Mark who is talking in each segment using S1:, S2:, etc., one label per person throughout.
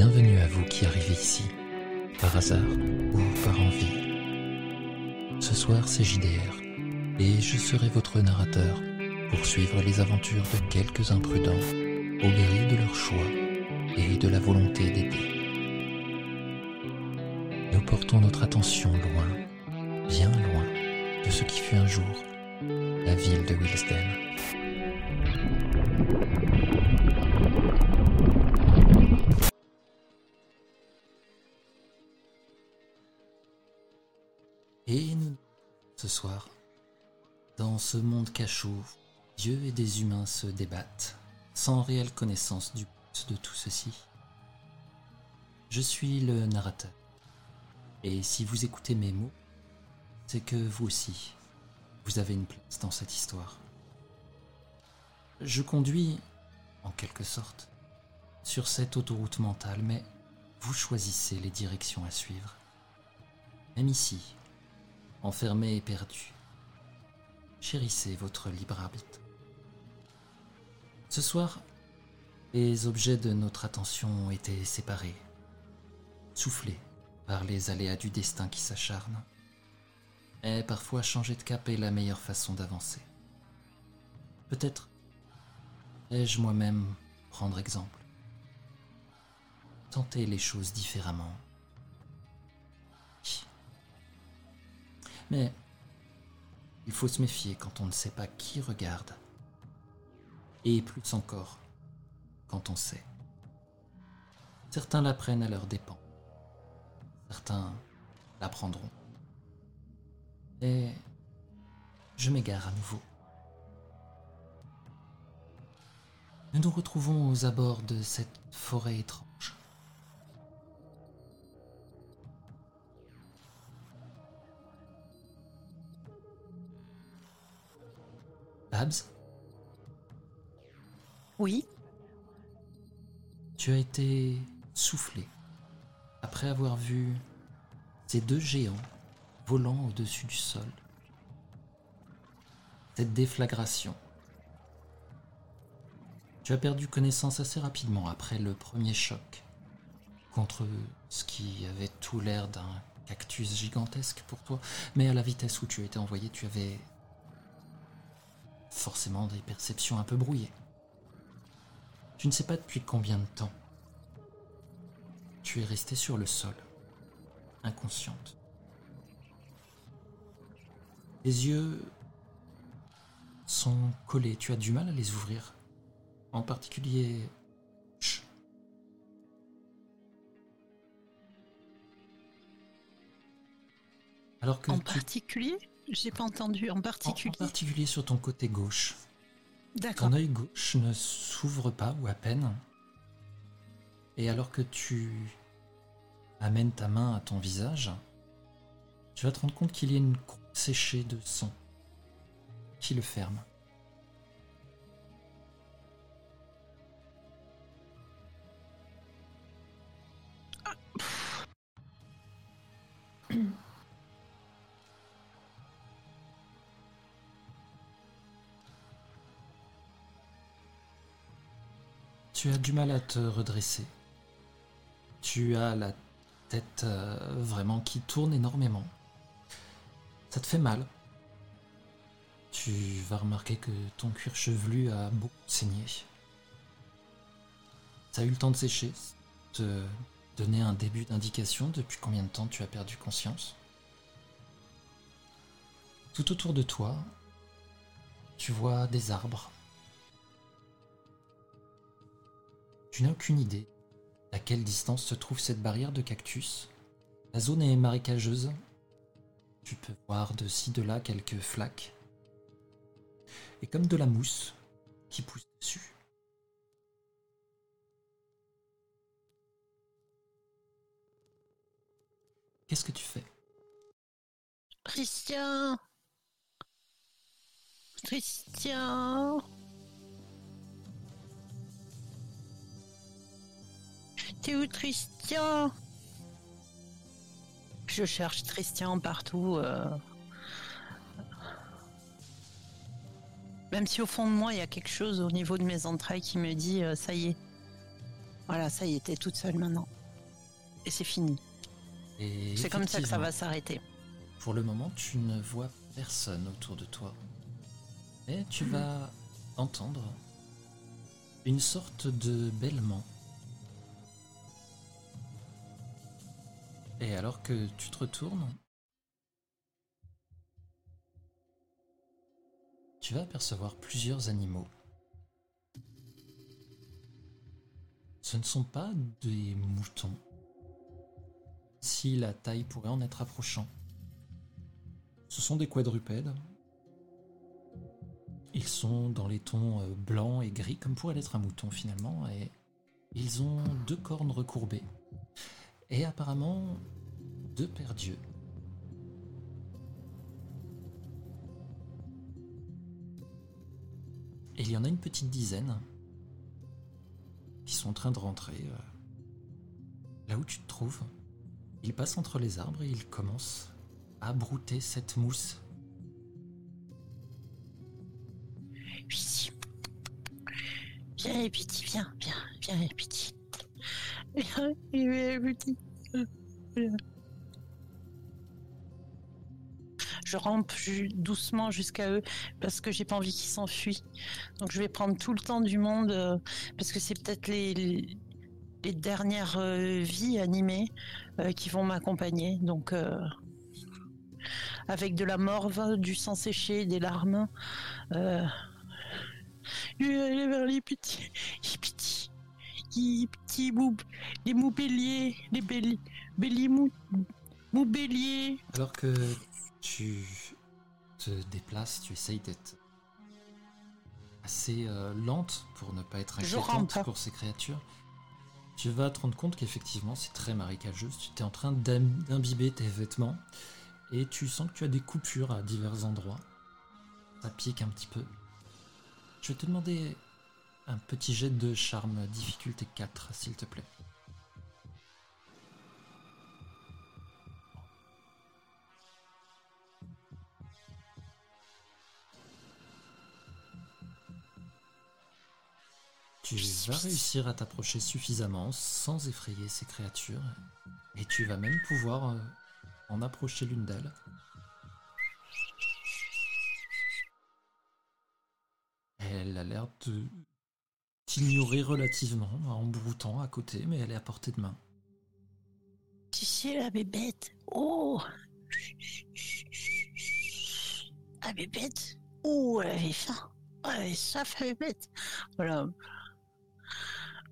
S1: Bienvenue à vous qui arrivez ici, par hasard ou par envie. Ce soir, c'est JDR, et je serai votre narrateur pour suivre les aventures de quelques imprudents, au gré de leur choix et de la volonté d'aider. Nous portons notre attention loin, bien loin, de ce qui fut un jour la ville de Wilsden. Dans ce monde cachot, Dieu et des humains se débattent, sans réelle connaissance du but de tout ceci. Je suis le narrateur. Et si vous écoutez mes mots, c'est que vous aussi, vous avez une place dans cette histoire. Je conduis, en quelque sorte, sur cette autoroute mentale, mais vous choisissez les directions à suivre. Même ici, enfermé et perdu, chérissez votre libre arbitre. Ce soir, les objets de notre attention ont été séparés, soufflés par les aléas du destin qui s'acharnent. Et parfois changer de cap est la meilleure façon d'avancer. Peut-être ai-je moi-même prendre exemple. Tenter les choses différemment. Mais il faut se méfier quand on ne sait pas qui regarde. Et plus encore, quand on sait. Certains l'apprennent à leur dépens. Certains l'apprendront. Et je m'égare à nouveau. Nous nous retrouvons aux abords de cette forêt étrange. Babs,
S2: Oui,
S1: tu as été soufflé après avoir vu ces deux géants volant au-dessus du sol. Cette déflagration. Tu as perdu connaissance assez rapidement après le premier choc contre ce qui avait tout l'air d'un cactus gigantesque pour toi, mais à la vitesse où tu as été envoyé, tu avais forcément des perceptions un peu brouillées. Tu ne sais pas depuis combien de temps tu es resté sur le sol, inconsciente. Les yeux sont collés, tu as du mal à les ouvrir. En particulier... Chut. Alors que
S2: en
S1: tu-
S2: particulier? J'ai pas entendu. En
S1: en- en
S2: particulier
S1: particulier sur ton côté gauche,
S2: D'accord.
S1: Ton œil gauche ne s'ouvre pas ou à peine. Et alors que tu amènes ta main à ton visage, tu vas te rendre compte qu'il y a une croûte séchée de sang qui le ferme. Tu as du mal à te redresser. Tu as la tête euh, vraiment qui tourne énormément. Ça te fait mal. Tu vas remarquer que ton cuir chevelu a beaucoup saigné. Ça a eu le temps de sécher. Te donner un début d'indication depuis combien de temps tu as perdu conscience. Tout autour de toi, tu vois des arbres. Tu n'as aucune idée à quelle distance se trouve cette barrière de cactus. La zone est marécageuse. Tu peux voir de ci de là quelques flaques. Et comme de la mousse qui pousse dessus. Qu'est-ce que tu fais?
S2: Christian Christian T'es où Christian Je cherche Christian partout. euh. Même si au fond de moi, il y a quelque chose au niveau de mes entrailles qui me dit euh, ça y est. Voilà, ça y était toute seule maintenant. Et c'est fini. C'est comme ça que ça va s'arrêter.
S1: Pour le moment, tu ne vois personne autour de toi. Mais tu vas entendre une sorte de bêlement. Et alors que tu te retournes, tu vas apercevoir plusieurs animaux. Ce ne sont pas des moutons. Si la taille pourrait en être approchant. Ce sont des quadrupèdes. Ils sont dans les tons euh, blancs et gris, comme pourrait l'être un mouton finalement, et ils ont deux cornes recourbées. Et apparemment, deux paires d'yeux. Et il y en a une petite dizaine qui sont en train de rentrer euh, là où tu te trouves. Ils passent entre les arbres et ils commencent à brouter cette mousse.
S2: Viens, petits, viens, viens, viens, Je rampe doucement jusqu'à eux parce que j'ai pas envie qu'ils s'enfuient. Donc je vais prendre tout le temps du monde euh, parce que c'est peut-être les, dernières euh, vies animées euh, qui vont m'accompagner. Donc avec de la morve, du sang séché, des larmes. petits, petits, mou, les moubéliers, les belli, belli mou, moubéliers.
S1: Alors que tu te déplaces, tu essayes d'être assez euh, lente pour ne pas être inquiétante pour ces créatures. Tu vas te rendre compte qu'effectivement c'est très marécageux. Tu es en train d'im- d'imbiber tes vêtements et tu sens que tu as des coupures à divers endroits. Ça pique un petit peu. Je vais te demander un petit jet de charme difficulté 4 s'il te plaît. Tu vas réussir à t'approcher suffisamment sans effrayer ces créatures. Et tu vas même pouvoir euh, en approcher l'une d'elles. Elle a l'air de t'ignorer relativement en broutant à côté, mais elle est à portée de main.
S2: Tu sais, la bébête. Oh La bébête. Oh, elle avait faim. Elle avait soif, la bébête. Voilà.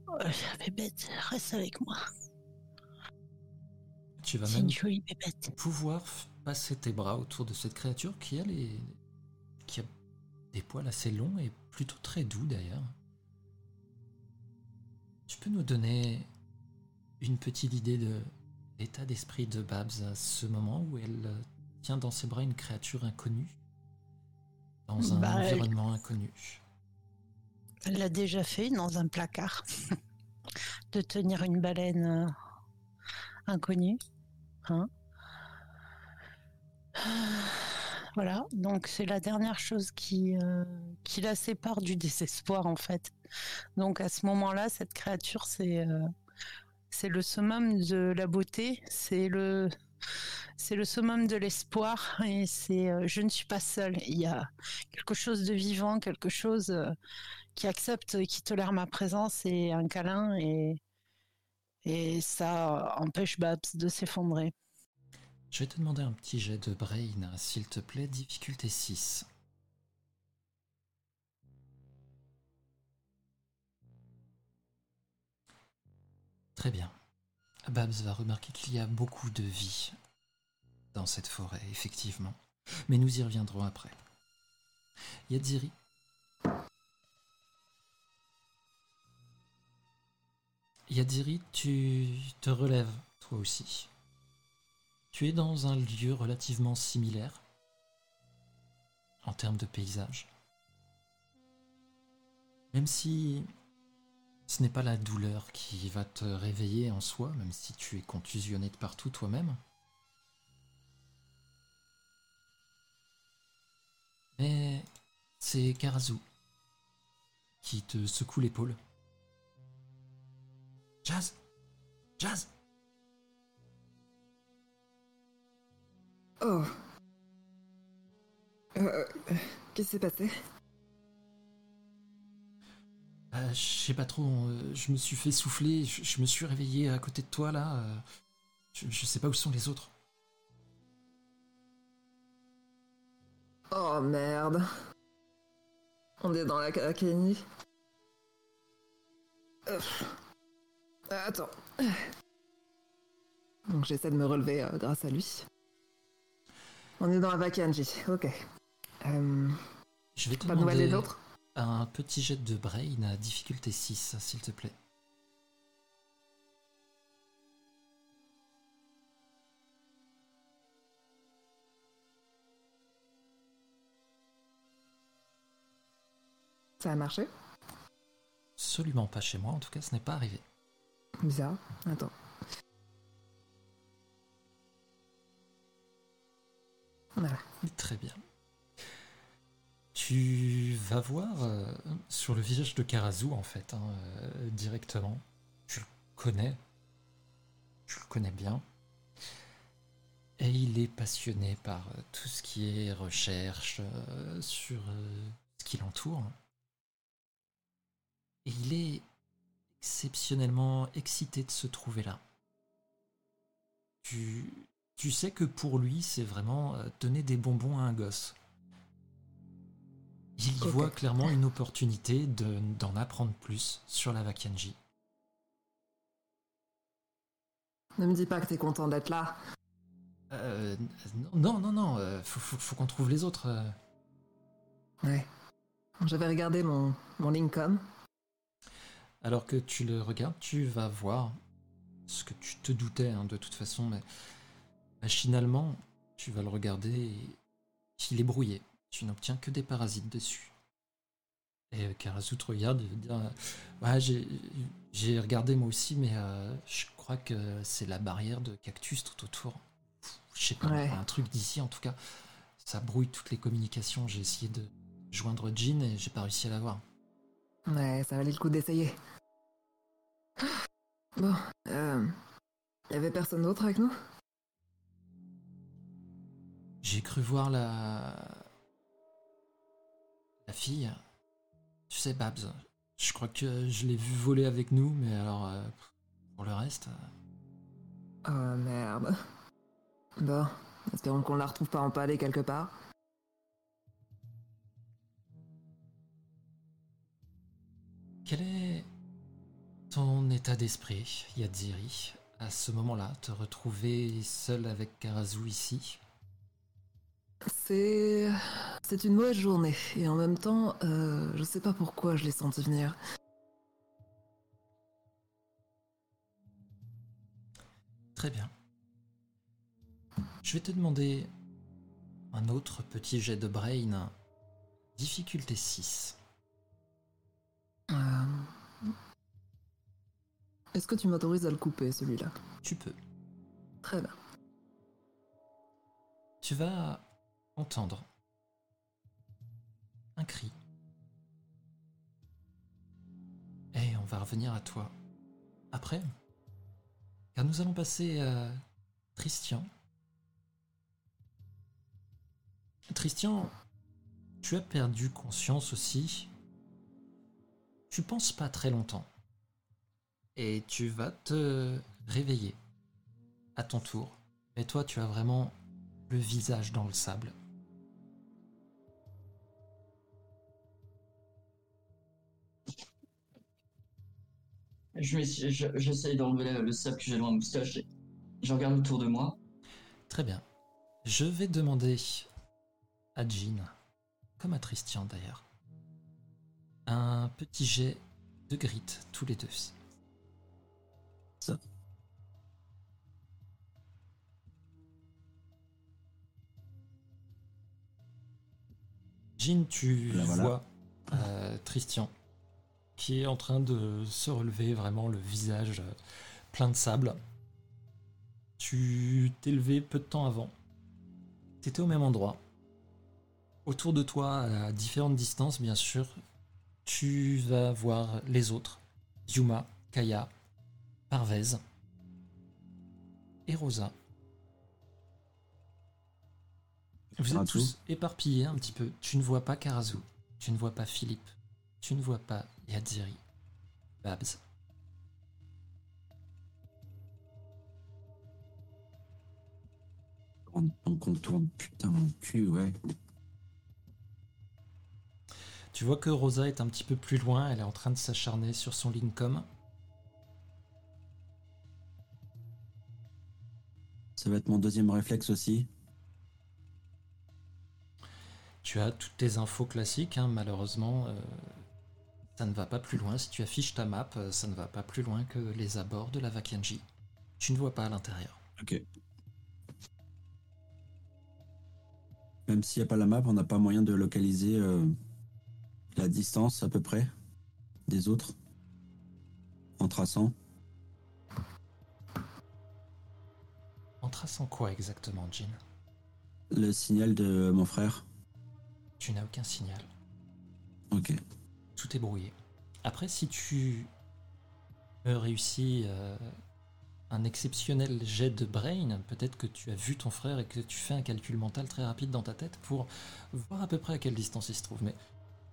S2: Oh, la bébête, reste avec moi.
S1: Tu vas même
S2: une jolie bébête.
S1: pouvoir passer tes bras autour de cette créature qui a, les... qui a des poils assez longs et plutôt très doux d'ailleurs. Tu peux nous donner une petite idée de l'état d'esprit de Babs à ce moment où elle tient dans ses bras une créature inconnue dans un
S2: Bah, elle-
S1: environnement inconnu?
S2: Elle l'a déjà fait dans un placard. de tenir une baleine euh, inconnue. Hein voilà, donc c'est la dernière chose qui, euh, qui la sépare du désespoir en fait. Donc à ce moment-là, cette créature, c'est euh, le summum de la beauté, c'est le le summum de l'espoir et c'est euh, je ne suis pas seule. Il y a quelque chose de vivant, quelque chose qui accepte, qui tolère ma présence et un câlin et et ça empêche Babs de s'effondrer.
S1: Je vais te demander un petit jet de brain, s'il te plaît, difficulté 6. Très bien. Babs va remarquer qu'il y a beaucoup de vie dans cette forêt, effectivement. Mais nous y reviendrons après. Yadziri. Yadziri, tu te relèves, toi aussi. Tu es dans un lieu relativement similaire en termes de paysage. Même si ce n'est pas la douleur qui va te réveiller en soi, même si tu es contusionné de partout toi-même. Mais c'est Karazu qui te secoue l'épaule. Jazz Jazz
S3: Oh. Euh, Qu'est-ce qui s'est passé?
S1: Euh, Je sais pas trop, euh, je me suis fait souffler, je, je me suis réveillé à côté de toi là. euh, je, je sais pas où sont les autres.
S3: Oh merde. On est dans la. Euh. Attends. Donc j'essaie de me relever euh, grâce à lui. On est dans la Vakanji, ok. Euh,
S1: Je vais te
S3: pas
S1: demander
S3: des autres
S1: un petit jet de brain à difficulté 6, s'il te plaît.
S3: Ça a marché?
S1: Absolument pas chez moi, en tout cas ce n'est pas arrivé.
S3: Bizarre. Attends. Voilà.
S1: Très bien. Tu vas voir euh, sur le visage de Karazu, en fait, hein, euh, directement. Tu le connais. Tu le connais bien. Et il est passionné par euh, tout ce qui est recherche sur ce qui l'entoure. Et il est exceptionnellement excité de se trouver là. Tu, tu sais que pour lui, c'est vraiment euh, donner des bonbons à un gosse. Il y voit clairement une opportunité de- d'en apprendre plus sur la Vakanji.
S3: Ne me dis pas que t'es content d'être là.
S1: Euh, non, non, non, euh, faut, faut- faut qu'on trouve les autres. euh.
S3: Ouais. J'avais regardé mon, mon Lincoln.
S1: Alors que tu le regardes, tu vas voir ce que tu te doutais hein, de toute façon, mais machinalement, tu vas le regarder et il est brouillé. Tu n'obtiens que des parasites dessus. Et euh, Karasu te regarde et dire euh, Ouais, j'ai- regardé moi aussi, mais euh, je crois que c'est la barrière de cactus tout autour. Je sais pas,
S3: Ouais.
S1: un truc d'ici en tout cas. Ça brouille toutes les communications. J'ai essayé de joindre Jean et j'ai pas réussi à l'avoir.
S3: Ouais, ça valait le coup d'essayer. Bon, euh... Y avait personne d'autre avec nous?
S1: J'ai cru voir la. La fille. Tu sais, Babs. Je crois que je l'ai vu voler avec nous, mais alors. euh, pour le reste.
S3: Oh merde. Bon, espérons qu'on la retrouve pas empalée quelque part.
S1: Quel est ton état d'esprit, Yadziri, à ce moment-là? Te retrouver seul avec Karazu ici?
S3: C'est. C'est une mauvaise journée, et en même temps, euh, je sais pas pourquoi je l'ai senti venir.
S1: Très bien. Je vais te demander un autre petit jet de brain. Difficulté 6.
S3: Euh, Est-ce que tu m'autorises à le couper, celui-là?
S1: Tu peux.
S3: Très bien.
S1: Tu vas entendre un cri. Et on va revenir à toi après. Car nous allons passer à Tristian. Tristian, tu as perdu conscience aussi. Tu penses pas très longtemps. Et tu vas te réveiller à ton tour. Mais toi, tu as vraiment le visage dans le sable.
S4: Je m'ess- je- J'essaye d'enlever le, le sable que j'ai dans la moustache. et Je regarde autour de moi.
S1: Très bien. Je vais demander à Jean, comme à Tristian d'ailleurs, un petit jet de grit tous les deux.
S4: Ça.
S1: Jean, tu
S5: Là, voilà.
S1: vois euh, Tristian qui est en train de se relever, vraiment le visage euh, plein de sable. Tu t'es levé peu de temps avant. T'étais au même endroit. Autour de toi, à différentes distances, bien sûr, tu vas voir les autres. Yuma, Kaya, Parvez et Rosa. Vous êtes tous éparpillés un petit peu. Tu ne vois pas Karazu. Tu ne vois pas Philippe. Tu ne vois pas Yadziri. Babs.
S5: On contourne putain mon cul, ouais.
S1: Tu vois que Rosa est un petit peu plus loin. Elle est en train de s'acharner sur son Lincoln.
S5: Ça va être mon deuxième réflexe aussi.
S1: Tu as toutes tes infos classiques, hein, malheureusement, euh, ça ne va pas plus loin. Si tu affiches ta map, euh, ça ne va pas plus loin que les abords de la Vakianji. Tu ne vois pas à l'intérieur.
S5: Ok. Même s'il n'y a pas la map, on n'a pas moyen de localiser euh, la distance à peu près des autres en traçant.
S1: En traçant quoi exactement, Jean?
S5: Le signal de mon frère.
S1: Tu n'as aucun signal.
S5: Ok.
S1: Tout est brouillé. Après, si tu euh, réussis euh, un exceptionnel jet de brain, peut-être que tu as vu ton frère et que tu fais un calcul mental très rapide dans ta tête pour voir à peu près à quelle distance il se trouve. Mais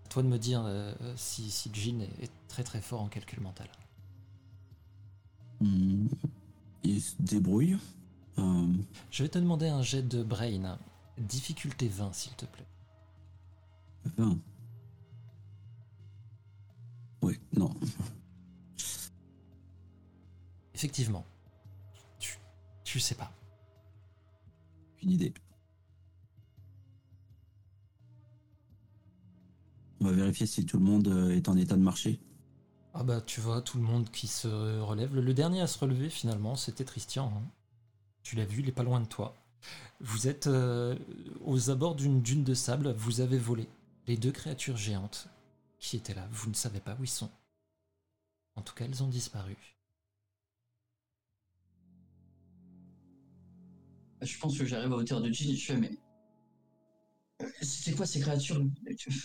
S1: à toi de me dire euh, si, si Jean est, est très très fort en calcul mental.
S5: Hmm. Il se débrouille. Euh,
S1: Je vais te demander un jet de brain. Difficulté 20, s'il te plaît.
S5: 20. Ouais, non.
S1: Effectivement. Tu, tu sais pas.
S5: Une idée. On va vérifier si tout le monde euh, est en état de marcher.
S1: Ah bah tu vois tout le monde qui se relève. Le, dernier à se relever finalement, c'était Tristian. hein. Tu l'as vu, il est pas loin de toi. Vous êtes euh, aux abords d'une dune de sable, vous avez volé. Les deux créatures géantes qui étaient là, vous ne savez pas où ils sont. En tout cas, elles ont disparu.
S4: Je pense que j'arrive à hauteur de Jean et je fais, mais. Euh, C'était quoi ces créatures?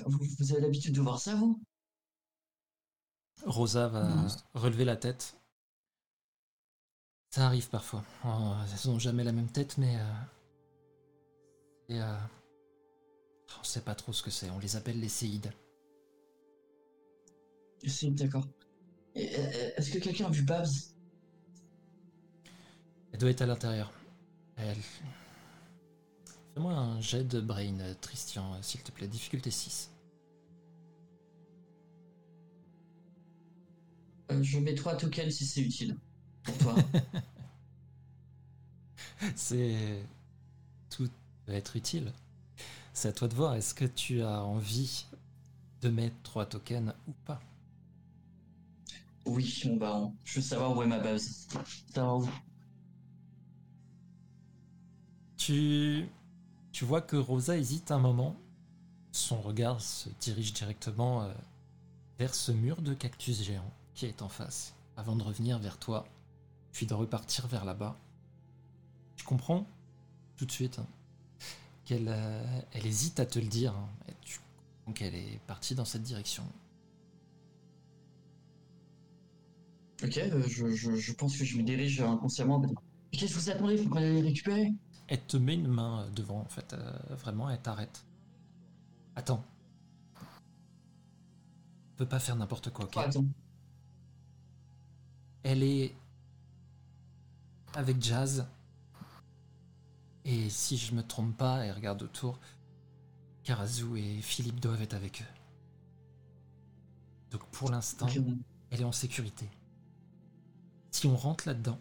S4: Vous, vous avez l'habitude de voir ça, vous?
S1: Rosa va
S5: Non.
S1: relever la tête. Ça arrive parfois. Oh, elles n'ont jamais la même tête, mais... euh, et, euh, on sait pas trop ce que c'est. On les appelle les séides.
S4: C'est d'accord. Et, euh, Est-ce que quelqu'un a vu Babs?
S1: Elle doit être à l'intérieur. Elle... Fais-moi un jet de brain, euh, Tristian, euh, s'il te plaît. Difficulté 6.
S4: Euh, Je mets trois tokens si c'est utile. Pour toi.
S1: C'est... Tout peut être utile. C'est à toi de voir. Est-ce que tu as envie de mettre 3 tokens ou pas?
S4: Oui, mon baron. Je veux savoir où est ma où.
S1: Tu, tu vois que Rosa hésite un moment. Son regard se dirige directement euh, vers ce mur de cactus géant qui est en face, avant de revenir vers toi, puis de repartir vers là-bas. Tu comprends tout de suite hein, qu'elle euh, elle hésite à te le dire. hein, comprends qu'elle est partie dans cette direction.
S4: Ok, euh, je, je, je pense que je me dirige inconsciemment. Qu'est-ce que vous attendez? Faut qu'on aille les récupérer?
S1: Elle te met une main euh, devant, en fait. euh, vraiment, elle t'arrête. Attends. Tu peux pas faire n'importe quoi, ok?
S4: Oh, attends.
S1: Elle est avec Jazz. Et si je me trompe pas, et regarde autour, Karazu et Philippe doivent être avec eux. Donc pour l'instant, elle est en sécurité. Si on rentre là-dedans,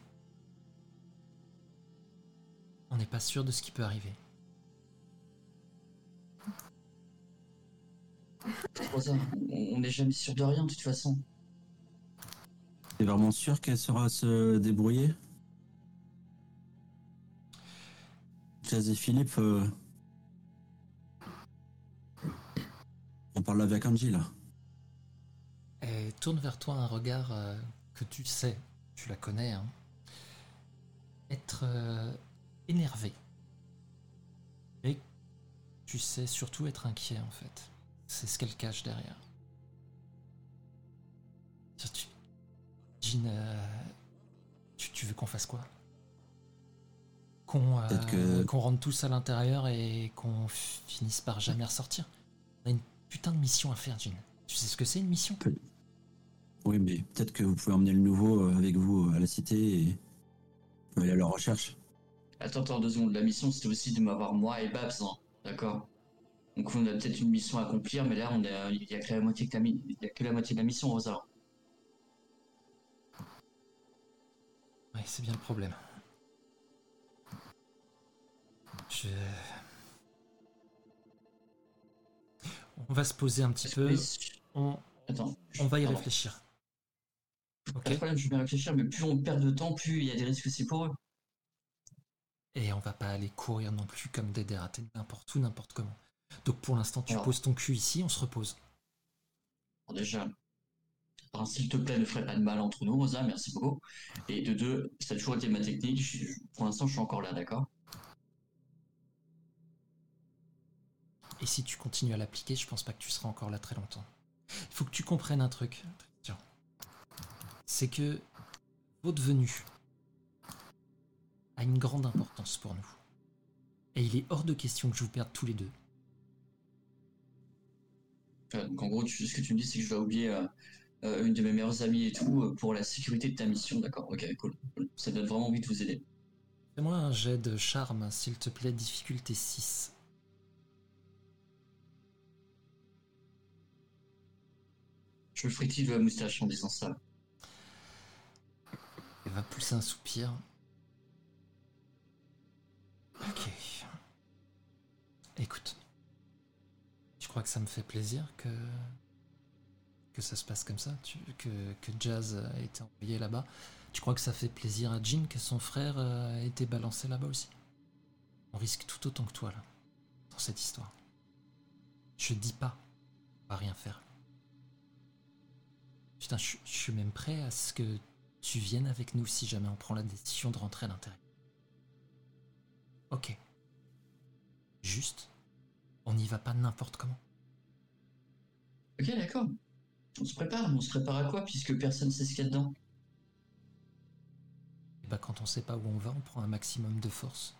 S1: on n'est pas sûr de ce qui peut arriver.
S4: On n'est jamais sûr de rien de toute façon.
S5: T'es vraiment sûr qu'elle saura se débrouiller? Jazz et Philippe, euh, on parle avec Angie là.
S1: Elle tourne vers toi un regard euh, que tu sais, tu la connais, hein. être euh, énervé. Et tu sais surtout être inquiet en fait. C'est ce qu'elle cache derrière. Tu- Jean, euh, Tu veux qu'on fasse quoi? Qu'on euh,
S5: que-
S1: qu'on rentre tous à l'intérieur et qu'on finisse par jamais ressortir On a une putain de mission à faire, Jean. Tu sais ce que c'est une mission?
S5: Oui, mais peut-être que vous pouvez emmener le nouveau euh, avec vous à la cité et vous pouvez aller à leur recherche.
S4: Attends, attends, deux secondes. La mission, c'était aussi de m'avoir moi et Babs, hein. d'accord Donc on a peut-être une mission à accomplir, mais là, on a, il y a que la moitié de la, mi- il y a que la moitié de la mission, Rosa.
S1: Oui, c'est bien le problème. Je... On va se poser un petit peu.
S4: que-
S1: On,
S4: Attends.
S1: on va y
S4: Pardon.
S1: réfléchir.
S4: Pas
S1: Ok
S4: de problème, je vais réfléchir, mais plus on perd de temps, plus il y a des risques aussi pour eux.
S1: Et on va pas aller courir non plus comme des dératés n'importe où, n'importe comment. Donc pour l'instant, tu
S4: Alors.
S1: poses ton cul ici, on se repose.
S4: Déjà, s'il te plaît, ne ferait pas de mal entre nous, Rosa, merci beaucoup. Et de deux, ça a toujours été ma technique, je- pour l'instant, je suis encore là, d'accord?
S1: Et si tu continues à l'appliquer, je pense pas que tu seras encore là très longtemps. Il faut que tu comprennes un truc. C'est que votre venue a une grande importance pour nous. Et il est hors de question que je vous perde tous les deux.
S4: Euh, Donc en gros, tu- ce que tu me dis, c'est que je dois oublier euh, euh, une de mes meilleures amies et tout pour la sécurité de ta mission, d'accord Ok, cool. cool. Ça donne vraiment envie de vous aider.
S1: Fais-moi un jet de charme, s'il te plaît, difficulté 6.
S4: Je me frétille de la moustache en disant ça.
S1: Elle va pousser un soupir. Ok. Écoute. Tu crois que ça me fait plaisir que. que ça se passe comme ça? Que, Jazz a été envoyé là-bas Tu crois que ça fait plaisir à Jean que son frère euh, a été balancé là-bas aussi? On risque tout autant que toi là, dans cette histoire. Je dis pas, on va rien faire. Putain, je suis même prêt à ce que tu viennes avec nous si jamais on prend la décision de rentrer à l'intérieur. Ok. Juste, on n'y va pas n'importe comment.
S4: Ok, d'accord. On se prépare, mais on se prépare à quoi puisque personne sait ce qu'il y a dedans?
S1: Et bah quand on sait pas où on va, on prend un maximum de force.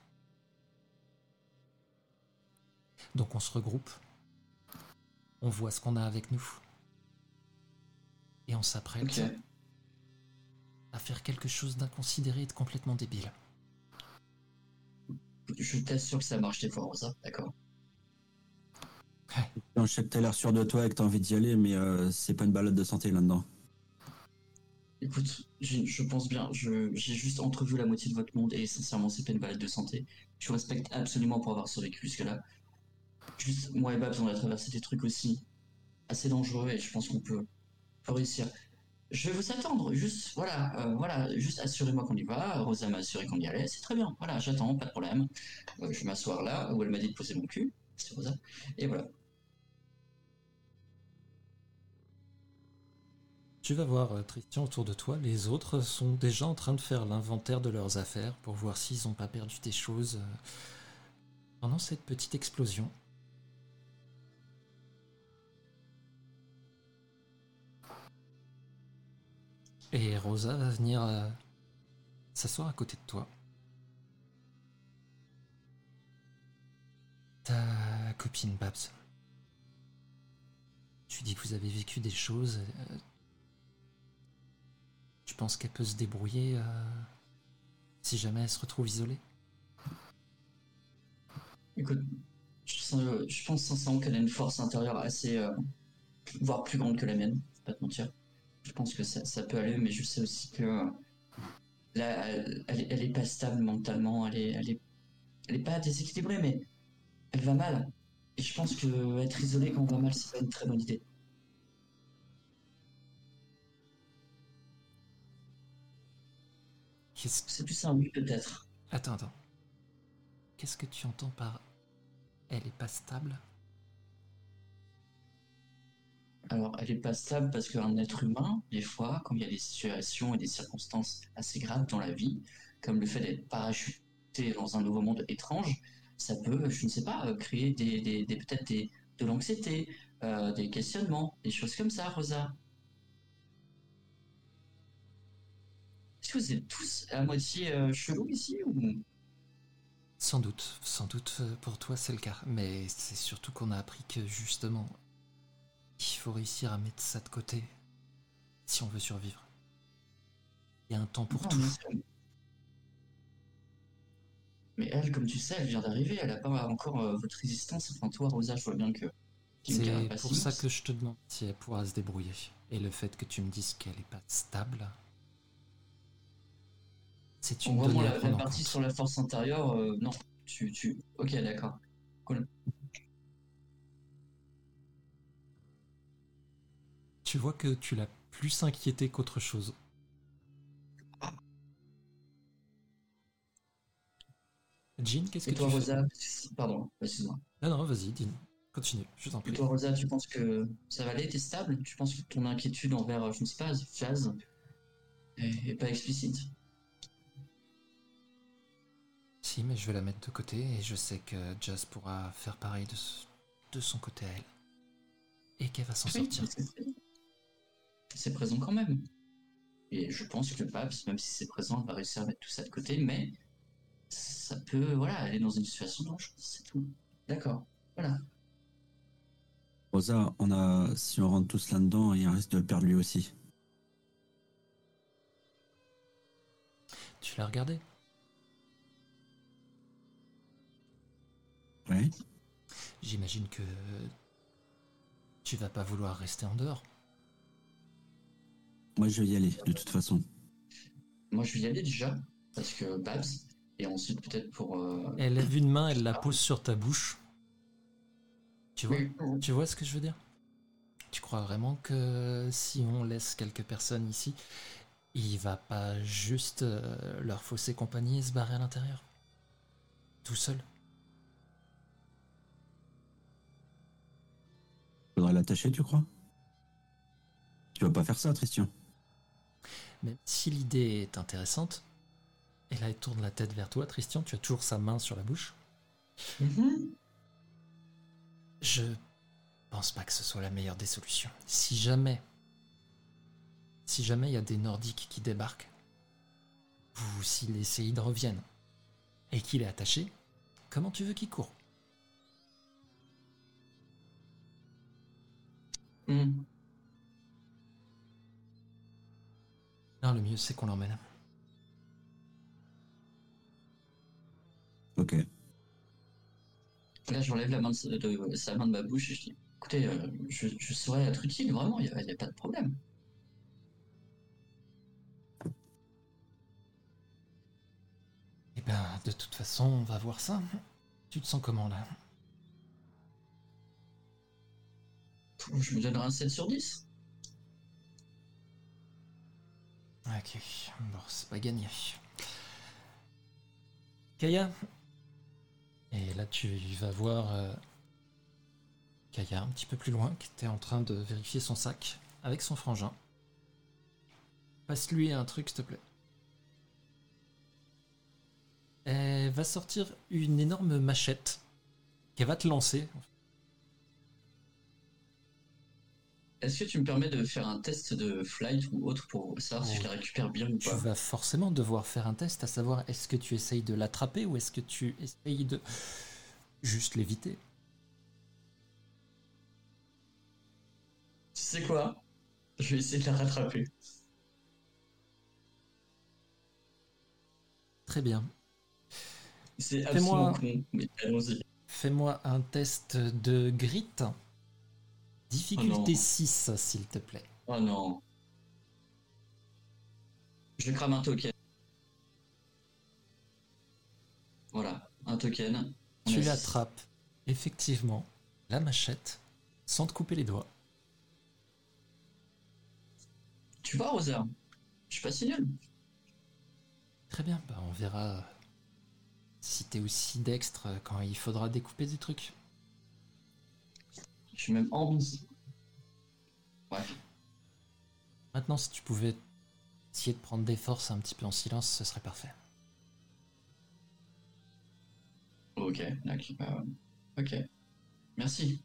S1: Donc on se regroupe, on voit ce qu'on a avec nous, et on s'apprête. À faire quelque chose d'inconsidéré et de complètement débile.
S4: Je t'assure que ça marche des fois, Rosa, d'accord
S5: Non, je sais que t'as l'air sûr de toi et que t'as envie d'y aller, mais euh, c'est pas une balade de santé là-dedans.
S4: Écoute, je, pense bien, je- j'ai juste entrevu la moitié de votre monde et sincèrement, c'est pas une balade de santé. Je vous respecte absolument pour avoir survécu jusque-là. Juste, moi et Babs, on a traversé des trucs aussi assez dangereux et je pense qu'on peut, peut réussir. Je vais vous attendre, juste, voilà, euh, voilà, juste assurez-moi qu'on y va. Rosa m'a assuré qu'on y allait, c'est très bien. Voilà, j'attends, pas de problème. Euh, je vais m'asseoir là où elle m'a dit de poser mon cul, c'est Rosa. Et voilà.
S1: Tu vas voir, euh, Christian, autour de toi, les autres sont déjà en train de faire l'inventaire de leurs affaires pour voir s'ils n'ont pas perdu des choses euh, pendant cette petite explosion. Et Rosa va venir euh, s'asseoir à côté de toi. Ta copine Babs. Tu dis que vous avez vécu des choses. euh, tu penses qu'elle peut se débrouiller euh, si jamais elle se retrouve isolée?
S4: Écoute, je, pense sincèrement qu'elle a une force intérieure assez, voire plus grande que la mienne, je vais pas te mentir. Je pense que ça, ça peut aller, mais je sais aussi que euh, là, elle, elle, est- pas stable mentalement, elle est, elle est, elle est pas déséquilibrée, mais elle va mal. Et je pense que être isolé quand on va mal, c'est pas une très bonne idée. C'est plus un oui peut-être.
S1: Attends, attends. Qu'est-ce que tu entends par elle est pas stable?
S4: Alors, elle est pas stable parce qu'un être humain, des fois, quand il y a des situations et des circonstances assez graves dans la vie, comme le fait d'être parachuté dans un nouveau monde étrange, ça peut, je ne sais pas, euh, créer des, peut-être des, de l'anxiété, euh, des questionnements, des choses comme ça, Rosa. Est-ce que vous êtes tous à moitié euh, chelous ici ou?
S1: Sans doute, sans doute euh, pour toi c'est le cas, mais c'est surtout qu'on a appris que justement, il faut réussir à mettre ça de côté si on veut survivre. Il y a un temps pour
S4: Non,
S1: tout.
S4: Mais elle, comme tu sais, elle vient d'arriver, elle a pas encore euh, votre résistance. Enfin, toi, Rosa, je vois bien que.
S1: C'est pour ça que je te demande si elle pourra se débrouiller. Et le fait que tu me dises qu'elle n'est pas stable, c'est une donnée
S4: la,
S1: à
S4: la
S1: prendre
S4: partie
S1: compte.
S4: sur la force intérieure, euh, non. Tu, tu. Ok, d'accord.
S1: Tu vois que tu l'as plus inquiété qu'autre chose. Jean, qu'est-ce
S4: Et
S1: que
S4: toi,
S1: tu fais
S4: Rosa, pardon, excuse-moi.
S1: Non, non, vas-y. Continue, je t'en
S4: Et
S1: prie.
S4: toi, Rosa, tu penses que ça va aller, t'es stable? Tu penses que ton inquiétude envers, je ne sais pas, Jazz est, est pas explicite?
S1: Si, mais je vais la mettre de côté et je sais que Jazz pourra faire pareil de, son côté à elle. Et qu'elle va s'en
S4: Oui,
S1: sortir.
S4: C'est présent. Quand même. Et je pense que Babs, même si c'est présent, va réussir à mettre tout ça de côté, mais ça peut, voilà, aller dans une situation dangereuse, c'est tout. D'accord, voilà.
S5: Rosa, on a, si on rentre tous là-dedans, il y a un risque de le perdre lui aussi.
S1: Tu l'as regardé?
S5: Ouais.
S1: J'imagine que tu vas pas vouloir rester en dehors.
S5: Moi, je vais y aller, de toute façon.
S4: Moi, je vais y aller déjà, parce que Babs, et ensuite peut-être pour... euh,
S1: Elle lève une main, elle la pose sur ta bouche. Tu vois
S4: oui,
S1: Tu vois ce que je veux dire? Tu crois vraiment que si on laisse quelques personnes ici, il va pas juste euh, leur fausser compagnie et se barrer à l'intérieur? Tout seul?
S5: Faudrait l'attacher, tu crois? Tu vas pas faire ça, Christian
S1: Même si l'idée est intéressante, et là elle tourne la tête vers toi, Christian, tu as toujours sa main sur la bouche.
S4: Mhm.
S1: Je pense pas que ce soit la meilleure des solutions. Si jamais, si jamais il y a des Nordiques qui débarquent, ou si les Séides reviennent, et qu'il est attaché, comment tu veux qu'il court?
S4: Mhm.
S1: Non, le mieux c'est qu'on l'emmène.
S5: Ok.
S4: Là, j'enlève la main de, sa- de- sa main de ma bouche et je dis, écoutez, euh, je, je saurais être utile, vraiment, il n'y a pas de problème.
S1: Eh ben, de toute façon, on va voir ça. Tu te sens comment là?
S4: Je me donnerai un 7 sur 10.
S1: Ok, bon, c'est pas gagné. Kaya Et là, tu vas voir euh, Kaya un petit peu plus loin, qui était en train de vérifier son sac avec son frangin. Passe-lui un truc, s'il te plaît. Elle va sortir une énorme machette qu'elle va te lancer.
S4: Est-ce que tu me permets de faire un test de flight ou autre pour savoir si je la récupère bien ou
S1: Tu
S4: pas
S1: vas forcément devoir faire un test à savoir est-ce que tu essayes de l'attraper ou est-ce que tu essayes de juste l'éviter?
S4: Tu sais quoi? Je vais essayer de la rattraper.
S1: Très bien.
S4: C'est
S1: Fais-moi-
S4: absolument con, mais allons-y.
S1: Fais-moi un test de grit. Difficulté
S4: Oh non.
S1: 6, s'il te plaît.
S4: Oh non. Je crame un token. Voilà, un token. On
S1: Tu l'attrapes, effectivement, la machette, sans te couper les doigts.
S4: Tu vois, Rosa Je suis pas si nul.
S1: Très bien, bah on verra si t'es aussi dextre quand il faudra découper des trucs.
S4: Je suis même ambi. Bref.
S1: Maintenant, si tu pouvais essayer de prendre des forces un petit peu en silence, ce serait parfait.
S4: Ok, d'accord. bah, ok. Merci.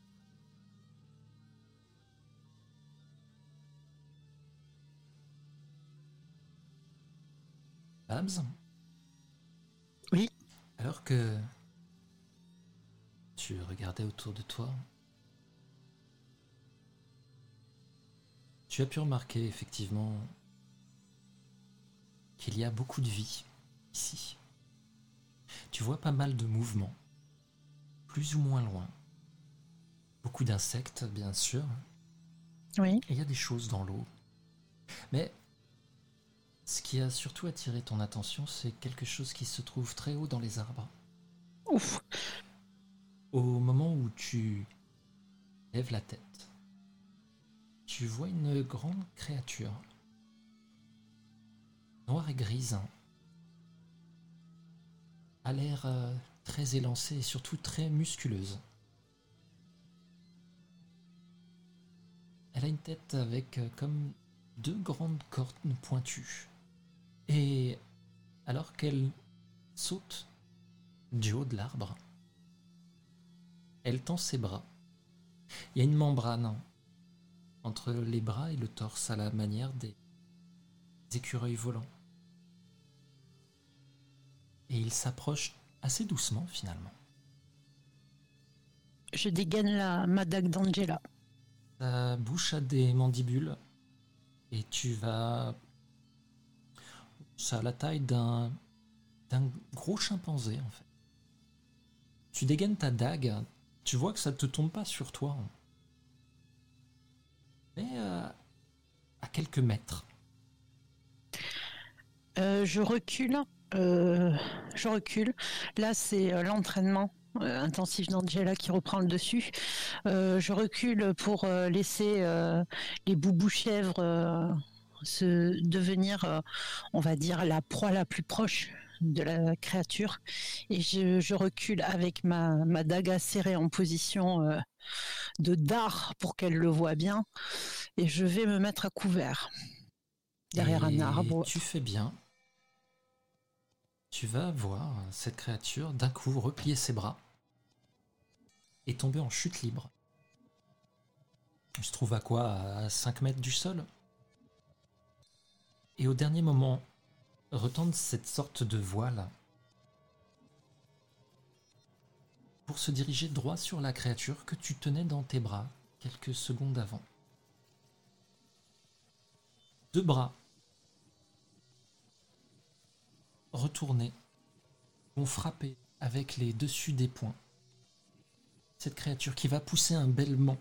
S1: Babs
S2: Oui.
S1: Alors que tu regardais autour de toi, tu as pu remarquer effectivement qu'il y a beaucoup de vie ici. Tu vois pas mal de mouvements, plus ou moins loin. Beaucoup d'insectes, bien sûr.
S2: Oui.
S1: Et il y a des choses dans l'eau. Mais ce qui a surtout attiré ton attention, c'est quelque chose qui se trouve très haut dans les arbres.
S2: Ouf.
S1: Au moment où tu lèves la tête, tu vois une grande créature, noire et grise, a l'air euh, très élancée et surtout très musculeuse. Elle a une tête avec euh, comme deux grandes cornes pointues. Et alors qu'elle saute du haut de l'arbre, elle tend ses bras. Il y a une membrane entre les bras et le torse à la manière des écureuils volants. Et il s'approche assez doucement finalement.
S2: Je dégaine la ma dague d'Angela.
S1: Ta bouche a des mandibules et tu vas. Ça a la taille d'un d'un gros chimpanzé en fait. Tu dégaines ta dague, tu vois que ça te tombe pas sur toi, mais euh, à quelques mètres.
S2: Euh, je recule. euh, je recule. Là, c'est l'entraînement intensif d'Angela qui reprend le dessus. Je recule pour laisser les boubous chèvres se devenir, on va dire, la proie la plus proche de la créature. Et je, recule avec ma, ma serrée en position de dard pour qu'elle le voit bien. Et je vais me mettre à couvert derrière
S1: Et
S2: un arbre.
S1: Tu fais bien. Tu vas voir cette créature d'un coup replier ses bras et tomber en chute libre. Il se trouve à quoi? À 5 mètres du sol? Et au dernier moment, retendre cette sorte de voile se diriger droit sur la créature que tu tenais dans tes bras quelques secondes avant. Deux bras retournés vont frapper avec les dessus des poings cette créature qui va pousser un bêlement.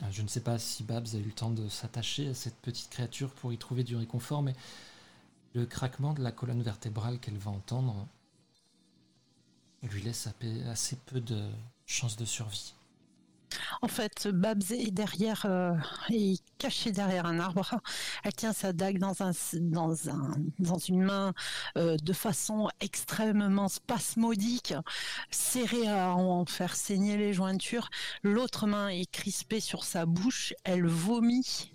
S1: Ah, Je ne sais pas si Babs a eu le temps de s'attacher à cette petite créature pour y trouver du réconfort, mais le craquement de la colonne vertébrale qu'elle va entendre lui laisse assez peu de chances de survie.
S2: En fait, Babs est derrière, euh, est cachée derrière un arbre. Elle tient sa dague dans un, dans un, dans une main euh, de façon extrêmement spasmodique, serrée à en faire saigner les jointures. L'autre main est crispée sur sa bouche. Elle vomit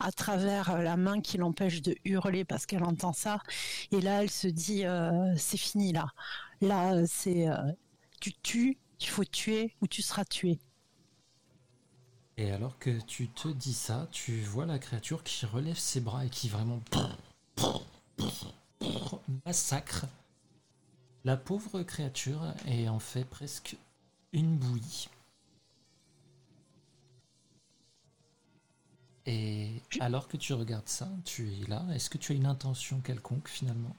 S2: à travers la main qui l'empêche de hurler parce qu'elle entend ça. Et là, elle se dit, euh, c'est fini là. Là, euh, c'est, euh, tu tues, il faut tuer ou tu seras tué.
S1: Et alors que tu te dis ça, tu vois la créature qui relève ses bras et qui vraiment massacre la pauvre créature et en fait presque une bouillie. Et alors que tu regardes ça, tu es là. Est-ce que tu as une intention quelconque finalement?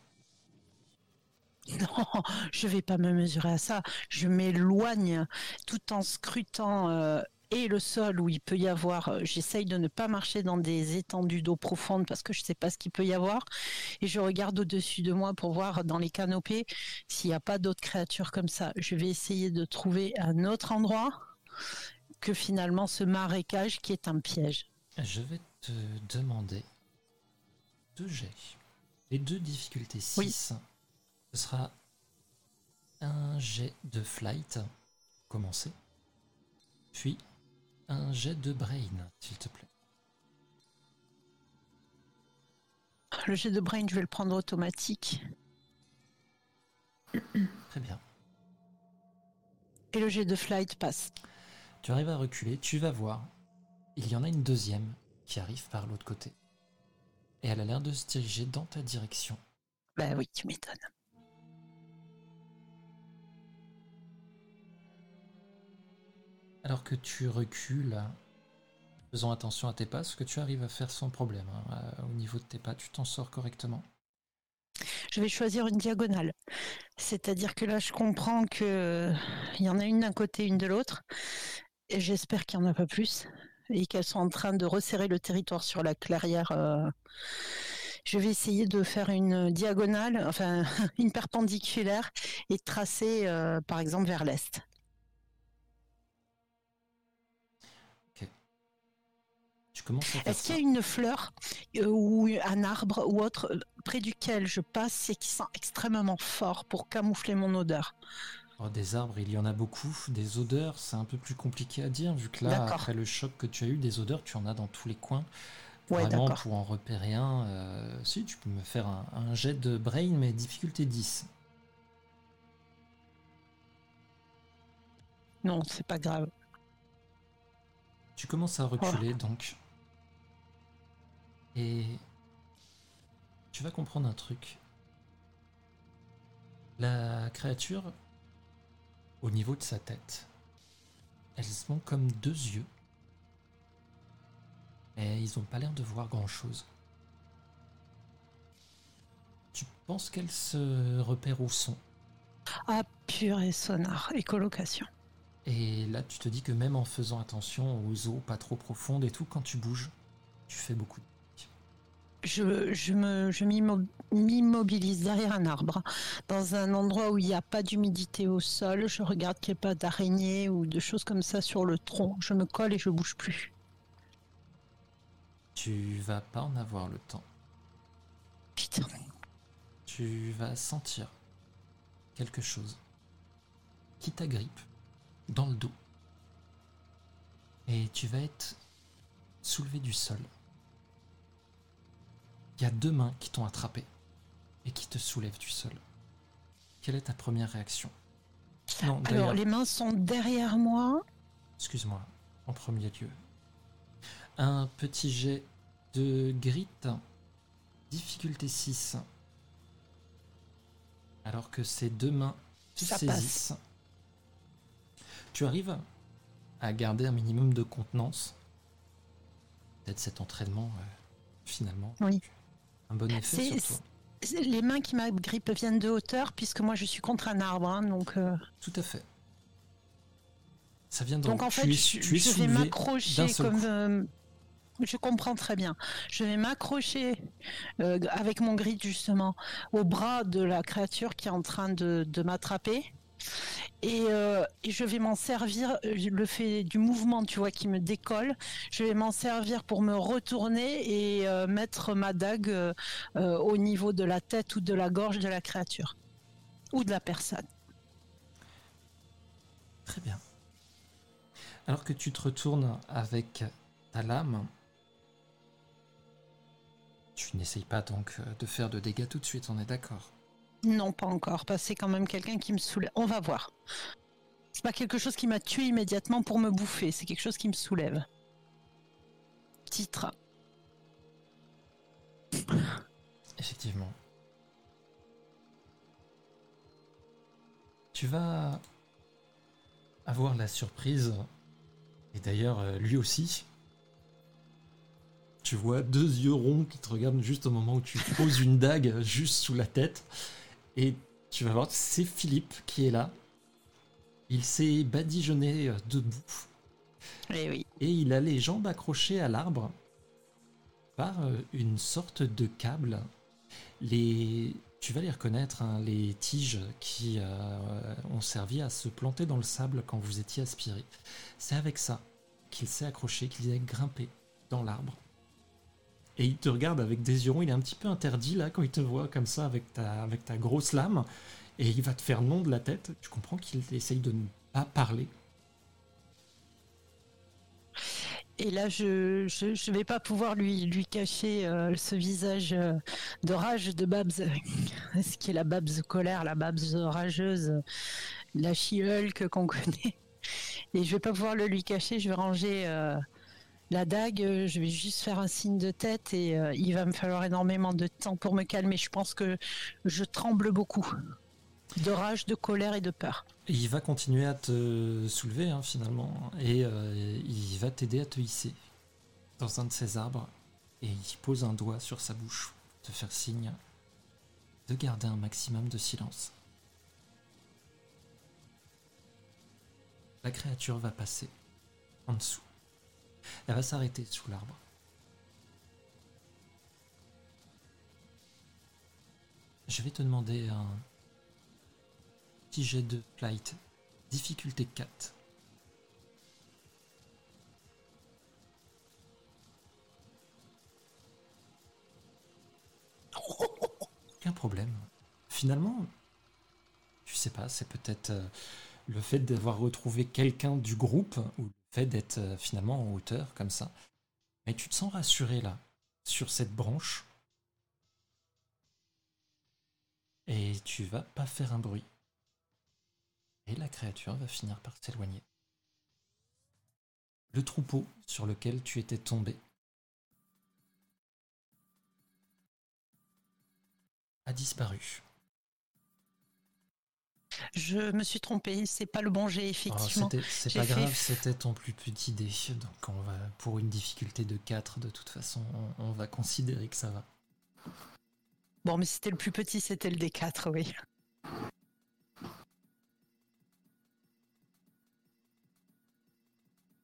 S2: Non, je vais pas me mesurer à ça. Je m'éloigne tout en scrutant euh, et le sol où il peut y avoir. euh, J'essaye de ne pas marcher dans des étendues d'eau profonde parce que je sais pas ce qu'il peut y avoir. Et je regarde au-dessus de moi pour voir dans les canopées s'il n'y a pas d'autres créatures comme ça. Je vais essayer de trouver un autre endroit que finalement ce marécage qui est un piège.
S1: Je vais te demander deux jets. Les deux difficultés 6.
S2: Oui.
S1: Ce sera un jet de flight, commencer. Puis un jet de brain, s'il te plaît.
S2: Le jet de brain, je vais le prendre automatique.
S1: Très bien.
S2: Et le jet de flight passe.
S1: Tu arrives à reculer, tu vas voir. Il y en a une deuxième qui arrive par l'autre côté. Et elle a l'air de se diriger dans ta direction.
S2: Bah oui, tu m'étonnes.
S1: Alors que tu recules, faisant attention à tes pas, ce que tu arrives à faire sans problème. hein. Euh, Au niveau de tes pas, tu t'en sors correctement.
S2: Je vais choisir une diagonale. C'est-à-dire que là, je comprends que euh, y en a une d'un côté, une de l'autre. Et j'espère qu'il n'y en a pas plus. Et qu'elles sont en train de resserrer le territoire sur la clairière. euh. Je vais essayer de faire une diagonale, enfin une perpendiculaire, et de tracer, par exemple, vers l'est. Est-ce qu'il y a une fleur euh, ou un arbre ou autre euh, près duquel je passe et qui sent extrêmement fort pour camoufler mon odeur?
S1: Oh, des arbres, il y en a beaucoup. Des odeurs, c'est un peu plus compliqué à dire, vu que là, après le choc que tu as eu, des odeurs, tu en as dans tous les coins.
S2: Ouais,
S1: Vraiment, pour en repérer un, euh, si, tu peux me faire un, un jet de brain, mais difficulté 10.
S2: Non, c'est pas grave.
S1: Tu commences à reculer, donc. Et tu vas comprendre un truc. La créature, au niveau de sa tête, elles ont comme deux yeux. Et ils ont pas l'air de voir grand-chose. Tu penses qu'elles se repèrent où sont.
S2: Ah, pur et sonar, écolocation.
S1: Et là, tu te dis que même en faisant attention aux eaux pas trop profondes et tout, quand tu bouges, tu fais beaucoup de
S2: Je, je me, je m'immobilise derrière un arbre, dans un endroit où il n'y a pas d'humidité au sol. Je regarde qu'il n'y ait pas d'araignées ou de choses comme ça sur le tronc. Je me colle et je bouge plus.
S1: Tu vas pas en avoir le temps.
S2: Putain.
S1: Tu vas sentir quelque chose qui t'agrippe dans le dos. Et tu vas être soulevé du sol. Il y a deux mains qui t'ont attrapé et qui te soulèvent du sol. Quelle est ta première réaction? Non,
S2: Alors, les mains sont derrière moi.
S1: excuse-moi, en premier lieu. Un petit jet de grit, difficulté 6. Alors que ces deux mains te
S2: Ça
S1: saisissent. Tu arrives à garder un minimum de contenance. Peut-être cet entraînement, euh, finalement,
S2: Oui.
S1: Un bon effet
S2: Les mains qui m'agrippent viennent de hauteur, puisque moi je suis contre un arbre. hein, donc, euh,
S1: Tout à fait. Ça vient
S2: donc
S1: donc,
S2: en
S1: tu
S2: fait,
S1: es,
S2: je,
S1: tu es
S2: je vais m'accrocher comme. euh, je comprends très bien. Je vais m'accrocher euh, avec mon grid justement au bras de la créature qui est en train de, de m'attraper. Et, euh, et je vais m'en servir, euh, le fait du mouvement, tu vois, qui me décolle, je vais m'en servir pour me retourner et euh, mettre ma dague au niveau de la tête ou de la gorge de la créature. Ou de la personne.
S1: Très bien. Alors que tu te retournes avec ta lame, tu n'essayes pas donc de faire de dégâts tout de suite, on est d'accord.
S2: Non, pas encore, parce que c'est quand même quelqu'un qui me soulève. On va voir. C'est pas quelque chose qui m'a tué immédiatement pour me bouffer, c'est quelque chose qui me soulève. Titre.
S1: Effectivement. Tu vas avoir la surprise, et d'ailleurs euh, lui aussi. Tu vois deux yeux ronds qui te regardent juste au moment où tu poses une dague juste sous la tête. Et tu vas voir, c'est Philippe qui est là. Il s'est badigeonné euh, debout.
S2: Eh oui.
S1: et il a les jambes accrochées à l'arbre par euh, une sorte de câble. Les, tu vas les reconnaître, hein, les tiges qui euh, ont servi à se planter dans le sable quand vous étiez aspiré. C'est avec ça qu'il s'est accroché, qu'il est grimpé dans l'arbre. Et il te regarde avec des yeux il est un petit peu interdit là quand il te voit comme ça avec ta, grosse lame. Et il va te faire non de la tête. Tu comprends qu'il essaye de ne pas parler.
S2: Et là, je, je vais pas pouvoir lui, cacher euh, ce visage euh, de rage de Babs, ce qui est la Babs colère, la Babs rageuse, la She-Hulk qu'on connaît. Et je vais pas pouvoir le lui cacher, je vais ranger euh, La dague, euh, je vais juste faire un signe de tête et euh, il va me falloir énormément de temps pour me calmer. Je pense que je tremble beaucoup. De rage, de colère et de peur.
S1: Il va continuer à te soulever hein, finalement. Et euh, il va t'aider à te hisser dans un de ces arbres. Et il pose un doigt sur sa bouche pour te faire signe de garder un maximum de silence. La créature va passer en dessous. Elle va s'arrêter sous l'arbre. Je vais te demander un petit jet de flight, difficulté 4. Aucun problème. Finalement, je sais pas, c'est peut-être euh, le fait d'avoir retrouvé quelqu'un du groupe fait d'être euh, finalement en hauteur comme ça. Mais tu te sens rassuré là, sur cette branche. Et tu vas pas faire un bruit. Et la créature va finir par s'éloigner. Le troupeau sur lequel tu étais tombé a disparu.
S2: Je me suis trompée, c'est pas le bon jet,
S1: Oh,
S2: effectivement.
S1: c'est pas
S2: fait-
S1: grave, c'était ton plus petit dé. Donc on va, pour une difficulté de 4, de toute façon, on, on va considérer que ça va.
S2: Bon, mais c'était le plus petit, c'était le D4, oui.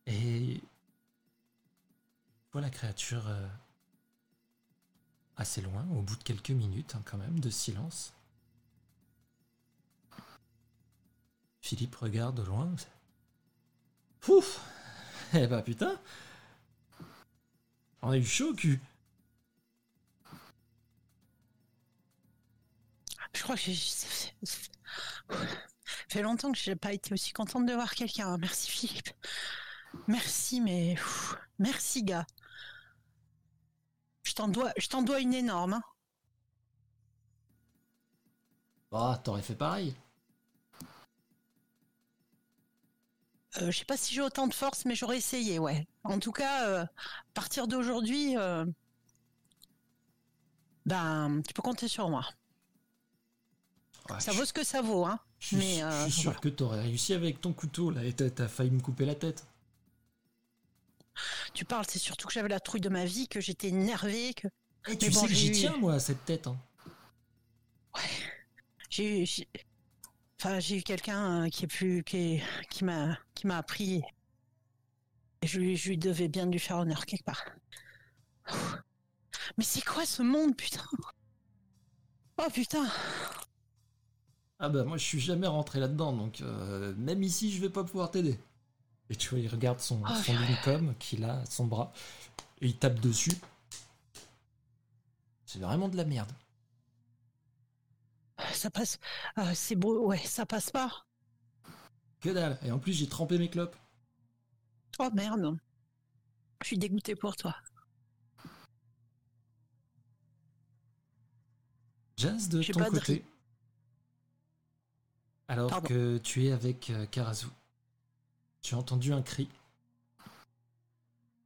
S1: Et voilà la créature euh, assez loin, au bout de quelques minutes hein, quand même de silence. Philippe regarde au loin. Ouf Eh bah putain On a eu chaud au cul
S2: Je crois que j'ai. ça fait- longtemps que j'ai pas été aussi contente de voir quelqu'un. Merci Philippe. Merci, mais merci gars. Je t'en dois, je t'en dois une énorme. hein.
S1: Bah, t'aurais fait pareil.
S2: Je sais pas si j'ai autant de force, mais j'aurais essayé, ouais. En tout cas, euh, à partir d'aujourd'hui, euh, ben, tu peux compter sur moi.
S1: Ouais,
S2: Ça
S1: je-
S2: vaut ce que ça vaut, hein.
S1: Je suis,
S2: Mais,
S1: je
S2: euh,
S1: suis sûr
S2: voilà.
S1: que t'aurais réussi avec ton couteau là et t'as failli me couper la tête.
S2: Tu parles, c'est surtout que j'avais la trouille de ma vie, que j'étais énervée, que
S1: Et tu
S2: Mais bon,
S1: sais que j'y tiens moi à cette tête. hein.
S2: eu, j'ai- enfin, j'ai eu quelqu'un euh, qui est plus, qui est- qui m'a, qui m'a appris. Et je lui, je lui devais bien lui faire honneur quelque part. Mais c'est quoi ce monde, putain? Oh putain
S1: Ah bah moi je suis jamais rentré là-dedans donc euh, même ici je vais pas pouvoir t'aider. Et tu vois il regarde son,
S2: Oh,
S1: son. Lincoln qu'il a son bras et il tape dessus. C'est vraiment de la merde.
S2: Ça passe. ah, c'est beau, ouais, ça passe pas.
S1: Que dalle. Et en plus j'ai trempé mes clopes.
S2: Oh merde. Je suis dégoûtée pour toi.
S1: Jazz de ton
S2: de
S1: côté. Alors
S2: Pardon.
S1: que tu es avec euh, Karazu, tu as entendu un cri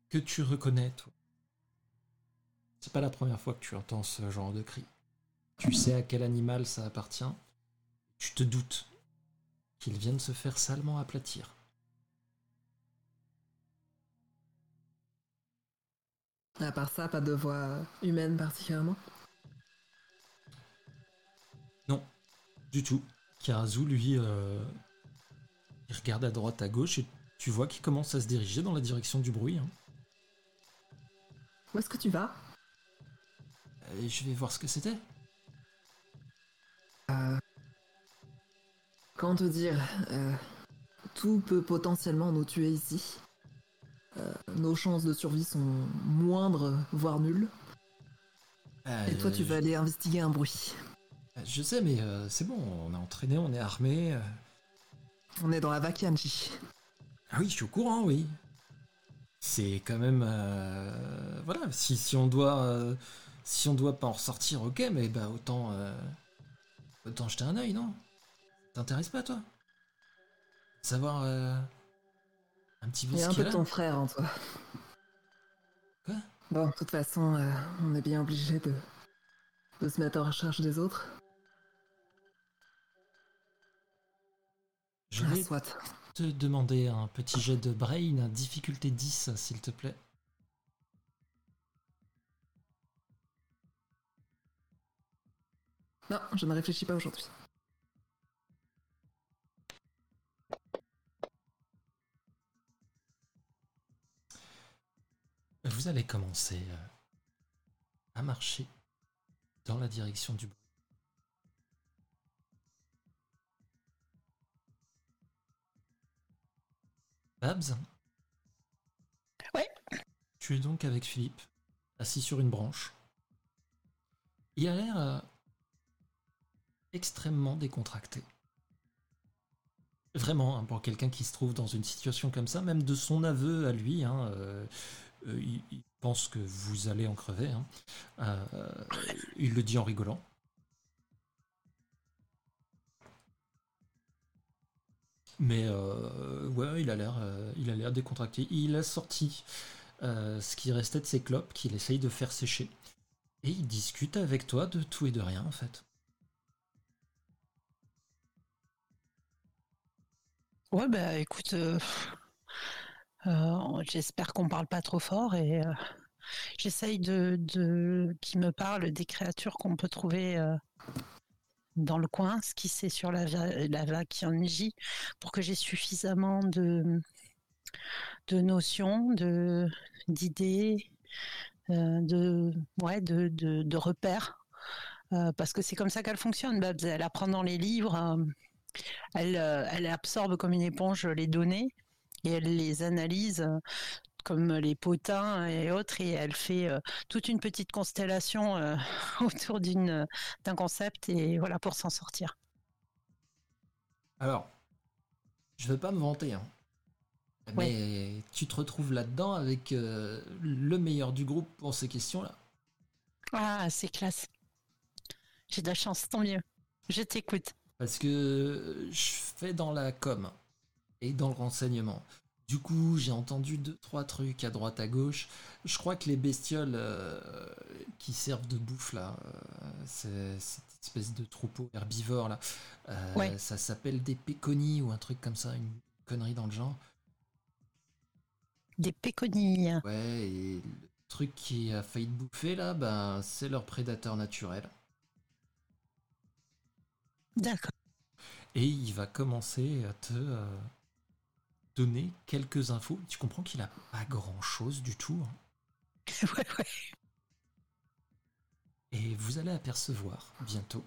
S1: que tu reconnais, toi. C'est pas la première fois que tu entends ce genre de cri. Tu sais à quel animal ça appartient. Tu te doutes qu'il vient de se faire salement aplatir.
S3: À part ça, pas de voix humaine particulièrement.
S1: Du tout. Karazu, lui, euh, il regarde à droite, à gauche, et tu vois qu'il commence à se diriger dans la direction du bruit. hein.
S3: Où est-ce que tu vas?
S1: Et je vais voir ce que c'était.
S3: Euh, Comment te dire euh, Tout peut potentiellement nous tuer ici. Euh, nos chances de survie sont moindres, voire nulles. Et toi, tu vas aller investiguer un bruit.
S1: Je sais, mais euh, c'est bon, on est entraîné, on est armé.
S3: On est dans la Vakianji.
S1: Ah oui, je suis au courant, oui. C'est quand même, voilà, si, si on doit, si on doit pas en ressortir, ok, mais bah autant, autant jeter un œil, non T'intéresse pas, toi Savoir euh, un petit peu
S3: Il y a un peu de ton frère en toi. Bon, de toute façon, euh, on est bien obligé de, de se mettre en recherche des autres.
S1: Je
S3: Ah,
S1: vais
S3: soit.
S1: te demander un petit jet de brain, difficulté 10, s'il te plaît.
S3: Non, je ne réfléchis pas aujourd'hui.
S1: Vous allez commencer euh, à marcher dans la direction du bruit. Babs
S2: Ouais.
S1: Tu es donc avec Philippe, assis sur une branche. Il a l'air euh, extrêmement décontracté. Vraiment, hein, pour quelqu'un qui se trouve dans une situation comme ça, même de son aveu à lui, hein, euh, euh, il, pense que vous allez en crever. hein. Euh, il le dit en rigolant. Mais ouais, il a l'air, il a l'air décontracté. Il a sorti ce qui restait de ses clopes qu'il essaye de faire sécher. Et il discute avec toi de tout et de rien en fait.
S2: Ouais, bah écoute, euh, euh, j'espère qu'on parle pas trop fort et euh, j'essaye de, de qu'il me parle des créatures qu'on peut trouver dans le coin, ce qui c'est sur la, la vague Kianji, pour que j'ai suffisamment de, de notions, de d'idées, de ouais, de, de, de repères. Parce que c'est comme ça qu'elle fonctionne. Elle apprend dans les livres. Euh, elle, elle absorbe comme une éponge les données et elle les analyse euh, comme les potins et autres et elle fait euh, toute une petite constellation euh, autour d'une d'un concept et voilà pour s'en sortir.
S1: Alors, je veux pas me vanter, hein. mais tu te retrouves là-dedans avec euh, le meilleur du groupe pour ces questions-là.
S2: Ah, c'est classe. J'ai de la chance, tant mieux. Je t'écoute.
S1: Parce que je fais dans la com et dans le renseignement. Du coup, j'ai entendu deux, trois trucs à droite, à gauche. Je crois que les bestioles euh, qui servent de bouffe, là, euh, c'est- cette espèce de troupeau herbivore, là, euh,
S2: Ouais.
S1: ça s'appelle des péconies ou un truc comme ça, une connerie dans le genre.
S2: Des péconilles.
S1: Ouais, et le truc qui a failli te bouffer, là, ben, c'est leur prédateur naturel.
S2: D'accord.
S1: Et il va commencer à te euh, donner quelques infos. Tu comprends qu'il a pas grand chose du tout. hein.
S2: ouais, ouais.
S1: Et vous allez apercevoir bientôt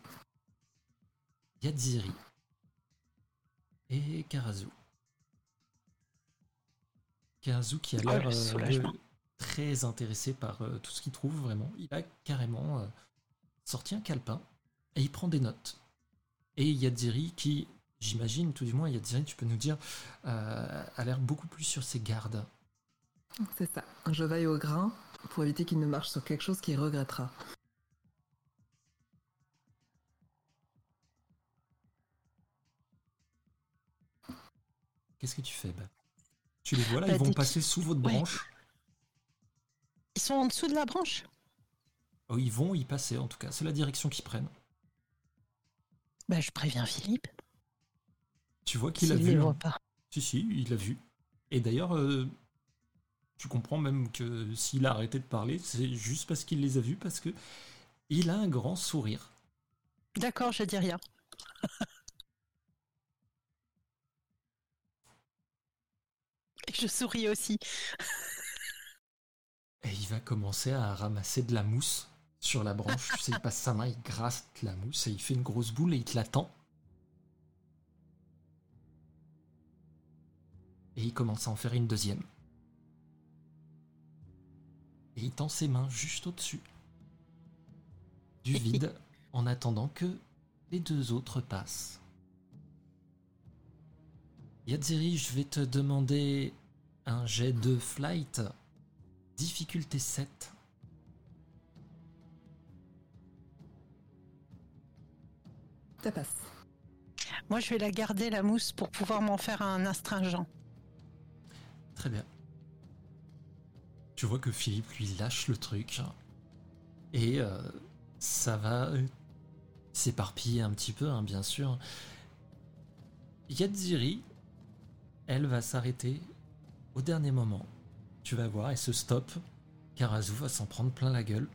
S1: Yadziri et Karazu. Karazu qui a
S2: Oh,
S1: l'air euh, très intéressé par euh, tout ce qu'il trouve vraiment. Il a carrément euh, sorti un calepin et il prend des notes. Et Yadziri qui, j'imagine, tout du moins Yadziri, tu peux nous dire, euh, a l'air beaucoup plus sur ses gardes.
S3: C'est ça. Je veille au grain pour éviter qu'il ne marche sur quelque chose qu'il regrettera.
S1: Qu'est-ce que tu fais, Bab? Tu les vois là,
S2: Bah,
S1: ils vont passer sous votre
S2: Ouais.
S1: branche.
S2: Ils sont en dessous de la branche?
S1: Oh, ils vont y passer en tout cas, c'est la direction qu'ils prennent.
S2: Bah, je préviens Philippe.
S1: Tu vois qu'il a
S2: s'il les
S1: vu.
S2: voit
S1: hein.
S2: pas.
S1: Si, si, il l'a vu. Et d'ailleurs, euh, tu comprends même que s'il a arrêté de parler, c'est juste parce qu'il les a vus, parce que il a un grand sourire.
S2: D'accord, je dis rien. Et je souris aussi.
S1: Et il va commencer à ramasser de la mousse sur la branche. tu sais, il passe sa main, il grasse la mousse et il fait une grosse boule et il te l'attend. Et il commence à en faire une deuxième. Et il tend ses mains juste au-dessus du vide en attendant que les deux autres passent. Yadziri, je vais te demander un jet de flight. Difficulté 7.
S2: Moi, je vais la garder, la mousse, pour pouvoir m'en faire un astringent.
S1: Très bien. tu vois que Philippe lui lâche le truc. Et euh, ça va euh, s'éparpiller un petit peu, hein, bien sûr. Yadziri, elle va s'arrêter au dernier moment. Tu vas voir, elle se stoppe. Karazu va s'en prendre plein la gueule.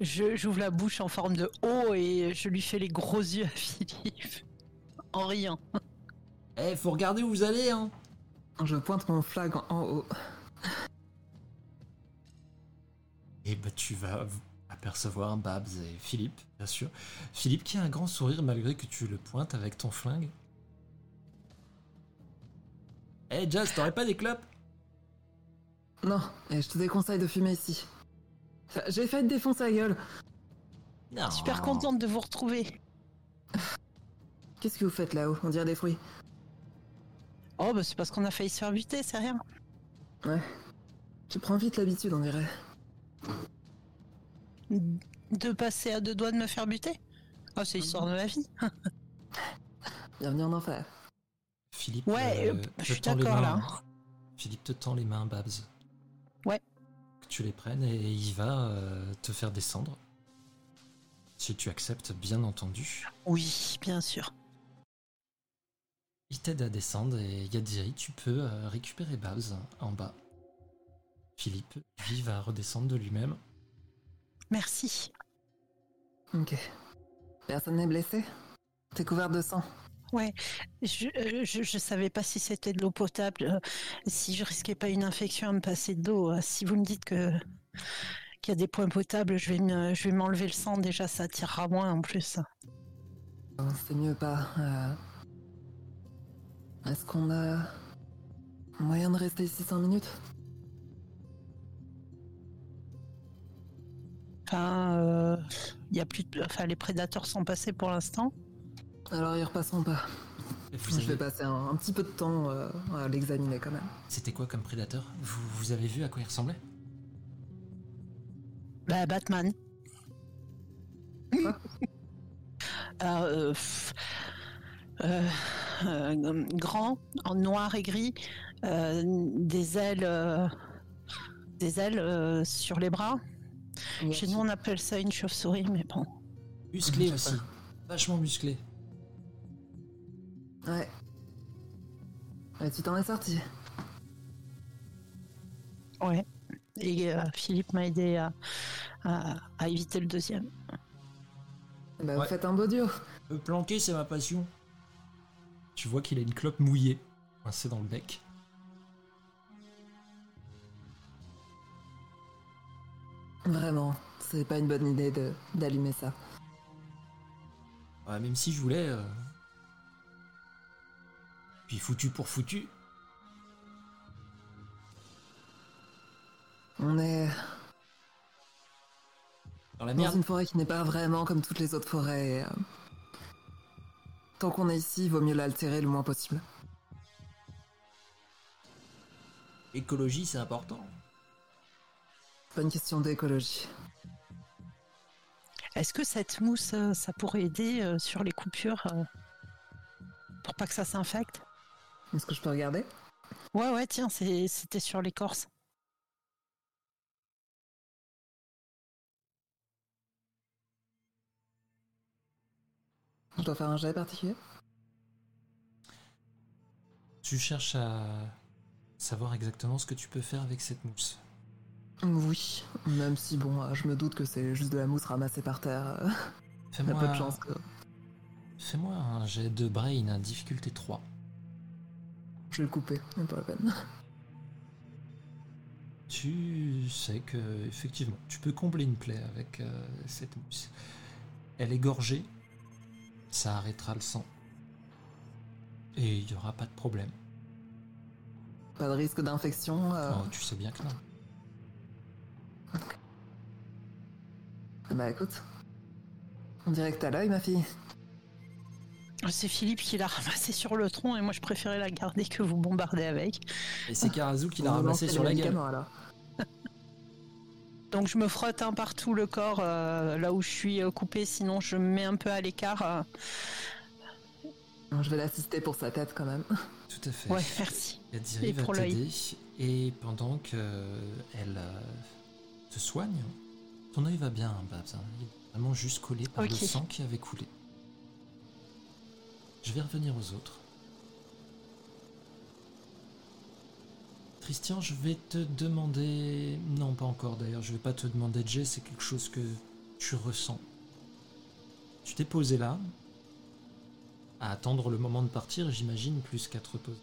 S2: J'ouvre la bouche en forme de O et je lui fais les gros yeux à Philippe. En riant.
S1: Eh, faut regarder où vous allez, hein
S3: Je pointe mon flag en- en haut.
S1: Et bah tu vas apercevoir Babs et Philippe, bien sûr. Philippe qui a un grand sourire malgré que tu le pointes avec ton flingue. Eh Jazz, t'aurais pas des clopes?
S3: Non, et je te déconseille de fumer ici. J'ai failli te défoncer la gueule.
S1: Non.
S2: Super contente de vous retrouver.
S3: Qu'est-ce que vous faites là-haut? On dirait des fruits.
S2: Oh, bah c'est parce qu'on a failli se faire buter, c'est rien.
S3: Ouais. Tu prends vite l'habitude, on dirait.
S2: De passer à deux doigts de me faire buter? Oh, c'est l'histoire de ma vie.
S3: Bienvenue en enfer.
S1: Philippe
S2: Ouais,
S1: euh,
S2: euh,
S1: te
S2: je suis d'accord
S1: mains.
S2: là.
S1: Philippe te tend les mains, Babs. Tu les prennes et il va euh, te faire descendre. Si tu acceptes, bien entendu.
S2: Oui, bien sûr.
S1: Il t'aide à descendre et Yadziri, tu peux euh, récupérer Babs en bas. Philippe, lui, va redescendre de lui-même.
S2: Merci.
S3: Ok. Personne n'est blessé? T'es couvert de sang?
S2: Je, euh, je, je savais pas si c'était de l'eau potable, euh, si je risquais pas une infection à me passer de l'eau. euh, Si vous me dites que qu'il y a des points potables, je vais me, je vais m'enlever le sang déjà, ça attirera moins en plus.
S3: C'est mieux pas. euh. Est-ce qu'on a moyen de rester ici 5 minutes?
S2: Enfin, il y a plus, de- enfin les prédateurs sont passés pour l'instant.
S3: Alors y repasserons pas.
S1: Vous
S3: Je
S1: avez-
S3: vais passer un, un petit peu de temps euh, à l'examiner quand même.
S1: C'était quoi comme prédateur? Vous, vous avez vu à quoi il ressemblait?
S2: Bah Batman.
S3: Quoi?
S2: Euh, pff, euh, euh, grand, en noir et gris, euh, des ailes, euh, des ailes euh, sur les bras. Chez nous, on appelle ça une chauve-souris, mais bon.
S1: Musclé aussi. Vachement musclé.
S3: Ouais. Et tu t'en es sorti
S2: Ouais. Et euh, Philippe m'a aidé à, à- à éviter le deuxième.
S3: Bah
S1: Ouais.
S3: vous faites un beau duo.
S1: Me planquer, c'est ma passion. Tu vois qu'il a une clope mouillée, coincée dans le bec.
S3: Vraiment, c'est pas une bonne idée de d'allumer ça.
S1: Ouais, même si je voulais. euh, Puis foutu pour foutu.
S3: On est
S1: Dans la
S3: dans
S1: merde.
S3: une forêt qui n'est pas vraiment comme toutes les autres forêts. et, euh, Tant qu'on est ici, il vaut mieux l'altérer le moins possible.
S1: Écologie, c'est important.
S3: Pas une question d'écologie.
S2: Est-ce que cette mousse, euh, ça pourrait aider euh, sur les coupures pour pas que ça s'infecte?
S3: Est-ce que je peux regarder?
S2: Ouais, ouais, tiens, c'est- c'était sur l'écorce.
S3: Je dois faire un jet particulier?
S1: Tu cherches à savoir exactement ce que tu peux faire avec cette mousse.
S3: Oui, même si bon, euh, je me doute que c'est juste de la mousse ramassée par terre. euh, Il y a peu de
S1: Fais-moi
S3: chance que
S1: fais-moi un jet de brain à difficulté 3.
S3: Je vais le couper, c'est pas la peine.
S1: Tu sais que effectivement, tu peux combler une plaie avec euh, cette mousse. Elle est gorgée, ça arrêtera le sang. Et il n'y aura pas de problème.
S3: Pas de risque d'infection. euh,
S1: Oh, tu sais bien que non.
S3: Bah écoute, on dirait que t'as l'œil, ma fille.
S2: C'est Philippe qui l'a ramassée sur le tronc et moi je préférais la garder que vous bombarder avec.
S1: Et c'est Karazu qui l'a
S3: On va
S1: ramassé
S3: lancer
S1: sur la gueule.
S2: Donc je me frotte un partout le corps euh, là où je suis euh, coupée, sinon je me mets un peu à l'écart. euh.
S3: Je vais l'assister pour sa tête quand même.
S1: Tout à fait.
S2: Ouais, merci.
S1: Yadiri
S2: Et
S1: va
S2: pour l'œil.
S1: et pendant que elle euh, te soigne, ton œil va bien, Babs. hein. Il est vraiment juste collé par le sang qui avait coulé. Je vais revenir aux autres. Christian, je vais te demander. Non, pas encore d'ailleurs. Je vais pas te demander de jet, c'est quelque chose que tu ressens. Tu t'es posé là, à attendre le moment de partir, j'imagine, plus qu'à te reposer.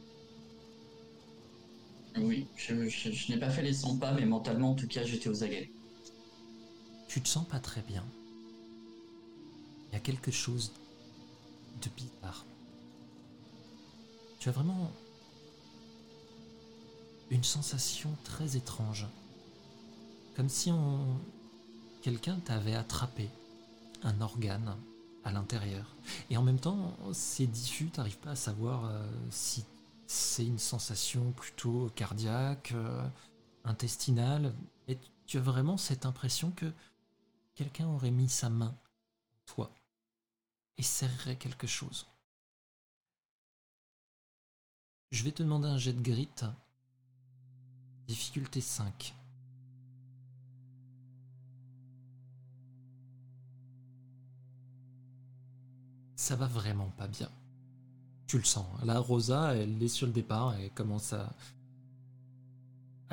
S4: Oui, je, je- je n'ai pas fait les 100 pas, mais mentalement, en tout cas, j'étais aux aguets.
S1: Tu te sens pas très bien. Il y a quelque chose de bizarre. Tu as vraiment une sensation très étrange. Comme si on... quelqu'un t'avait attrapé un organe à l'intérieur. Et en même temps, c'est diffus, t'arrives pas à savoir euh, si c'est une sensation plutôt cardiaque, euh, intestinale. Et tu as vraiment cette impression que quelqu'un aurait mis sa main toi et serrerait quelque chose. Je vais te demander un jet de grit. Difficulté 5. Ça va vraiment pas bien. Tu le sens. Là, Rosa, elle est sur le départ et commence à,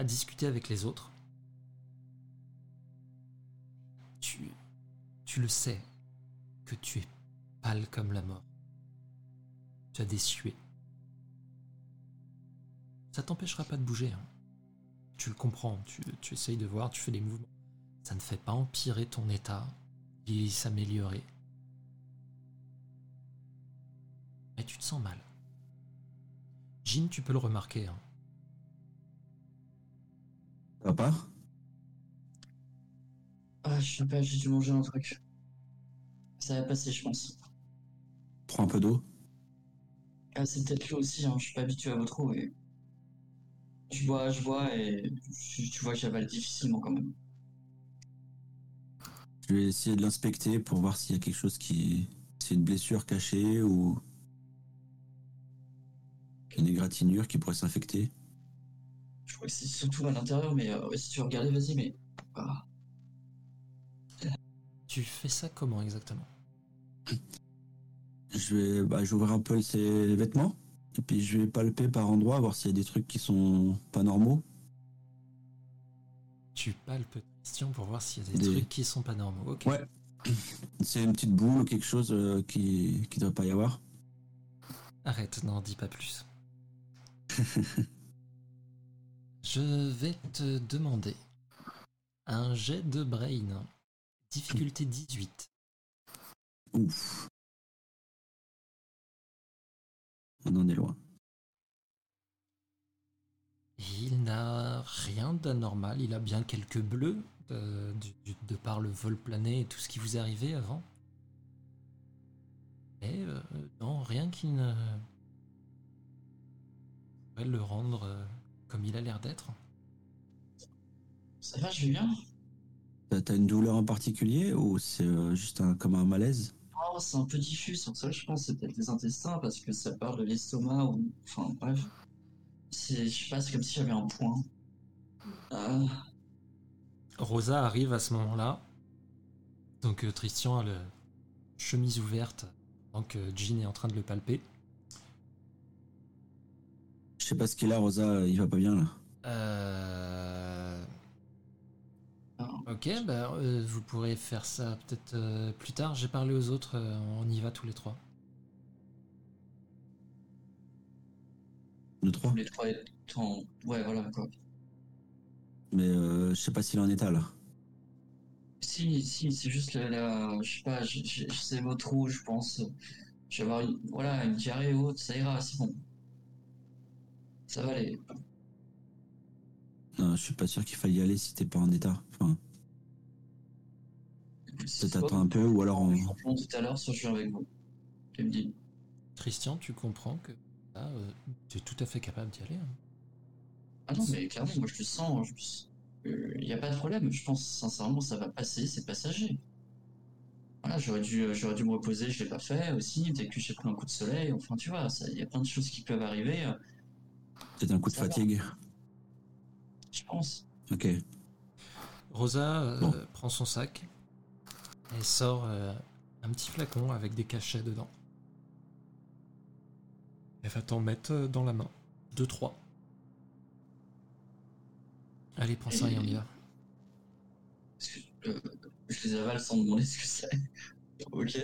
S1: discuter avec les autres. Tu, tu le sais que tu es pâle comme la mort. Tu as des. Ça t'empêchera pas de bouger. hein. Tu le comprends, tu, tu essayes de voir, tu fais des mouvements. Ça ne fait pas empirer ton état, il s'améliorer. Mais tu te sens mal. Jean, tu peux le remarquer. hein.
S5: Ça va pas?
S4: Ah, je sais pas, j'ai dû manger un truc. Ça va passer, je pense.
S5: Prends un peu d'eau.
S4: Ah, c'est peut-être lui aussi, hein, je suis pas habitué à votre eau. Et... Je bois, je bois et tu vois que j'avale difficilement quand même.
S5: Je vais essayer de l'inspecter pour voir s'il y a quelque chose qui. C'est une blessure cachée ou. Une égratignure qui pourrait s'infecter.
S4: Je crois que c'est surtout à l'intérieur, mais euh, si tu veux regarder, vas-y, mais. Ah.
S1: Tu fais ça comment exactement?
S5: Je vais, bah, ouvrir un peu ses vêtements. Et puis je vais palper par endroits, voir s'il y a des trucs qui sont pas normaux.
S1: Tu palpes Christian pour voir s'il y a des,
S5: Des-
S1: trucs qui sont pas normaux. Ok.
S5: Ouais. C'est une petite boule ou quelque chose euh, qui qui devrait pas y avoir.
S1: Arrête, n'en dis pas plus. Je vais te demander un jet de brain. Difficulté 18.
S5: Ouf. On en est loin.
S1: Il n'a rien d'anormal. Il a bien quelques bleus de, du- de par le vol plané et tout ce qui vous est arrivé avant. Mais euh, non, rien qui ne pourrait le rendre euh, comme il a l'air d'être.
S4: Ça va, bien
S5: T'as t'as une douleur en particulier ou c'est euh, juste un, comme un malaise?
S4: Oh, c'est un peu diffus, sur ça je pense que c'est peut-être les intestins parce que ça part de l'estomac ou. Enfin, bref. C'est, je sais pas, c'est comme si j'avais un point. Ah,
S1: Rosa arrive à ce moment-là. Donc euh, Christian a le chemise ouverte pendant que Jean est en train de le palper.
S5: Je sais pas ce qu'il a, Rosa, il va pas bien là.
S1: Euh... Ok, bah, euh, vous pourrez faire ça peut-être euh, plus tard. J'ai parlé aux autres, euh, on y va tous les trois.
S5: Le 3.
S4: les trois étant. Ouais, voilà quoi.
S5: Mais euh, je sais pas s'il est en état là.
S4: Si, si, c'est juste la, la- je sais pas, c'est votre trou, je pense. Je vais avoir une, voilà, une diarrhée haute, ça ira, c'est bon. Ça va aller.
S5: Non, je suis pas sûr qu'il faille y aller si t'es pas en état. Enfin, peut-être attends un peu ou alors on.
S4: Je reprends tout à l'heure, soit je viens avec vous. Tu me dis.
S1: Christian, tu comprends que là, euh, tu es tout à fait capable d'y aller. hein.
S4: Ah non, mais clairement, moi je le sens. Il n'y a pas de problème. Je pense sincèrement ça va passer, c'est passager. Voilà, j'aurais dû, j'aurais dû me reposer, je l'ai pas fait aussi. Dès que j'ai pris un coup de soleil, enfin, tu vois, ça- il y a plein de choses qui peuvent arriver, euh,
S5: C'est un coup de
S4: Ça va.
S5: fatigue.
S4: je pense.
S5: Ok.
S1: Rosa euh, prend son sac et sort euh, un petit flacon avec des cachets dedans. Elle va t'en mettre euh, dans la main. Deux, trois. Allez, prends ça et on y va.
S4: Je les avale sans demander ce que c'est. ok.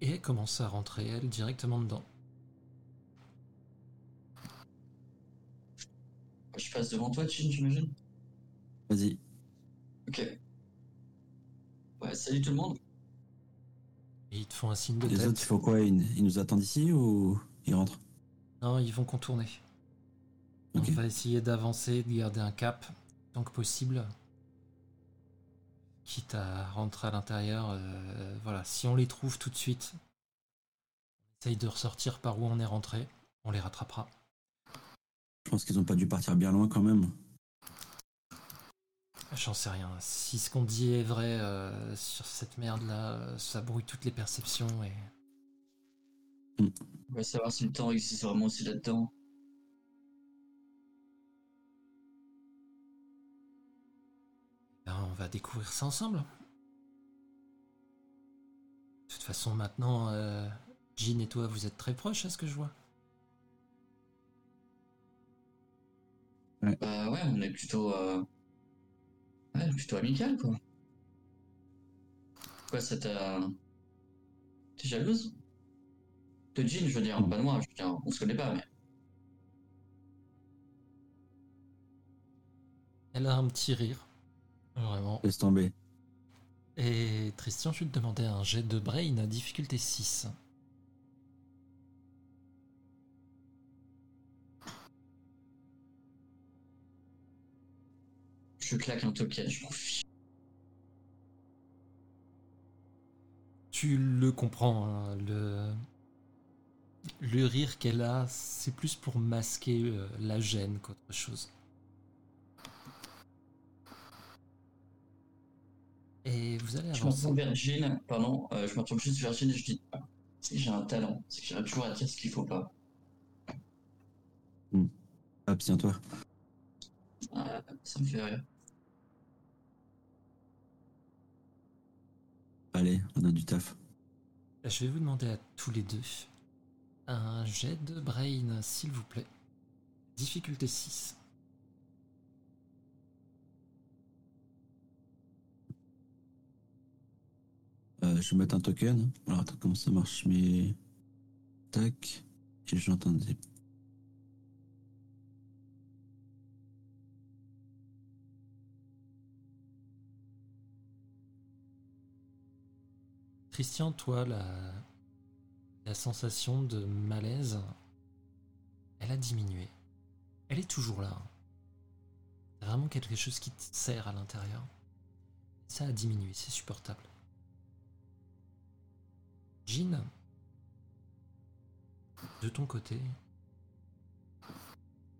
S1: Et elle commence à rentrer, elle, directement dedans.
S4: Je passe devant toi, Chin, j'imagine?
S5: Vas-y.
S4: Ok. Ouais, salut tout le monde.
S1: Et ils te font un signe de
S5: Les
S1: tête.
S5: autres, il faut quoi? Ils, ils nous attendent ici ou ils rentrent?
S1: Non, ils vont contourner.
S5: Ok.
S1: On va essayer d'avancer, de garder un cap tant que possible. Quitte à rentrer à l'intérieur. euh, voilà, si on les trouve tout de suite, on essaye de ressortir par où on est rentré. On les rattrapera.
S5: Je pense qu'ils ont pas dû partir bien loin quand même.
S1: J'en sais rien. Si ce qu'on dit est vrai euh, sur cette merde-là, euh, ça brouille toutes les perceptions et
S4: On va savoir si le temps existe vraiment aussi là-dedans.
S1: ben, on va découvrir ça ensemble. De toute façon, maintenant, euh, Jean et toi, vous êtes très proches, à ce que je vois.
S4: Bah ouais, on est plutôt. Euh... Ouais, plutôt amical, quoi. Quoi, ça t'a. T'es jalouse? De Jean, je veux dire, pas de moi, je veux dire, on se connaît pas, mais.
S1: Elle a un petit rire. Vraiment.
S5: Laisse tomber.
S1: Et Tristan, je vais te demander un jet de brain à difficulté 6.
S4: Je claque un token, je m'en fiche.
S1: Tu le comprends, hein, le... le rire qu'elle a, c'est plus pour masquer euh, la gêne qu'autre chose. Et vous allez
S4: Je
S1: avancer.
S4: retourne vers Jean, pardon, euh, je me retourne juste vers Jean et je dis ah, si j'ai un talent, c'est que j'arrive toujours à dire ce qu'il faut pas.
S5: Abstiens-toi.
S4: Ah, ça me fait rire.
S5: Allez, on a du taf.
S1: Je vais vous demander à tous les deux un jet de brain, s'il vous plaît. Difficulté 6.
S5: Euh, je vais mettre un token. Alors attends, comment ça marche Mais. Tac. Et j'entendais.
S1: Christian, toi, la, sensation de malaise, elle a diminué. Elle est toujours là. C'est vraiment quelque chose qui te serre à l'intérieur. Ça a diminué, c'est supportable. Jean, de ton côté,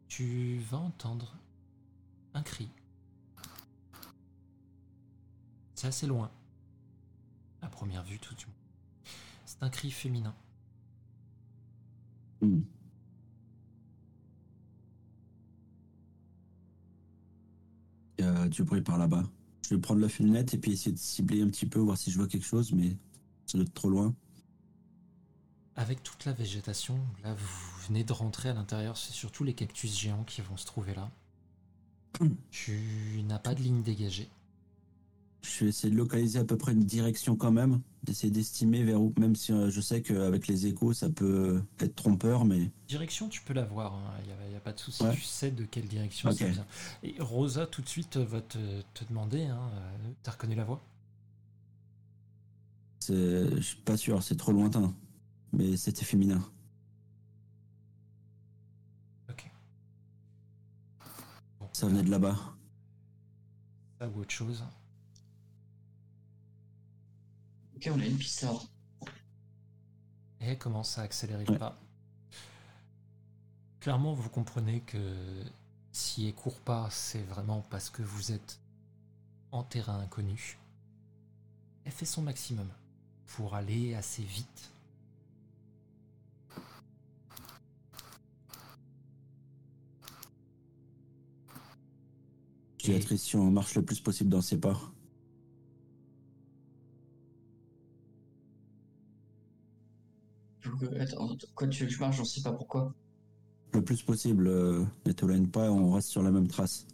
S1: tu vas entendre un cri. C'est assez loin. À première vue, tout du moins. C'est un cri féminin.
S5: Hmm. Y a du bruit par là-bas. Je vais prendre la lunette et puis essayer de cibler un petit peu, voir si je vois quelque chose, mais ça doit être trop loin.
S1: Avec toute la végétation, là vous venez de rentrer à l'intérieur, c'est surtout les cactus géants qui vont se trouver là. Tu n'as pas de ligne dégagée.
S5: Je vais essayer de localiser à peu près une direction quand même, d'essayer d'estimer vers où, même si euh, je sais qu'avec les échos ça peut être trompeur, mais
S1: Direction, tu peux la voir, il n'y a, pas de souci,
S5: Ouais.
S1: tu sais de quelle direction ça vient. Et Rosa, tout de suite, va te, te demander, hein, euh, t'as reconnu la voix?
S5: Je suis pas sûr, c'est trop lointain. Mais c'était féminin.
S1: Ok. Bon,
S5: Ça venait de là-bas.
S1: ça ou autre chose.
S4: Ok, on a une piste alors.
S1: Et elle commence à accélérer
S5: Ouais.
S1: pas? Clairement, vous comprenez que si elle court pas, c'est vraiment parce que vous êtes en terrain inconnu. Elle fait son maximum pour aller assez vite.
S5: Je Tristan, on marche le plus possible dans ses pas.
S4: Attends, quoi tu veux que je marche J'en sais pas pourquoi.
S5: Le plus possible, euh, ne t'éloigne pas, on reste sur la même trace.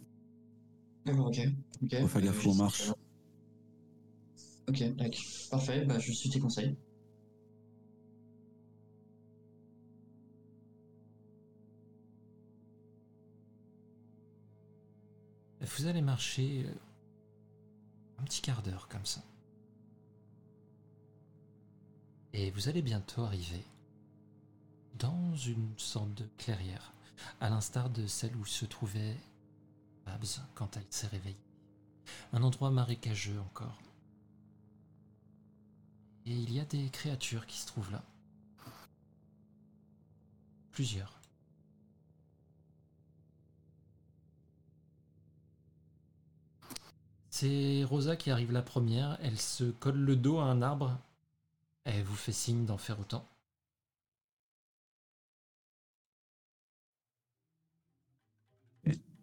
S4: D'accord, ok. ok.
S5: Faut faire gaffe on marche.
S4: Ok, d'accord. Parfait, bah, je suis tes conseils.
S1: Vous allez marcher euh, un petit quart d'heure comme ça. Et vous allez bientôt arriver dans une sorte de clairière, à l'instar de celle où se trouvait Babs quand elle s'est réveillée. Un endroit marécageux encore. Et il y a des créatures qui se trouvent là. Plusieurs. C'est Rosa qui arrive la première. Elle se colle le dos à un arbre. Elle vous fait signe d'en faire autant.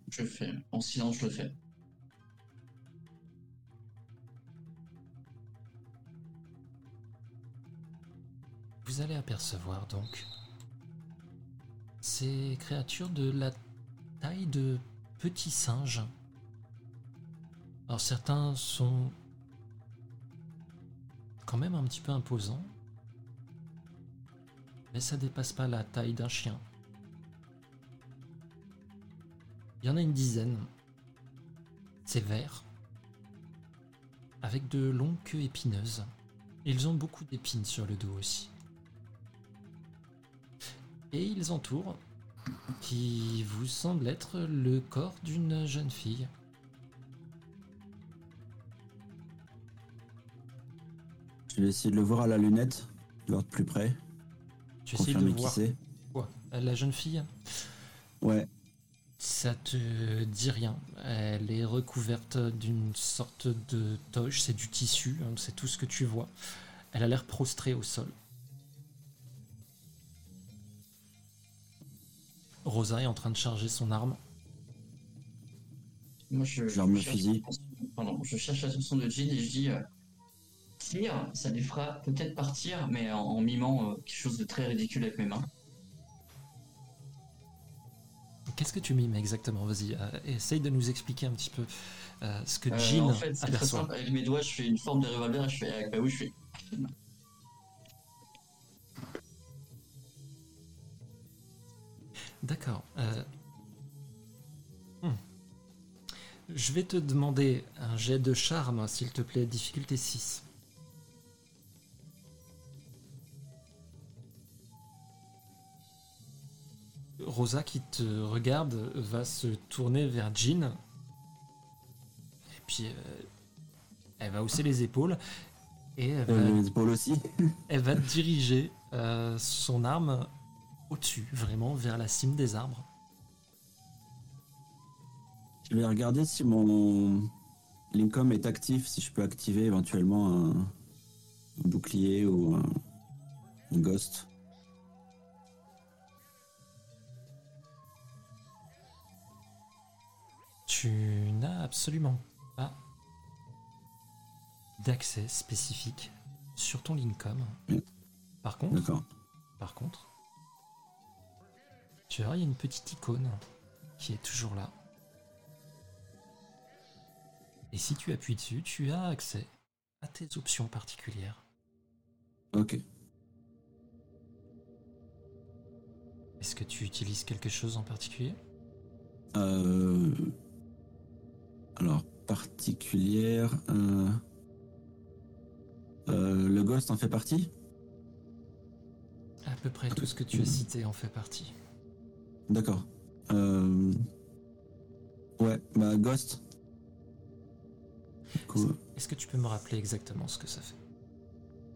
S4: Je fais. En silence, je le fais.
S1: Vous allez apercevoir donc ces créatures de la taille de petits singes. Alors certains sont même un petit peu imposants, mais ça dépasse pas la taille d'un chien. Il y en a une dizaine. C'est vert, avec de longues queues épineuses. Ils ont beaucoup d'épines sur le dos aussi. Et ils entourent qui vous semble être le corps d'une jeune fille.
S5: Je vais essayer de le voir à la lunette, de voir de plus près,
S1: Tu essayes de
S5: qui
S1: voir
S5: c'est.
S1: quoi La jeune fille
S5: Ouais,
S1: Ça te dit rien. Elle est recouverte d'une sorte de toge, c'est du tissu, hein, c'est tout ce que tu vois. Elle a l'air prostrée au sol. Rosa est en train de charger son arme.
S4: Moi, je,
S5: le
S4: cherche
S5: fusil.
S4: Pardon, je cherche l'attention de Jean et je dis euh, ça les fera peut-être partir, mais en, en mimant euh, quelque chose de très ridicule avec mes mains.
S1: Qu'est-ce que tu mimes exactement? Vas-y, euh, essaye de nous expliquer un petit peu euh, ce que Jean
S4: en fait, c'est très
S1: aperçoit.
S4: simple. Avec mes doigts, je fais une forme de revolver et je fais avec bah oui, je fais.
S1: D'accord. hmm. Je vais te demander un jet de charme, s'il te plaît, difficulté 6. Rosa qui te regarde va se tourner vers Jean. Et puis euh, elle va hausser les épaules et elle va
S5: euh, les épaules aussi.
S1: elle va diriger euh, son arme au-dessus, vraiment vers la cime des arbres.
S5: Je vais regarder si mon Lincoln est actif, si je peux activer éventuellement un, un bouclier ou un, un ghost.
S1: Tu n'as absolument pas d'accès spécifique sur ton Lincoln. Par contre, par contre, tu vois, il y a une petite icône qui est toujours là. Et si tu appuies dessus, tu as accès à tes options particulières.
S5: Ok.
S1: Est-ce que tu utilises quelque chose en particulier?
S5: Euh, alors, particulière. euh, euh, le ghost en fait partie?
S1: À peu près tout ce que tu as cité en fait partie.
S5: D'accord. Euh, ouais, bah ghost. Coup,
S1: Est-ce que tu peux me rappeler exactement ce que ça fait?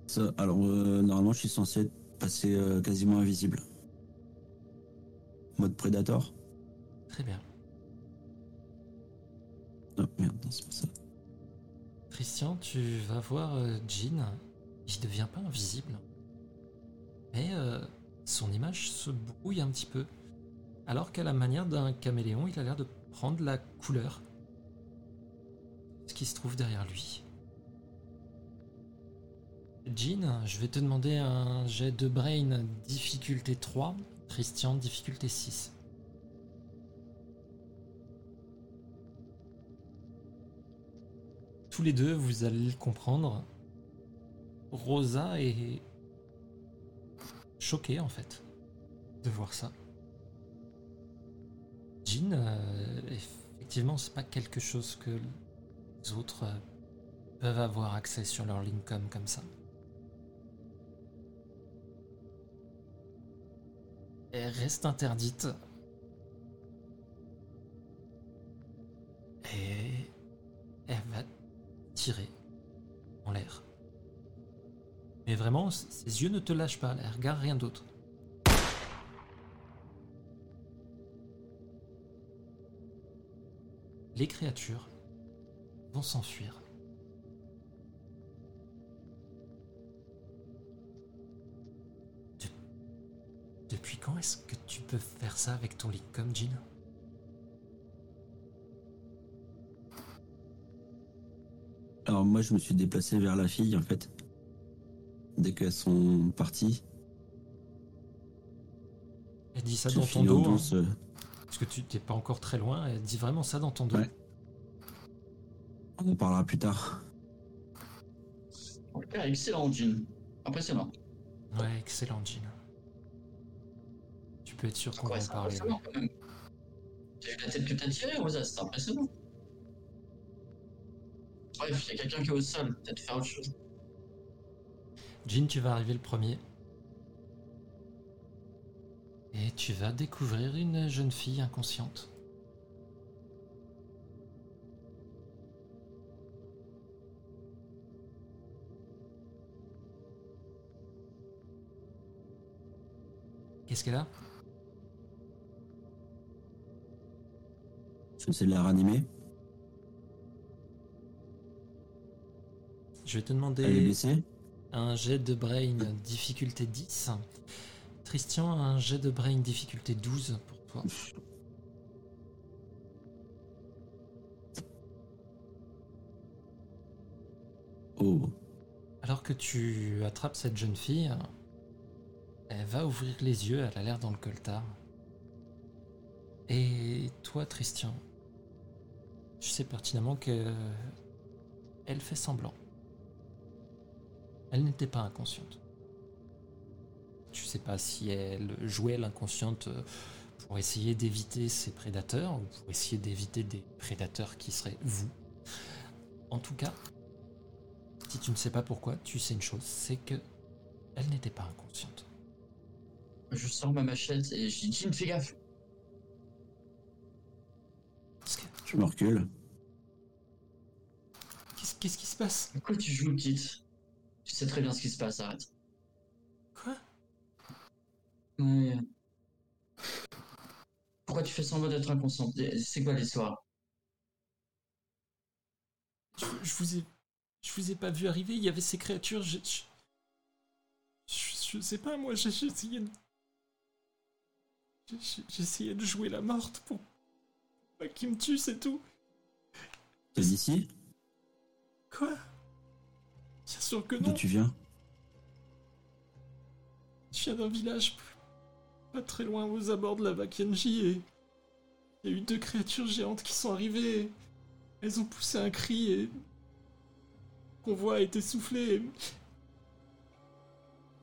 S5: Ça- alors, euh, normalement, je suis censé être passé euh, quasiment invisible. Mode Predator.
S1: Très bien. Christian, tu vas voir euh, Jean. Il devient pas invisible. Mais euh, son image se brouille un petit peu. Alors qu'à la manière d'un caméléon, il a l'air de prendre la couleur. Ce qui se trouve derrière lui. Jean, je vais te demander un jet de brain difficulté 3, Christian difficulté 6. Tous les deux, vous allez le comprendre. Rosa est choquée en fait de voir ça. Jean, euh, effectivement, c'est pas quelque chose que les autres euh, peuvent avoir accès sur leur Lincoln comme ça. Elle reste interdite. Et elle va tirer en l'air. Mais vraiment, ses yeux ne te lâchent pas, elle regarde rien d'autre. Les créatures vont s'enfuir. De- Depuis quand est-ce que tu peux faire ça avec ton lit comme Jean?
S5: Alors moi, je me suis déplacé vers la fille, en fait. Dès qu'elles sont parties.
S1: Elle dit ça dans ton dos, hein,
S5: douce, euh,
S1: parce que tu t'es pas encore très loin, elle dit vraiment ça dans ton dos.
S5: Ouais. On en parlera plus tard.
S4: Ok, excellent, Jean. Impressionnant.
S1: Ouais, excellent Jean. Tu peux être sûr qu'on va en parler.
S4: T'as vu la tête que t'as tirée, Rosa C'est impressionnant. Bref, il y a quelqu'un qui est au sol. Peut-être faire autre chose.
S1: Jean, tu vas arriver le premier. Et tu vas découvrir une jeune fille inconsciente. Qu'est-ce qu'elle a?
S5: Je sais de la ranimer.
S1: Je vais te demander un jet de brain difficulté 10. Christian, un jet de brain difficulté 12 pour toi.
S5: Oh.
S1: Alors que tu attrapes cette jeune fille, elle va ouvrir les yeux, elle a l'air dans le coltard. Et toi, Christian, tu sais pertinemment que elle fait semblant. Elle n'était pas inconsciente. Tu sais pas si elle jouait l'inconsciente pour essayer d'éviter ses prédateurs ou pour essayer d'éviter des prédateurs qui seraient vous. En tout cas, si tu ne sais pas pourquoi, tu sais une chose, c'est que elle n'était pas inconsciente.
S4: Je sors ma machette et je dis fais gaffe.
S5: Je me recule.
S1: qu'est-ce- qu'est-ce qui se passe?
S4: Pourquoi tu joues, petite Tu sais très bien ce qui se passe, arrête.
S1: Quoi?
S4: Ouais. Pourquoi tu fais semblant d'être inconsciente C'est quoi l'histoire?
S1: Je, je vous ai, je vous ai pas vu arriver. Il y avait ces créatures. Je, je, je- je sais pas moi. j'ai- J'essayais de, j'ai- j'essayais de jouer la morte pour pas qu'ils me tuent, c'est tout.
S5: T'es d'ici
S1: Quoi? Bien sûr que
S5: D'où
S1: non.
S5: tu viens?
S1: Je viens d'un village plus- pas très loin aux abords de la Vakenji et il y a eu deux créatures géantes qui sont arrivées. Elles ont poussé un cri et le convoi a été soufflé. et-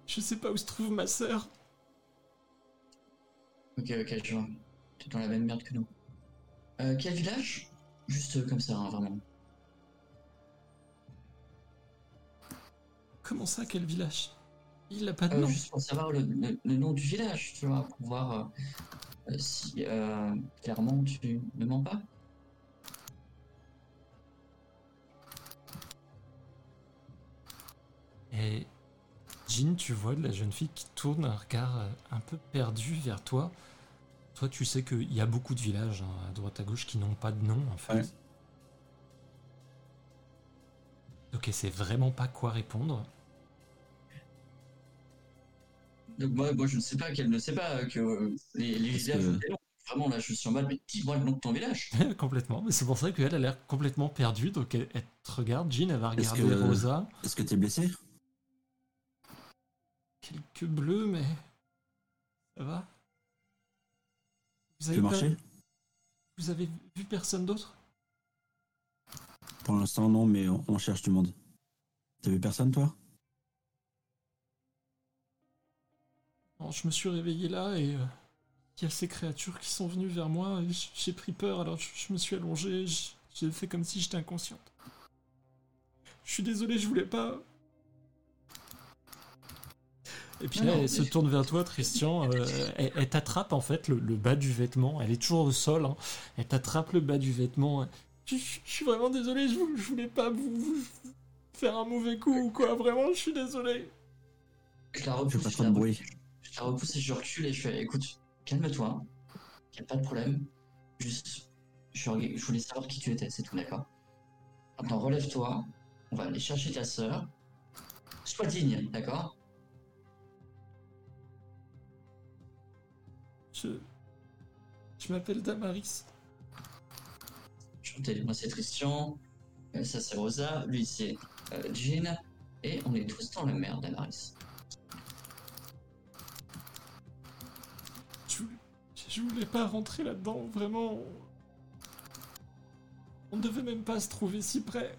S1: Je sais pas où se trouve ma sœur.
S4: Ok, ok, je vois. T'es dans la même merde que nous. Euh, quel village? Juste comme ça, hein, vraiment.
S1: Comment ça, quel village? Il a pas de
S4: Euh,
S1: nom.
S4: juste pour savoir le, le- le nom du village, tu vois, pour voir euh, si euh, clairement tu ne mens pas.
S1: Et Jean, tu vois la jeune fille qui tourne un regard un peu perdu vers toi. Toi, tu sais qu'il y a beaucoup de villages hein, à droite à gauche qui n'ont pas de nom en fait.
S5: Ouais.
S1: Donc elle sait vraiment pas quoi répondre.
S4: Donc moi, moi je ne sais pas qu'elle ne sait pas que euh, les, les villages
S5: que-.
S4: Vraiment là je suis en mode mais dis-moi le nom de ton village.
S1: complètement. Mais c'est pour ça qu'elle a l'air complètement perdue. Donc elle, elle te regarde, Jean, elle va regarder
S5: que-
S1: Rosa.
S5: Est-ce que t'es blessé?
S1: Quelques bleus, mais ça va? Vous
S5: Tu
S1: avez, pas-
S5: marcher?
S1: vous avez vu personne d'autre?
S5: Pour l'instant, non, mais on, on cherche du monde. T'as vu personne, toi?
S1: Non, je me suis réveillé là et euh, il y a ces créatures qui sont venues vers moi. J'ai pris peur, alors je, je me suis allongé. J'ai fait comme si j'étais inconsciente. Je suis désolé, je voulais pas. Et puis là, elle se tourne vers toi, Christian. euh, elle elle t'attrape en fait le, le bas du vêtement. Elle est toujours au sol. hein. Elle t'attrape le bas du vêtement. Je, je- je suis vraiment désolé, je, vou- je voulais pas vous, vous faire un mauvais coup ou quoi. Vraiment, je suis désolé.
S4: Je la
S5: Fais
S4: repousse,
S5: pas
S4: je
S5: de bruit.
S4: Je la repousse et je recule et je fais écoute, calme-toi, y a pas de problème. Juste, je, je voulais savoir qui tu étais, c'est tout, d'accord? Maintenant, relève-toi, on va aller chercher ta sœur. Sois digne, d'accord?
S1: Je, je m'appelle Damaris.
S4: Moi c'est Christian, euh, ça c'est Rosa, lui c'est euh, Jean, et on est tous dans la merde, Amaris.
S1: Je voulais, je voulais pas rentrer là-dedans, vraiment. On devait même pas se trouver si près.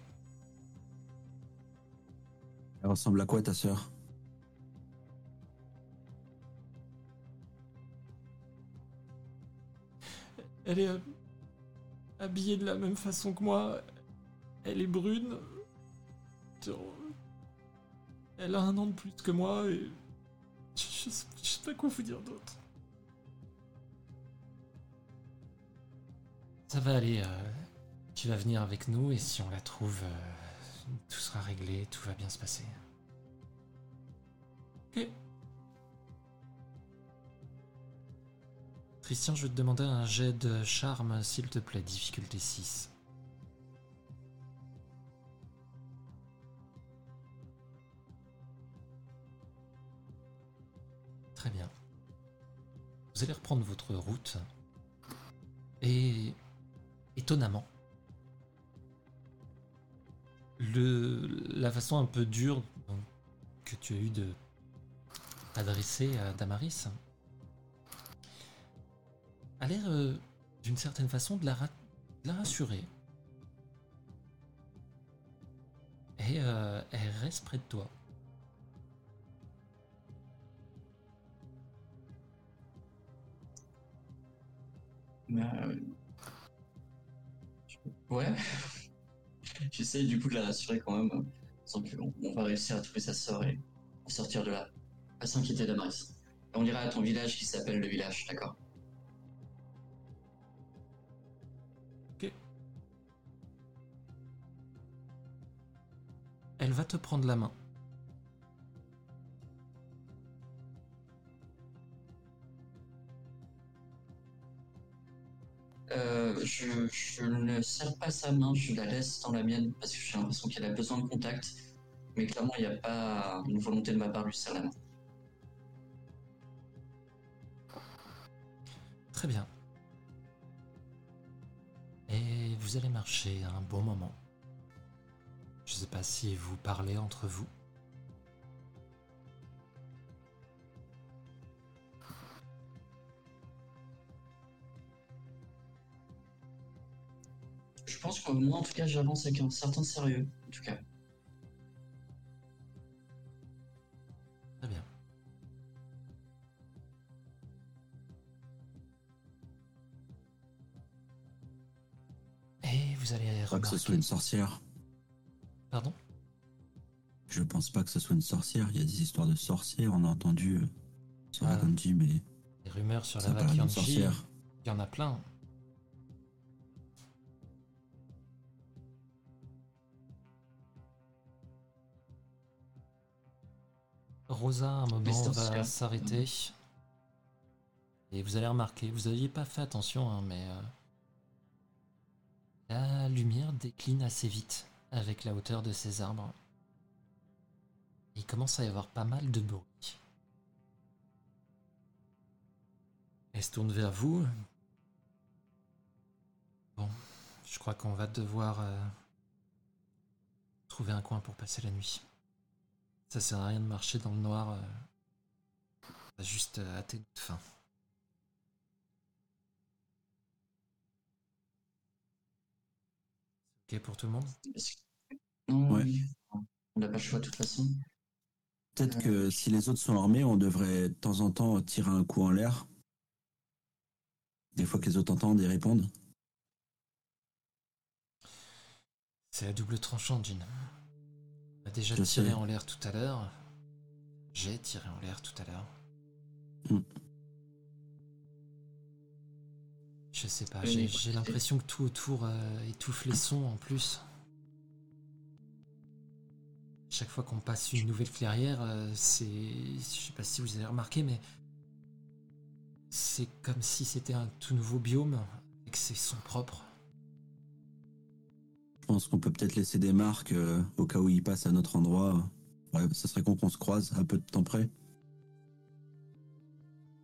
S5: Elle ressemble à quoi, ta sœur?
S1: Elle est euh, habillée de la même façon que moi. Elle est brune. Elle a un an de plus que moi et. Je, sais, je sais pas quoi vous dire d'autre. Ça va aller. euh, tu vas venir avec nous et si on la trouve, euh, tout sera réglé, tout va bien se passer. Ok. Christian, je vais te demander un jet de charme, s'il te plaît, difficulté 6. Très bien. Vous allez reprendre votre route. Et étonnamment, le, la façon un peu dure que tu as eu de t'adresser à Damaris a l'air euh, d'une certaine façon de la, rassurer. Et euh, elle reste près de toi.
S4: Euh, Ouais. J'essaie du coup de la rassurer quand même, euh, sans qu'on on va réussir à trouver sa sœur et en sortir de là. Pas s'inquiéter d'Amaris. On ira à ton village qui s'appelle le village, d'accord?
S1: Elle va te prendre la main.
S4: Euh, je, je ne serre pas sa main, je la laisse dans la mienne parce que j'ai l'impression qu'elle a besoin de contact. Mais clairement, il n'y a pas une volonté de ma part de lui serrer la main.
S1: Très bien. Et vous allez marcher un bon moment. Je sais pas si vous parlez entre vous.
S4: Je pense que moi, en tout cas, j'avance avec un certain sérieux, en tout cas.
S1: Très bien. Et vous allez
S5: Pas que ce soit
S1: remarquer...
S5: une sorcière.
S1: Pardon?
S5: Je pense pas que ce soit une sorcière. Il y a des histoires de sorcières, on a entendu euh, sur
S1: Ah.
S5: la Ganji, mais
S1: Les rumeurs sur
S5: ça
S1: la il y en a plein. Rosa, à un moment, va s'arrêter. Et vous allez remarquer, vous n'aviez pas fait attention, hein, mais euh, la lumière décline assez vite, avec la hauteur de ces arbres. Il commence à y avoir pas mal de bruit. Elle se tourne vers vous. Bon, je crois qu'on va devoir euh, trouver un coin pour passer la nuit. Ça sert à rien de marcher dans le noir. euh, juste euh, hâter notre faim. Ok pour tout le monde?
S4: Non,
S5: Ouais.
S4: oui. On n'a pas le choix de toute façon.
S5: Peut-être que si les autres sont armés, on devrait de temps en temps tirer un coup en l'air. Des fois que les autres entendent et répondent.
S1: C'est à double tranchant, Jean. On a déjà
S5: Je
S1: tiré
S5: sais.
S1: en l'air tout à l'heure. J'ai tiré en l'air tout à l'heure.
S5: Hmm.
S1: Je sais pas,
S4: Oui,
S1: j'ai l'impression que tout autour euh, étouffe les sons en plus. Chaque fois qu'on passe une nouvelle clairière, euh, c'est. Je sais pas si vous avez remarqué, mais. C'est comme si c'était un tout nouveau biome et que c'est son propre.
S5: Je pense qu'on peut peut-être laisser des marques euh, au cas où ils passent à notre endroit. Ouais, ça serait con qu'on se croise à peu de temps près.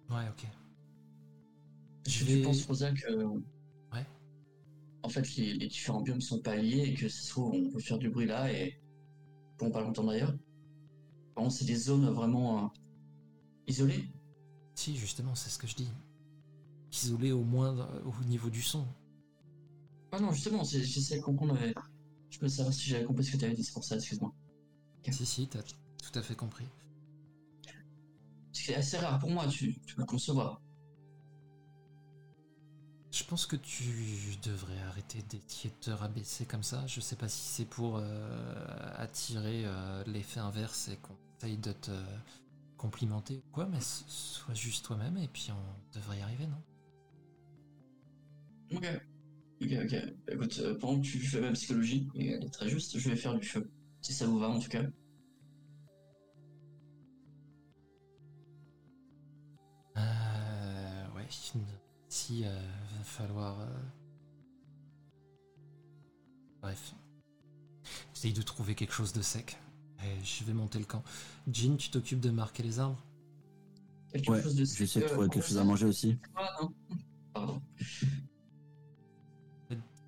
S1: Ouais, ok. Je vais-
S4: penses, Rosa, que.
S1: Ouais.
S4: En fait, les, les différents biomes sont pas liés et que ça se trouve, on peut faire du bruit là et. Bon, pas longtemps d'ailleurs. Par contre, c'est des zones vraiment euh, isolées.
S1: Si, justement, c'est ce que je dis. Isolé au moins euh, au niveau du son.
S4: Ah non, justement, j'essaie de comprendre. mais Je peux savoir si j'avais compris ce que tu avais dit, c'est pour ça, excuse-moi.
S1: Si, si, t'as tout à fait compris.
S4: C'est assez rare pour moi, tu, tu peux le concevoir.
S1: Je pense que tu devrais arrêter d'essayer de te rabaisser comme ça. Je sais pas si c'est pour euh, attirer euh, l'effet inverse et qu'on essaye de te complimenter ou quoi, mais sois juste toi-même et puis on devrait y arriver, non?
S4: Ok. Ok, ok. Écoute, euh, pendant que tu fais ma psychologie, et elle est très juste, je vais faire du feu. Si ça vous va, en tout cas.
S1: Euh, ouais, si euh, va falloir. euh, Bref. J'essaye de trouver quelque chose de sec. Et je vais monter le camp. Jean, tu t'occupes de marquer les arbres?
S4: Quelque
S5: Ouais,
S4: chose de
S5: j'essaie de
S4: euh,
S5: trouver quelque chose à manger aussi.
S4: Ah, non. Pardon.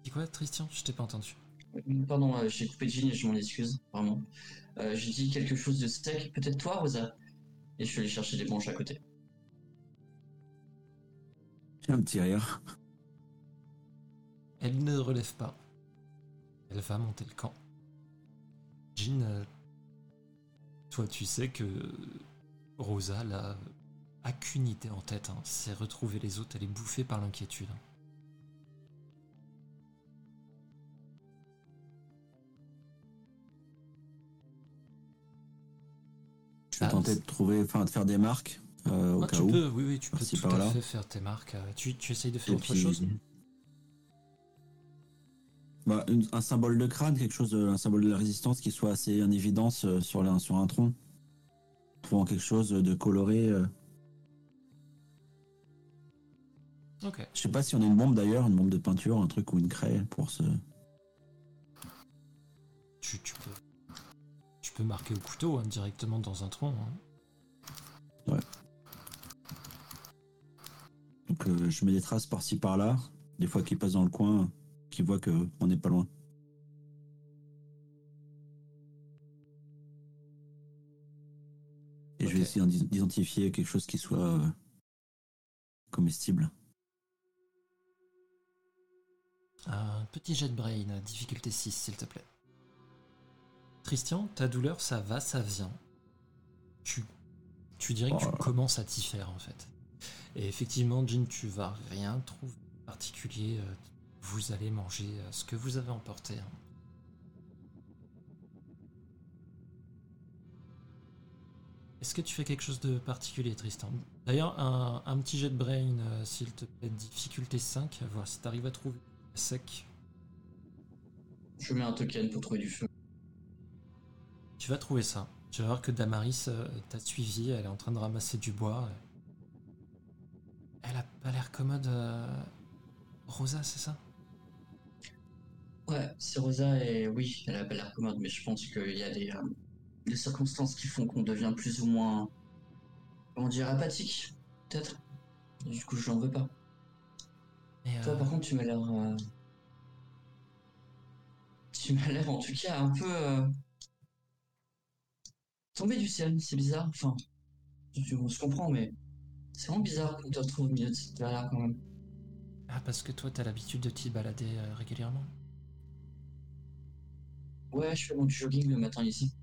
S1: Dis quoi, Tristan? Je t'ai pas entendu.
S4: Pardon, euh, j'ai coupé Jean et je m'en excuse, vraiment. Euh, j'ai dit quelque chose de sec, peut-être toi, Rosa? Et je suis allé chercher des branches à côté.
S5: Un petit rire.
S1: Elle ne relève pas. Elle va monter le camp. Jean, euh, toi tu sais que Rosa, là, a qu'une idée en tête, hein, c'est retrouver les autres, elle est bouffée par l'inquiétude. hein.
S5: Je vais
S1: Ah,
S5: tenter
S1: c'est-
S5: de trouver, enfin de faire des marques euh, au
S1: Ah,
S5: cas
S1: tu
S5: où.
S1: peux, oui, oui, tu peux tout à fait faire tes marques. euh, Tu, tu essayes de faire
S5: Et
S1: autre
S5: puis,
S1: chose?
S5: Bah, une- un symbole de crâne, quelque chose, de- un symbole de la résistance qui soit assez en évidence euh, sur, la- sur un tronc. Trouvant quelque chose de coloré. euh.
S1: Ok.
S5: Je sais pas si on a une bombe d'ailleurs, une bombe de peinture, un truc ou une craie pour se.
S1: Tu, tu peux, tu peux marquer au couteau hein, directement dans un tronc. hein.
S5: Donc euh, je mets des traces par-ci par-là, des fois qu'ils passent dans le coin, qu'ils voient que on n'est pas loin. Et je vais essayer d'ident- d'identifier quelque chose qui soit euh, comestible.
S1: Un petit jet de brain, difficulté 6, s'il te plaît. Christian, ta douleur, ça va, ça vient. Tu, tu dirais que tu
S5: Oh
S1: commences à t'y faire, en fait. Et effectivement, Jean, tu vas rien trouver de particulier. euh, Vous allez manger euh, ce que vous avez emporté. hein. Est-ce que tu fais quelque chose de particulier, Tristan? D'ailleurs, un, un petit jet de brain, euh, s'il te plaît, difficulté 5, à voir si tu arrives à trouver sec.
S4: Je mets un token pour trouver du feu.
S1: Tu vas trouver ça. Tu vas voir que Damaris euh, t'a suivi, elle est en train de ramasser du bois. Elle a pas l'air commode. euh, Rosa, c'est ça?
S4: Ouais, c'est Rosa et oui, elle a pas l'air commode, mais je pense qu'il y a des, euh, des circonstances qui font qu'on devient plus ou moins, comment dire, apathique, peut-être. Du coup, je n'en veux pas.
S1: Mais
S4: Toi,
S1: euh,
S4: par contre, tu m'as l'air. euh, Tu m'as l'air, en tout cas, un peu. Tombé du ciel, c'est bizarre. Enfin, je, on se comprend, mais c'est vraiment bizarre qu'on te retrouve au milieu de cette là quand même.
S1: ah, parce que toi, t'as l'habitude de t'y balader euh, régulièrement.
S4: Ouais, je fais mon jogging le matin ici.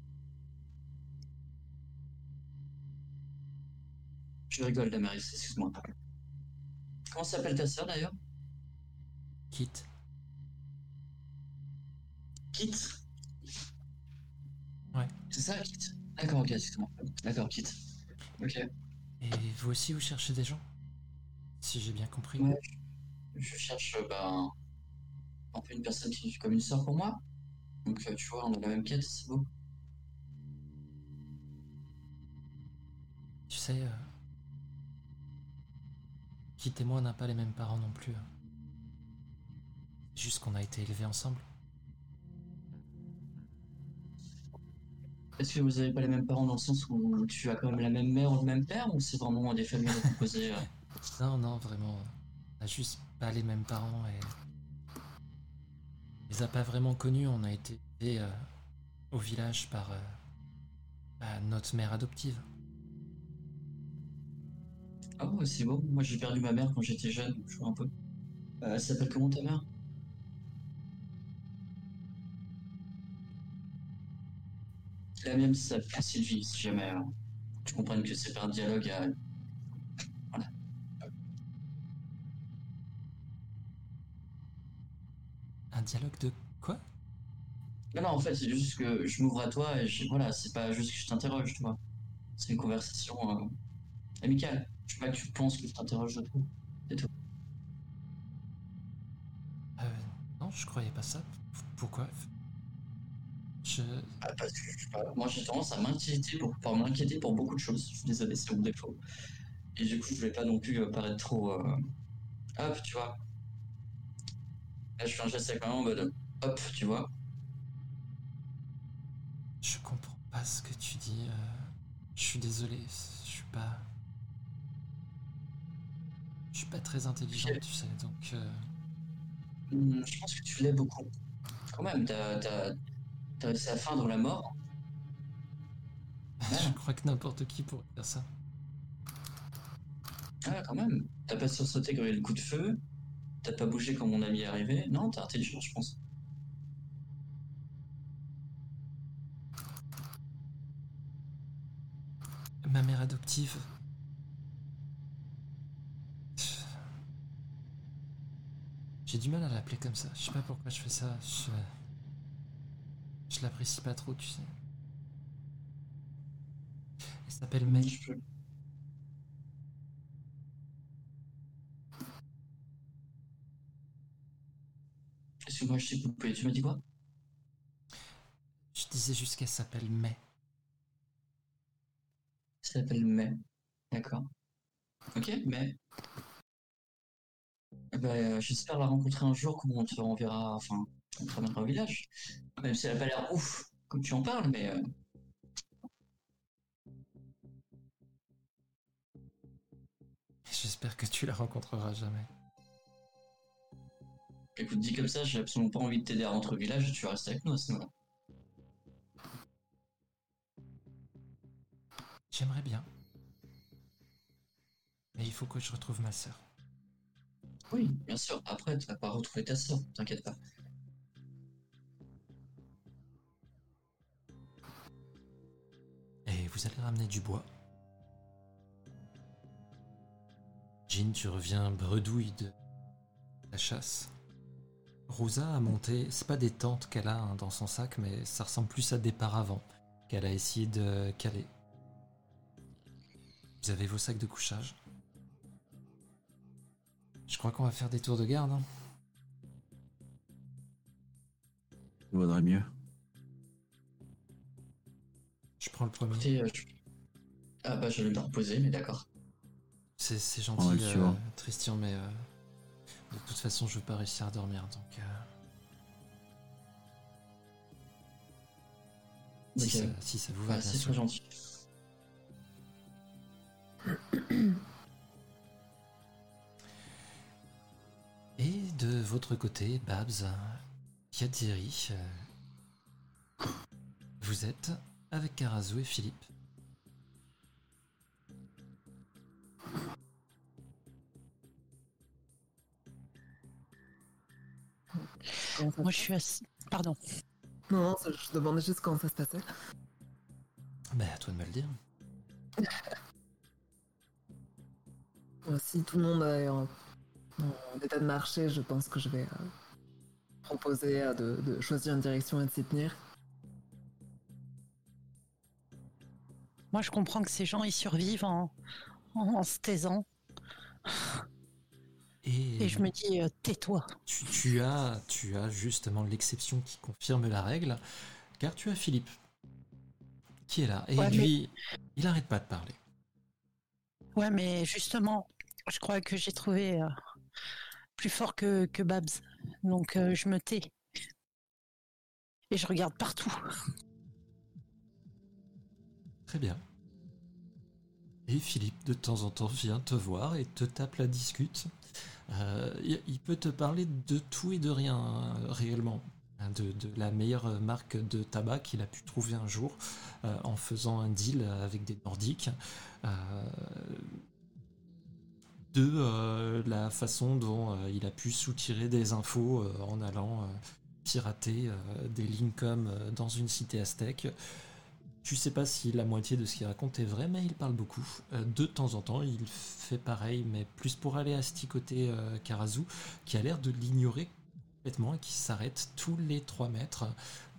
S4: Je rigole, Damaris, excuse-moi. Comment s'appelle ta sœur d'ailleurs?
S1: Quitte.
S4: Kit?
S1: Ouais.
S4: C'est ça, Kit? D'accord, ok, excuse-moi. D'accord, Kit. Ok.
S1: Et vous aussi, vous cherchez des gens? Si j'ai bien compris.
S4: Ouais, je cherche euh, ben, un peu une personne qui est comme une sœur pour moi. Donc euh, tu vois, on a la même quête, c'est beau.
S1: Tu sais, euh, Quitte et moi, on n'a pas les mêmes parents non plus. C'est Juste qu'on a été élevés ensemble.
S4: Est-ce que vous avez pas les mêmes parents dans le sens où tu as quand même la même mère ou le même père ou c'est vraiment des familles recomposées euh?
S1: Non, non, vraiment. On a juste pas les mêmes parents et. On les a pas vraiment connus. On a été élevés euh, au village par euh, bah, notre mère adoptive.
S4: Ah ouais, c'est beau. Moi j'ai perdu ma mère quand j'étais jeune, je vois un peu. Euh, elle s'appelle comment ta mère? La mienne s'appelle Sylvie, si jamais euh, tu comprennes que c'est pas un dialogue à. Voilà.
S1: Un dialogue de quoi?
S4: Non, non, en fait, c'est juste que je m'ouvre à toi et je... voilà, c'est pas juste que je t'interroge, tu vois. C'est une conversation euh, amicale. Je veux pas que tu penses que je t'interroge de tout. C'est tout.
S1: Euh, Non, je croyais pas ça. P- Pourquoi? Je.
S4: Ah, parce que je sais pas, moi j'ai tendance à m'inquiéter pour, pour m'inquiéter pour beaucoup de choses. Je suis désolé, c'est mon défaut. Et du coup, je vais pas non plus euh, paraître trop. euh, Hop, tu vois. Là, je fais un geste avec ma main en mode hop, tu vois.
S1: Je comprends pas ce que tu dis. euh, Je suis désolé. Je suis pas. Je suis pas très intelligent, tu sais, donc. euh,
S4: Hmm, je pense que tu l'es beaucoup. Quand même, t'as t'as- t'as réussi à feindre la mort.
S1: Je crois que n'importe qui pourrait faire ça.
S4: Ah, quand même. T'as pas sursauté quand il y a eu le coup de feu. T'as pas bougé quand mon ami est arrivé. Non, t'es intelligent, je pense.
S1: Ma mère adoptive. J'ai du mal à l'appeler comme ça. Je sais pas pourquoi je fais ça. Je. Je l'apprécie pas trop, tu sais. Elle s'appelle May.
S4: Je peux- Excuse-moi, je t'ai coupé. Tu m'as dit quoi?
S1: Je disais juste qu'elle s'appelle May.
S4: Ça s'appelle Mai. D'accord. Ok, mais. Eh ben, euh, J'espère la rencontrer un jour, comme on te renverra, enfin, on te ramènera au village. Même si elle a pas l'air ouf, comme tu en parles, mais. euh,
S1: J'espère que tu la rencontreras jamais.
S4: écoute, dit comme ça, j'ai absolument pas envie de t'aider à rentrer au village, tu vas rester avec nous à ce moment-là.
S1: J'aimerais bien. Mais il faut que je retrouve ma sœur.
S4: Oui, bien sûr. Après, tu vas pas retrouver ta sœur, t'inquiète pas.
S1: Vous allez ramener du bois. Jean, tu reviens bredouille de la chasse. Rosa a monté, c'est pas des tentes qu'elle a hein, dans son sac, mais ça ressemble plus à des paravents qu'elle a essayé de caler. Vous avez vos sacs de couchage. Je crois qu'on va faire des tours de garde. hein.
S5: Vaudrait mieux.
S1: Je prends le premier.
S4: Euh, ah bah je vais me reposer, mais d'accord.
S1: C'est gentil,
S5: ouais,
S1: euh, Tristian, mais euh, de toute façon, je veux pas réussir à dormir, donc. Euh... Si, ça, vous va,
S4: C'est très gentil.
S1: Et de votre côté, Babs, Kadiri, euh, vous êtes avec Karazu et Philippe.
S2: Moi, je suis assis. Pardon.
S3: Non, je demandais juste comment ça se passait.
S1: Ben, à toi de me le dire.
S3: Euh, Si tout le monde est en, en état de marché, je pense que je vais euh, proposer euh, de, de choisir une direction et de s'y tenir.
S2: Moi, je comprends que ces gens, ils survivent en, en, en se taisant.
S1: Et,
S2: Et je me dis, euh, tais-toi.
S1: tu, tu as, tu as justement l'exception qui confirme la règle, car tu as Philippe qui est là. Et
S2: Ouais, mais-
S1: lui, il arrête pas de parler.
S2: Ouais, mais justement, je crois que j'ai trouvé euh, plus fort que, que Babs. Donc, euh, je me tais. Et je regarde partout.
S1: Très bien. Et Philippe, de temps en temps, vient te voir et te tape la discute. Euh, il, peut te parler de tout et de rien, hein, réellement. Hein, De, la meilleure marque de tabac qu'il a pu trouver un jour euh, en faisant un deal avec des Nordiques. Euh, de euh, la façon dont euh, il a pu soutirer des infos euh, en allant euh, pirater euh, des euh, dans une cité aztèque. Tu sais pas si la moitié de ce qu'il raconte est vrai, mais il parle beaucoup. Euh, de temps en temps, il fait pareil, mais plus pour aller asticoter euh, Karazu, qui a l'air de l'ignorer complètement et qui s'arrête tous les 3 mètres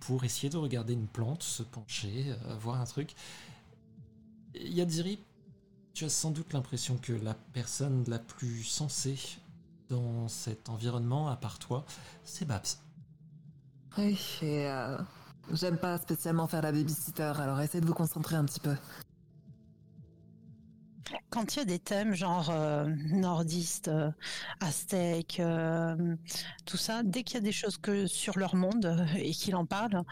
S1: pour essayer de regarder une plante, se pencher, euh, voir un truc. Yadiri, tu as sans doute l'impression que la personne la plus sensée dans cet environnement, à part toi, c'est Babs.
S3: Oui, et euh, j'aime pas spécialement faire la babysitter, alors essayez de vous concentrer un petit peu.
S2: Quand il y a des thèmes genre euh, nordiste, euh, aztèque, euh, tout ça, dès qu'il y a des choses que sur leur monde euh, et qu'il en parle,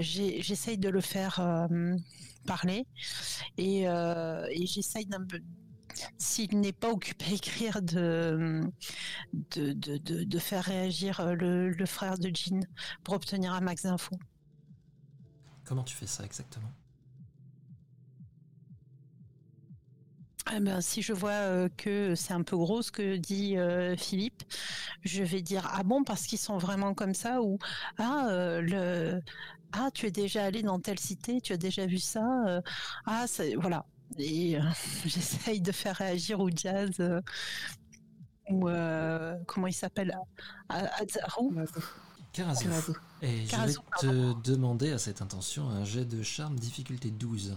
S2: j'essaye de le faire parler et, j'essaye d'un peu s'il n'est pas occupé à écrire de, faire réagir le, le frère de Jean pour obtenir un max d'infos.
S1: Comment tu fais ça exactement?
S2: Eh ben, si je vois euh, que c'est un peu gros ce que dit euh, Philippe, je vais dire ah bon parce qu'ils sont vraiment comme ça ou ah euh, le ah tu es déjà allé dans telle cité, tu as déjà vu ça euh, ah c'est voilà. Et euh, j'essaye de faire réagir ou Jazz euh, ou euh, comment il s'appelle Azaru.
S1: Et je vais te demander à cette intention un jet de charme difficulté 12.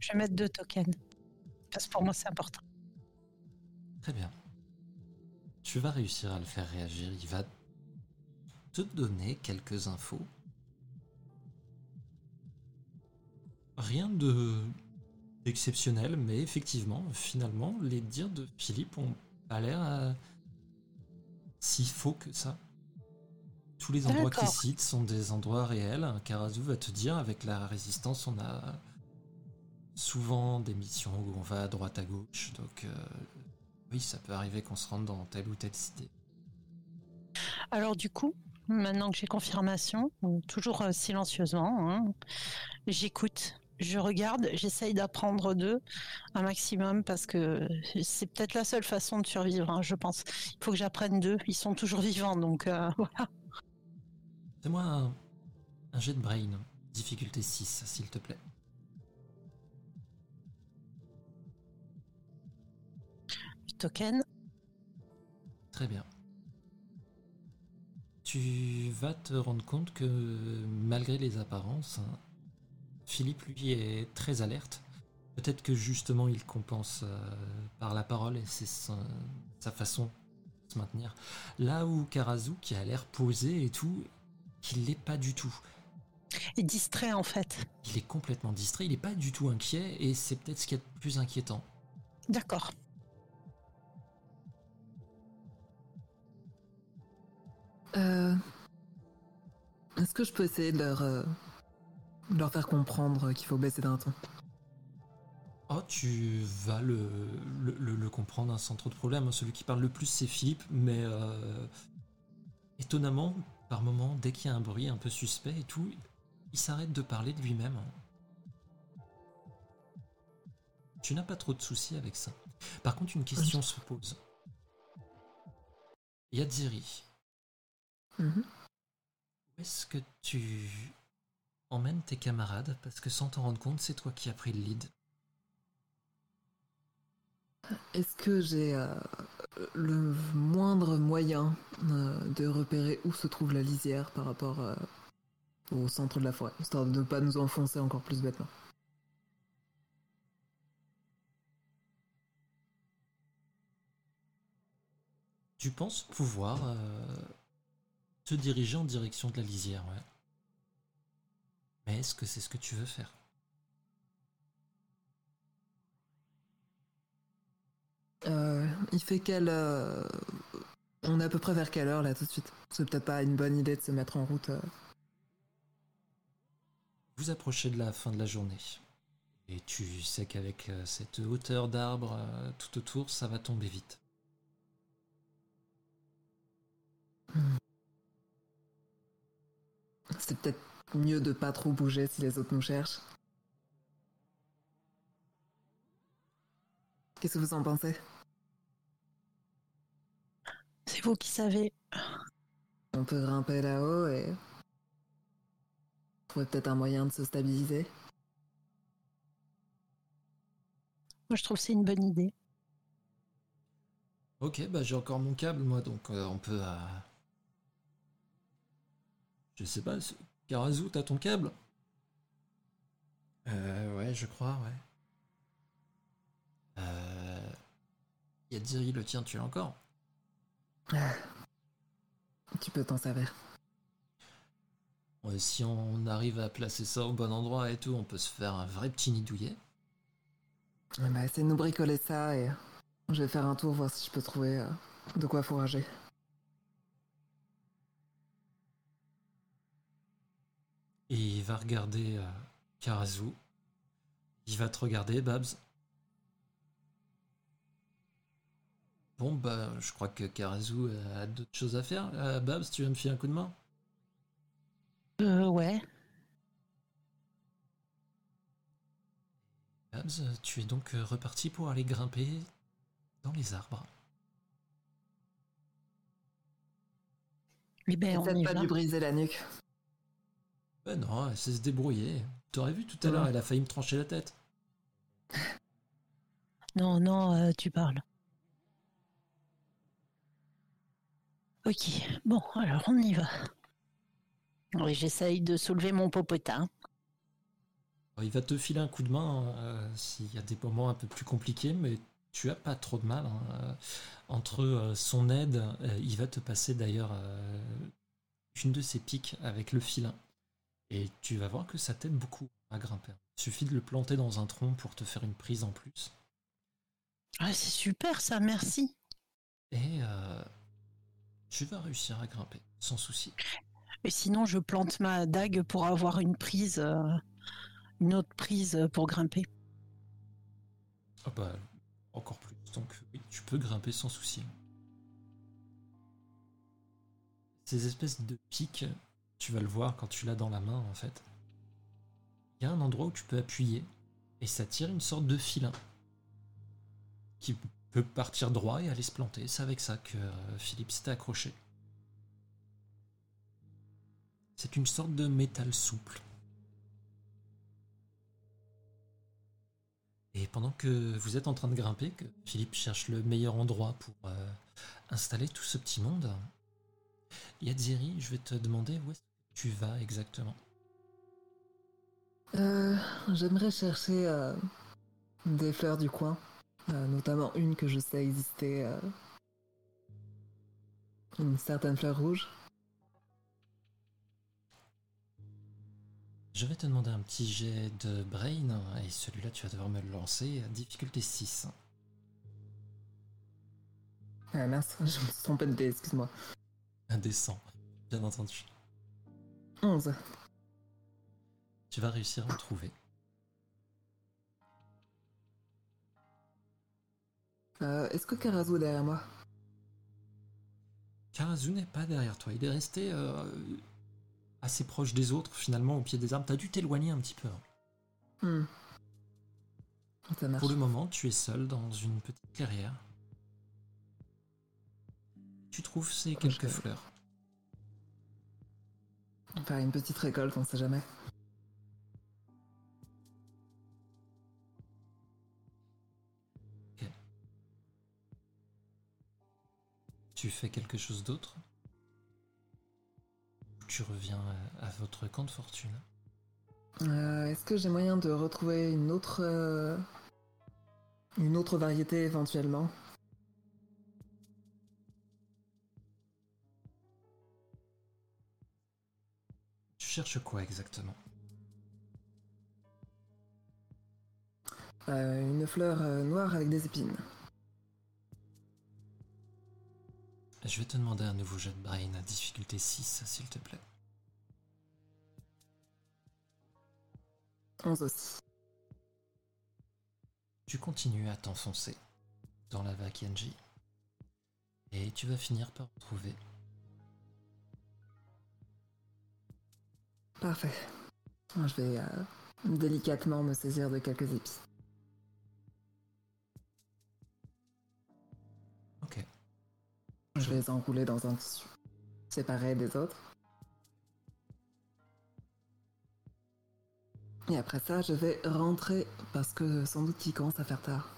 S2: Je vais mettre deux tokens parce que pour moi c'est important.
S1: Très bien. Tu vas réussir à le faire réagir. Il va te donner quelques infos. Rien de d'exceptionnel, mais effectivement, finalement, les dires de Philippe ont pas l'air euh, si faux que ça. Tous les endroits qu'il cite sont des endroits réels. Karazu va te dire, avec la résistance, on a souvent des missions où on va à droite à gauche, donc euh, oui, ça peut arriver qu'on se rende dans telle ou telle cité.
S2: Alors du coup, maintenant que j'ai confirmation, toujours euh, silencieusement, hein, j'écoute, je regarde, j'essaye d'apprendre d'eux un maximum parce que c'est peut-être la seule façon de survivre, hein, je pense. Il faut que j'apprenne d'eux, ils sont toujours vivants, donc euh, voilà.
S1: Fais-moi un, un jet de brain, difficulté 6, s'il te plaît.
S2: Token.
S1: Très bien. Tu vas te rendre compte que malgré les apparences, hein, Philippe lui est très alerte. Peut-être que justement il compense euh, par la parole et c'est sa, sa façon de se maintenir. Là où Karazu, qui a l'air posé et tout, qu'il l'est pas du tout.
S2: Et distrait en fait.
S1: Il est complètement distrait, il n'est pas du tout inquiet et c'est peut-être ce qui est le plus inquiétant.
S2: D'accord.
S3: Euh, Est-ce que je peux essayer de leur, euh, leur faire comprendre qu'il faut baisser d'un ton
S1: Oh, tu vas le, le, le- le comprendre hein, sans trop de problème. Celui qui parle le plus, c'est Philippe, mais euh, étonnamment, par moment, dès qu'il y a un bruit un peu suspect et tout, il s'arrête de parler de lui-même. Tu n'as pas trop de soucis avec ça. Par contre, une question se pose. Yadziri,
S3: Mhm.
S1: où est-ce que tu emmènes tes camarades Parce que sans t'en rendre compte, c'est toi qui as pris le lead.
S3: Est-ce que j'ai euh, le moindre moyen euh, de repérer où se trouve la lisière par rapport euh, au centre de la forêt, histoire de ne pas nous enfoncer encore plus bêtement?
S1: Tu penses pouvoir te diriger en direction de la lisière, ouais. Mais est-ce que c'est ce que tu veux faire?
S3: Euh, Il fait quelle... euh, On est à peu près vers quelle heure là tout de suite? C'est peut-être pas une bonne idée de se mettre en route. euh.
S1: Vous approchez de la fin de la journée. Et tu sais qu'avec cette hauteur d'arbre euh, tout autour, ça va tomber vite.
S3: C'est peut-être mieux de pas trop bouger si les autres nous cherchent. Qu'est-ce que vous en pensez?
S2: C'est vous qui savez.
S3: On peut grimper là-haut et trouver peut-être un moyen de se stabiliser.
S2: Moi, je trouve que c'est une bonne idée.
S1: Ok, bah j'ai encore mon câble moi, donc euh, on peut... euh, Je sais pas, Karazu, t'as ton câble Euh, ouais, je crois, ouais. Euh... Yadziri, le tien, tu l'as encore?
S3: Ah. Tu peux t'en servir.
S1: Ouais, si on arrive à placer ça au bon endroit et tout, on peut se faire un vrai petit nid douillet.
S3: Essayez de nous bricoler ça et je vais faire un tour voir si je peux trouver euh, de quoi fourrager.
S1: Et il va regarder euh, Karazu. Il va te regarder, Babs. Bon, bah, je crois que Karazu a d'autres choses à faire. Euh, Babs, tu veux me filer un coup de main?
S2: Euh, ouais.
S1: Babs, tu es donc euh, reparti pour aller grimper dans les arbres.
S2: Eh ben, on
S3: Peut-être
S2: y
S3: pas
S2: va.
S3: lui briser la nuque.
S1: Ben non, elle sait se débrouiller. T'aurais vu tout à l'heure, elle a failli me trancher la tête.
S2: Non, non, euh, tu parles. Ok, bon, alors on y va. Oui, j'essaye de soulever mon popotin.
S1: Alors, Il va te filer un coup de main euh, s'il y a des moments un peu plus compliqués, mais tu as pas trop de mal. hein. Euh, Entre euh, son aide, il va te passer d'ailleurs une de ses piques avec le filin. Et tu vas voir que ça t'aide beaucoup à grimper. Il suffit de le planter dans un tronc pour te faire une prise en plus.
S2: Ah, c'est super ça, merci.
S1: Et euh, tu vas réussir à grimper, sans souci.
S2: Et sinon, je plante ma dague pour avoir une prise, euh, une autre prise pour grimper.
S1: Ah bah, encore plus. Donc oui, tu peux grimper sans souci. Ces espèces de pics, tu vas le voir quand tu l'as dans la main en fait. Il y a un endroit où tu peux appuyer et ça tire une sorte de filin qui peut partir droit et aller se planter. C'est avec ça que euh, Philippe s'était accroché. C'est une sorte de métal souple. Et pendant que vous êtes en train de grimper, que Philippe cherche le meilleur endroit pour euh, installer tout ce petit monde, Yadziri, je vais te demander où est-ce que tu vas exactement.
S3: Euh, J'aimerais chercher euh, des fleurs du coin, euh, notamment une que je sais exister, une certaine fleur rouge.
S1: Je vais te demander un petit jet de brain, et celui-là tu vas devoir me le lancer, difficulté 6.
S3: Ah mince, je me suis trompé de dé, excuse-moi.
S1: Indécent. Bien entendu.
S3: 11.
S1: Tu vas réussir à en trouver.
S3: Euh, Est-ce que Karazu est derrière moi?
S1: Karazu n'est pas derrière toi. Il est resté euh, assez proche des autres, finalement, au pied des arbres. T'as dû t'éloigner un petit peu. hein.
S3: Hmm.
S1: Pour le moment, tu es seul dans une petite clairière. Tu trouves ces quelques fleurs.
S3: Faire une petite récolte, on sait jamais.
S1: Tu fais quelque chose d'autre? Ou Tu reviens à, à votre camp de fortune.
S3: Euh, Est-ce que j'ai moyen de retrouver une autre. euh, Une autre variété éventuellement?
S1: Cherches quoi exactement?
S3: Euh, Une fleur euh, noire avec des épines.
S1: Je vais te demander un nouveau jet de brain à difficulté 6, s'il te plaît.
S3: 11 aussi.
S1: Tu continues à t'enfoncer dans la vague Yanji. Et tu vas finir par retrouver
S3: Parfait. Je vais euh, délicatement me saisir de quelques épis.
S1: Ok.
S3: Je vais les enrouler dans un tissu. Séparé des autres. Et après ça, je vais rentrer parce que sans doute qu'il commence à faire tard.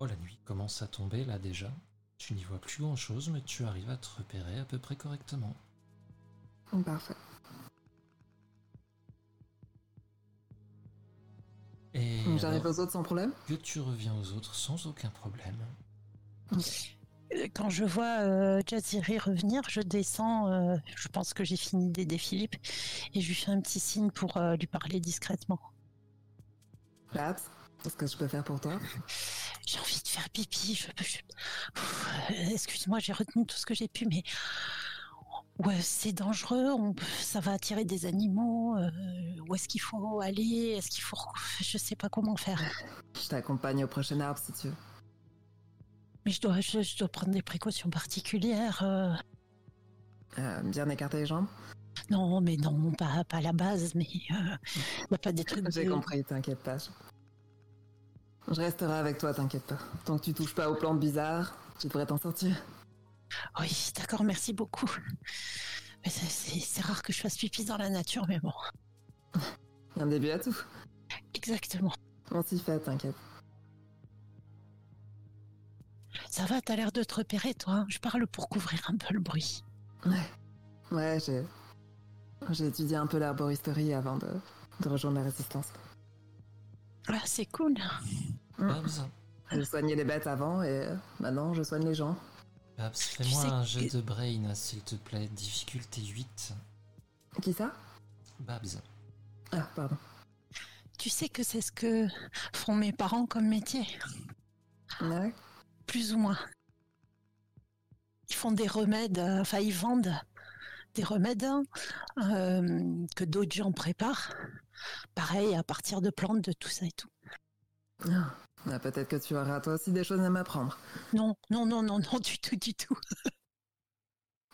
S1: Oh, la nuit commence à tomber là déjà. Tu n'y vois plus grand chose, mais tu arrives à te repérer à peu près correctement.
S3: Parfait.
S1: Et
S3: J'arrive
S1: alors
S3: aux autres sans problème
S1: que tu reviens aux autres sans aucun problème.
S2: Euh, Quand je vois euh, Jaziri revenir, je descends. euh, je pense que j'ai fini d'aider Philippe et je lui fais un petit signe pour euh, lui parler discrètement.
S3: Pat, qu'est-ce que je peux faire pour toi
S2: J'ai envie de faire pipi. Je peux. je- Pff, Excuse-moi, j'ai retenu tout ce que j'ai pu, mais ouais, c'est dangereux. on Ça va attirer des animaux. euh, Où est-ce qu'il faut aller Est-ce qu'il faut Je sais pas comment faire.
S3: Je t'accompagne au prochain arbre si tu veux.
S2: Mais je dois, je, je dois prendre des précautions particulières. euh.
S3: Euh, bien écarter les jambes?
S2: Non, mais non, pas, pas la base, mais euh, pas des trucs.
S3: J'ai
S2: de-
S3: compris, t'inquiète pas. Je... je resterai avec toi, t'inquiète pas. Tant que tu touches pas aux plantes bizarres, tu devrais t'en sortir.
S2: Oui, d'accord, merci beaucoup. Mais c'est- rare que je fasse pipi dans la nature, mais bon,
S3: Un début à tout.
S2: exactement.
S3: On s'y fait, t'inquiète.
S2: Ça va, t'as l'air de te repérer, toi. hein je parle pour couvrir un peu le bruit.
S3: Ouais. Ouais, j'ai. J'ai étudié un peu l'arboristerie avant de, de rejoindre la résistance.
S2: Ah, c'est cool.
S3: Mm. J'ai soigné les bêtes avant et euh, maintenant je soigne les gens.
S1: Babs, fais-moi
S2: sais
S1: un jet
S2: que-
S1: de brain, s'il te plaît. Difficulté 8.
S3: Qui ça?
S1: Babs.
S3: Ah, pardon.
S2: Tu sais que c'est ce que font mes parents comme métier,
S3: Ouais.
S2: plus ou moins. Ils font des remèdes, euh, enfin ils vendent des remèdes hein, euh, que d'autres gens préparent. Pareil, à partir de plantes, de tout ça et tout.
S3: Ah, ah, Peut-être que tu auras toi aussi des choses à m'apprendre.
S2: Non, non, non, non, non, du tout, du tout.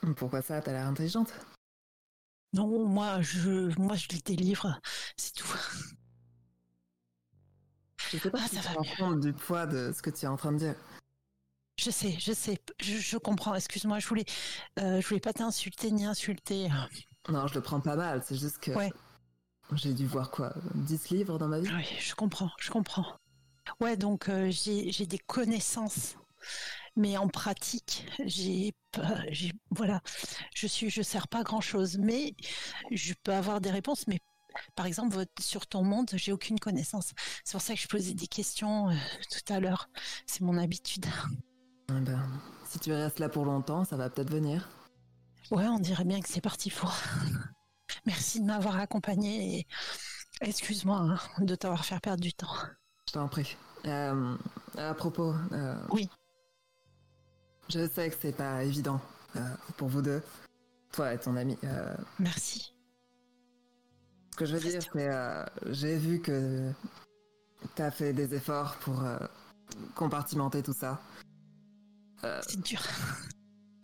S3: Pourquoi ça? T'as l'air intelligente.
S2: Non, moi, je, moi, je les délivre, c'est tout.
S3: Je sais pas
S2: Ah,
S3: si
S2: ça
S3: tu
S2: va
S3: te compte du poids de ce que tu es en train de dire.
S2: Je sais, je sais, je, je comprends. Excuse-moi, je voulais, euh, je voulais pas t'insulter ni insulter.
S3: Non, je le prends pas mal, c'est juste que.
S2: Ouais.
S3: J'ai dû voir quoi 10 livres dans ma vie?
S2: Oui, je comprends, je comprends. Ouais, donc euh, j'ai des connaissances, mais en pratique, j'ai voilà, je suis, je sers pas grand chose, mais je peux avoir des réponses. Mais par exemple, votre- sur ton monde, j'ai aucune connaissance. C'est pour ça que je posais des questions euh, tout à l'heure. C'est mon habitude.
S3: Ah ben, si tu restes là pour longtemps, ça va peut-être venir.
S2: Ouais, on dirait bien que c'est parti pour. Merci de m'avoir accompagné et excuse-moi hein, de t'avoir fait perdre du temps.
S3: Je t'en prie. Euh, à propos. euh,
S2: Oui.
S3: Je sais que c'est pas évident euh, pour vous deux. toi et ton ami. Euh,
S2: Merci.
S3: ce que je veux dire, c'est j'ai vu que t'as fait des efforts pour compartimenter tout ça.
S2: C'est dur.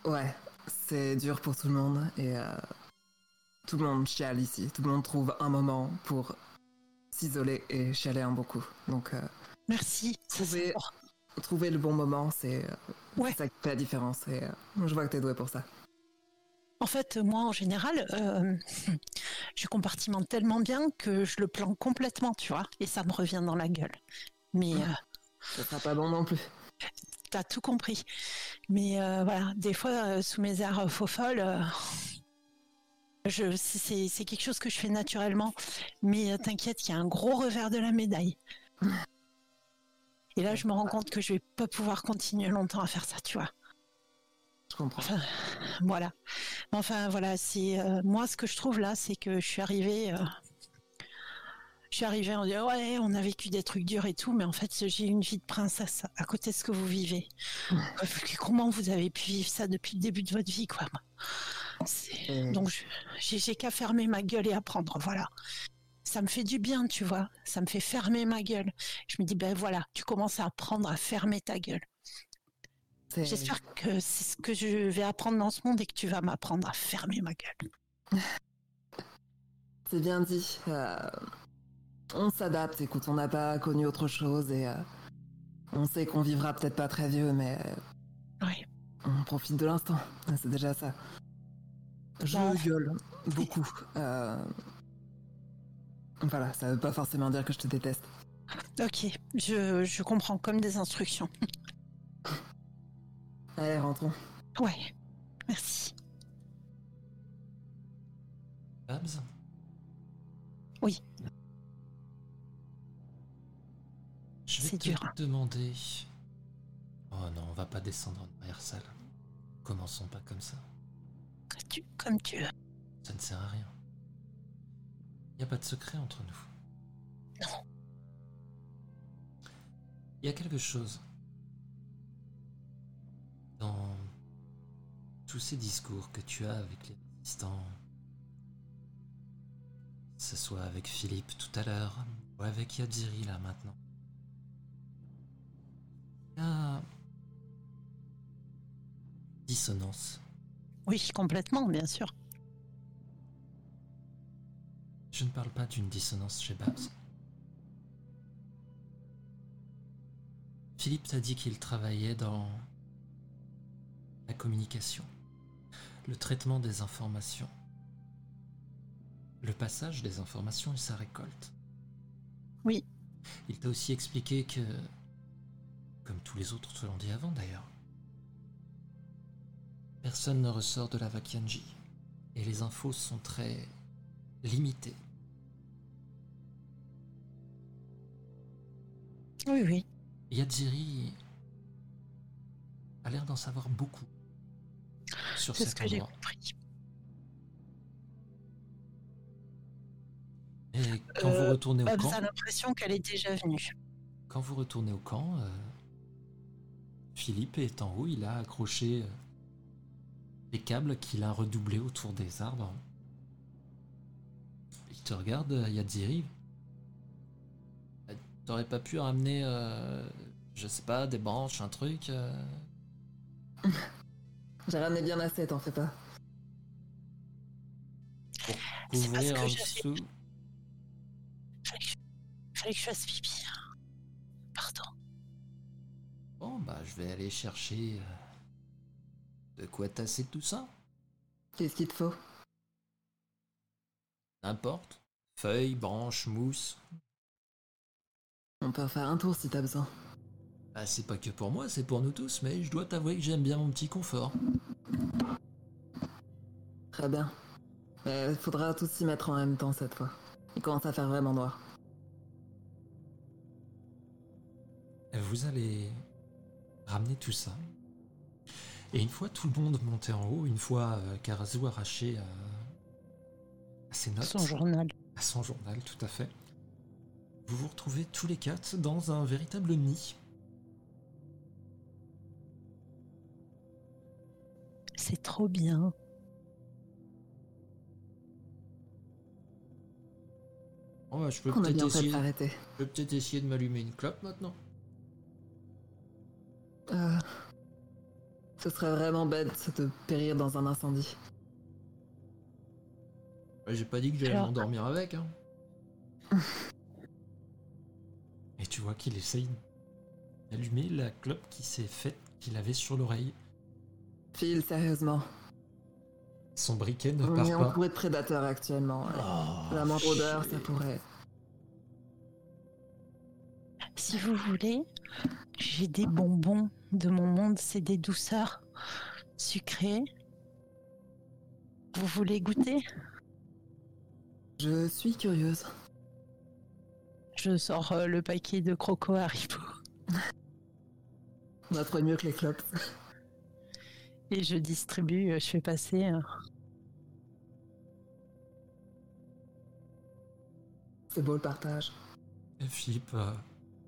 S3: ouais, c'est dur pour tout le monde et tout le monde chiale ici. Tout le monde trouve un moment pour s'isoler et chialer un bon coup. Donc, euh,
S2: Merci.
S3: Trouver- trouver le bon moment, c'est euh,
S2: Ouais.
S3: ça qui fait la différence. Et euh, je vois que t'es doué pour ça.
S2: En fait, moi, en général, euh, je compartimente tellement bien que je le plante complètement, tu vois, et ça me revient dans la gueule. Mais euh,
S3: Ça sera pas bon non plus.
S2: t'as tout compris. Mais euh, voilà, des fois, sous mes airs faux folles, c'est- quelque chose que je fais naturellement. Mais euh, t'inquiète, il y a un gros revers de la médaille. Et là, je me rends compte que je vais pas pouvoir continuer longtemps à faire ça, tu vois.
S3: Je comprends.
S2: Enfin, voilà. Enfin, voilà, c'est euh, moi ce que je trouve là, c'est que je suis arrivée. euh, je suis arrivée, on dit ouais, on a vécu des trucs durs et tout, mais en fait, j'ai une vie de princesse à côté de ce que vous vivez. Euh, Comment vous avez pu vivre ça depuis le début de votre vie, quoi
S3: Et-
S2: Donc, j'ai qu'à fermer ma gueule et apprendre, voilà. Ça me fait du bien, tu vois. Ça me fait fermer ma gueule. Je me dis, ben voilà, tu commences à apprendre à fermer ta gueule. J'espère que c'est ce que je vais apprendre dans ce monde et que tu vas m'apprendre à fermer ma gueule.
S3: C'est bien dit. euh, on s'adapte. Écoute, on n'a pas connu autre chose et euh, on sait qu'on vivra peut-être pas très vieux, mais euh,
S2: Oui.
S3: on profite de l'instant. C'est déjà ça. Je
S2: Bon.
S3: gueule beaucoup. euh, Voilà, ça veut pas forcément dire que je te déteste.
S2: Ok, je, je comprends comme des instructions.
S3: Allez, rentrons.
S2: Ouais, merci.
S1: Babs
S2: Oui.
S1: Je vais
S2: C'est
S1: te
S2: dur.
S1: demander. Oh non, on va pas descendre en arrière salle. Commençons pas comme ça.
S2: Tu, comme tu veux.
S1: Ça ne sert à rien. Il n'y a pas de secret entre nous.
S2: Non.
S1: Il y a quelque chose dans tous ces discours que tu as avec les résistants, que ce soit avec Philippe tout à l'heure ou avec Yadziri là maintenant. Il y a dissonance.
S2: Oui, complètement, bien sûr.
S1: Je ne parle pas d'une dissonance chez Babs. Philippe t'a dit qu'il travaillait dans la communication, le traitement des informations, le passage des informations et sa récolte.
S2: Oui.
S1: Il t'a aussi expliqué que, comme tous les autres te l'ont dit avant d'ailleurs, personne ne ressort de la Vakianji et les infos sont très limitées.
S2: Oui, oui.
S1: Yadziri a l'air d'en savoir beaucoup sur
S2: C'est ce que j'ai compris.
S1: Et quand
S2: Euh,
S1: vous retournez au camp,
S2: a l'impression qu'elle est déjà venue.
S1: quand vous retournez au camp, euh, Philippe est en haut, il a accroché euh, les câbles qu'il a redoublés autour des arbres. Il te regarde, Yadziri. Euh, T'aurais pas pu ramener, euh, je sais pas, des branches, un truc euh
S3: J'ai ramené bien assez, t'en fais pas.
S1: Couvrir
S2: que
S1: en dessous.
S2: Fallait que, je... fallait que je fasse pipi. Pardon.
S1: Bon, bah, je vais aller chercher euh, de quoi tasser tout ça.
S3: Qu'est-ce qu'il te faut
S1: N'importe. Feuilles, branches, mousse.
S3: On peut faire un tour si t'as besoin.
S1: Bah, c'est pas que pour moi, c'est pour nous tous, mais je dois t'avouer que j'aime bien mon petit confort.
S3: Très bien. Mais faudra tous s'y mettre en même temps cette fois. Il commence à faire vraiment noir.
S1: Vous allez ramener tout ça. Et une fois tout le monde monté en haut, une fois euh, Karazu arraché euh, à, ses notes.
S2: Son journal.
S1: À son journal, tout à fait. Vous vous retrouvez tous les quatre dans un véritable nid.
S2: C'est trop bien.
S1: Oh, bah, je peux peut-être essayer, peut essayer de m'allumer une clope maintenant.
S3: Euh ce serait vraiment bête de périr dans un incendie.
S1: J'ai pas dit que j'allais
S2: Alors-
S1: m'endormir avec. Hein. Et tu vois qu'il essaye d'allumer la clope qui s'est faite, qu'il avait sur l'oreille.
S3: Phil, sérieusement.
S1: Son briquet ne
S3: On
S1: part
S3: est
S1: pas.
S3: entouré de prédateurs actuellement. ouais.
S1: Oh,
S3: La moindre odeur, ça pourrait.
S2: Si vous voulez, j'ai des bonbons de mon monde, c'est des douceurs sucrées. Vous voulez goûter?
S3: Je suis curieuse.
S2: Je sors euh, le paquet de croco Haribo
S3: On a trouvé mieux que les clopes.
S2: et je distribue, euh, je fais passer. euh,
S3: C'est beau le partage.
S1: Et Philippe euh,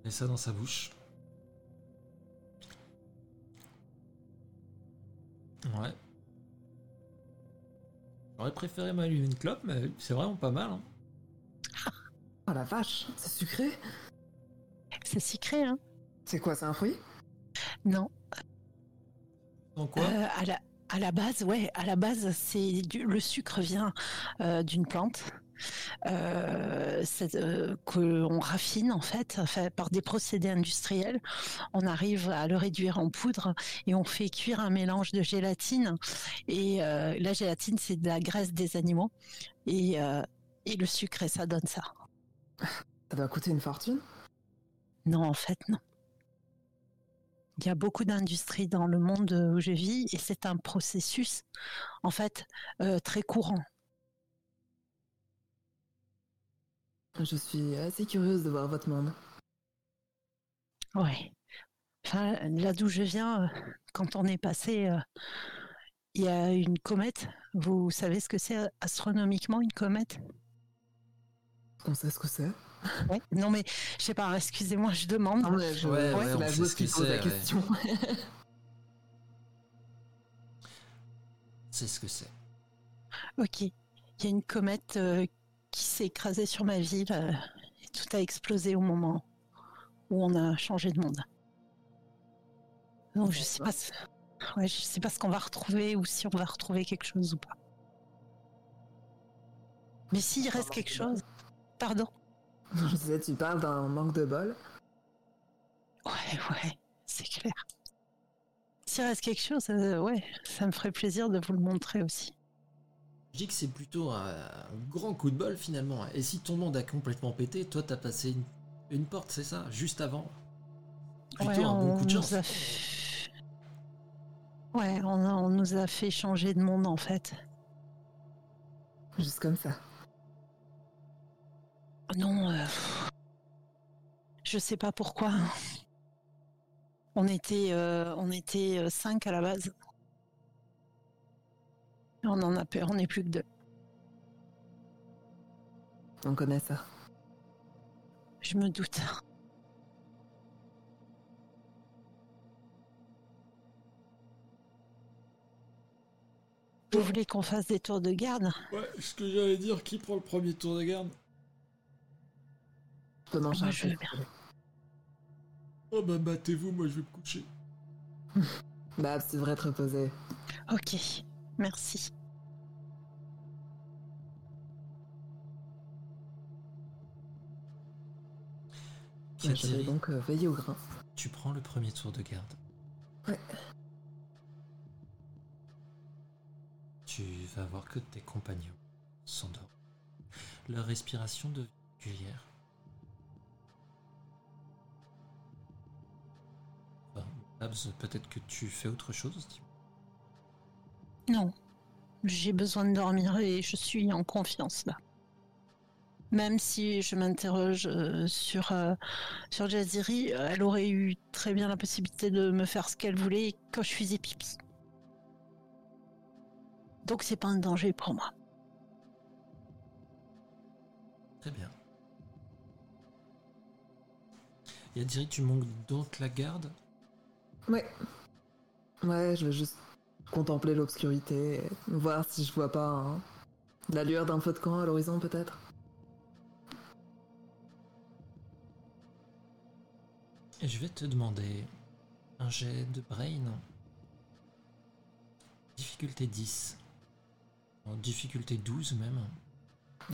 S1: met ça dans sa bouche. Ouais. J'aurais préféré m'allumer une clope, mais c'est vraiment pas mal. Hein.
S3: Oh la vache, c'est sucré
S2: C'est sucré, hein
S3: C'est quoi, c'est un fruit?
S2: Non.
S1: Donc quoi?
S2: Euh, à, la, à la base, ouais, à la base, c'est du- le sucre vient euh, d'une plante euh, euh, qu'on raffine en fait, fait par des procédés industriels. On arrive à le réduire en poudre et on fait cuire un mélange de gélatine. Et euh, la gélatine, c'est de la graisse des animaux et, euh, et le sucre et ça donne ça.
S3: Ça doit coûter une fortune?
S2: Non, en fait, non. Il y a beaucoup d'industries dans le monde où je vis et c'est un processus, en fait, euh, très courant.
S3: Je suis assez curieuse de voir votre monde.
S2: Ouais. Enfin, là d'où je viens, euh, quand on est passé, euh, il y a une comète. Vous savez ce que c'est euh, astronomiquement une comète?
S3: On sait ce que c'est.
S2: Ouais. Non mais je sais pas. Excusez-moi, je demande.
S3: Non, mais je...
S1: Ouais, ouais,
S3: la
S1: ce
S3: qui
S1: que
S3: pose la question.
S1: C'est ce que c'est.
S2: Ok. Il y a une comète euh, qui s'est écrasée sur ma ville euh, et tout a explosé au moment où on a changé de monde. Donc je sais pas. ce- Ouais, je sais pas ce qu'on va retrouver ou si on va retrouver quelque chose ou pas. Mais s'il reste quelque chose, pardon.
S3: je sais, tu parles d'un manque de bol.
S2: Ouais, ouais, c'est clair. S'il reste quelque chose, euh, ouais, ça me ferait plaisir de vous le montrer aussi.
S1: Je dis que c'est plutôt un, un grand coup de bol finalement. Et si ton monde a complètement pété, toi t'as passé une, une porte, c'est ça, juste avant. Plutôt
S2: ouais,
S1: un bon
S2: on
S1: coup de
S2: nous
S1: chance.
S2: a fait- Ouais, on, a- on nous a fait changer de monde en fait.
S3: Juste comme ça.
S2: Non, euh, je sais pas pourquoi. On était, euh, on était euh, cinq à la base. On en a peur, on n'est plus que deux.
S3: On connaît ça.
S2: Je me doute. Vous voulez qu'on fasse des tours de garde?
S1: Ouais, ce que j'allais dire, qui prend le premier tour de garde?
S3: Je peux manger
S2: Moi,
S3: un
S2: je veux
S3: peu.
S2: bien.
S1: Oh bah battez-vous, moi je vais me coucher.
S3: Bah, tu devrais te reposer.
S2: Ok, merci.
S3: Je vais donc euh, veiller au grain.
S1: tu prends le premier tour de garde.
S3: Ouais.
S1: Tu vas voir que tes compagnons s'endorment. Leur respiration devient régulière. Enfin, peut-être que tu fais autre chose dis-moi.
S2: Non, j'ai besoin de dormir et je suis en confiance là. Même si je m'interroge euh, sur, euh, sur Jaziri, euh, elle aurait eu très bien la possibilité de me faire ce qu'elle voulait quand je faisais pipi. Donc c'est pas un danger pour moi.
S1: Très bien. Yadiri, tu manques donc la garde
S3: Ouais. Ouais, je vais juste contempler l'obscurité, voir si je vois pas hein, la lueur d'un feu de camp à l'horizon peut-être.
S1: Je vais te demander un jet de brain. Difficulté 10. Difficulté 12 même.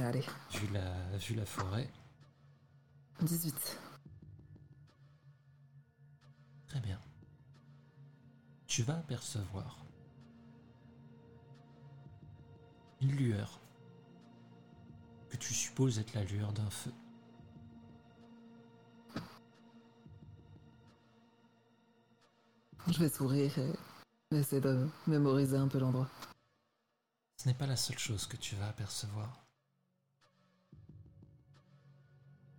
S3: Allez.
S1: Vu la, vu la forêt.
S3: 18.
S1: Très bien. Tu vas apercevoir une lueur que tu supposes être la lueur d'un feu.
S3: Je vais sourire et essayer de mémoriser un peu l'endroit.
S1: Ce n'est pas la seule chose que tu vas apercevoir.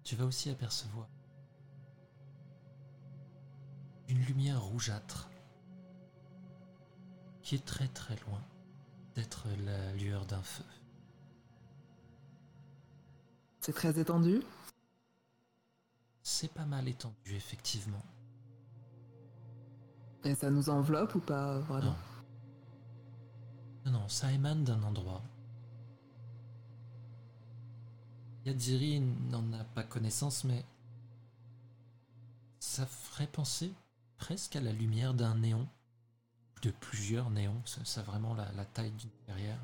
S1: Tu vas aussi apercevoir une lumière rougeâtre qui est très très loin la lueur d'un feu.
S3: C'est très étendu.
S1: C'est pas mal étendu, effectivement.
S3: Et ça nous enveloppe ou pas vraiment?
S1: Non. Non, non, ça émane d'un endroit. Yadziri n'en a pas connaissance, mais ça ferait penser presque à la lumière d'un néon, de plusieurs néons, ça, ça a vraiment la, la taille d'une carrière.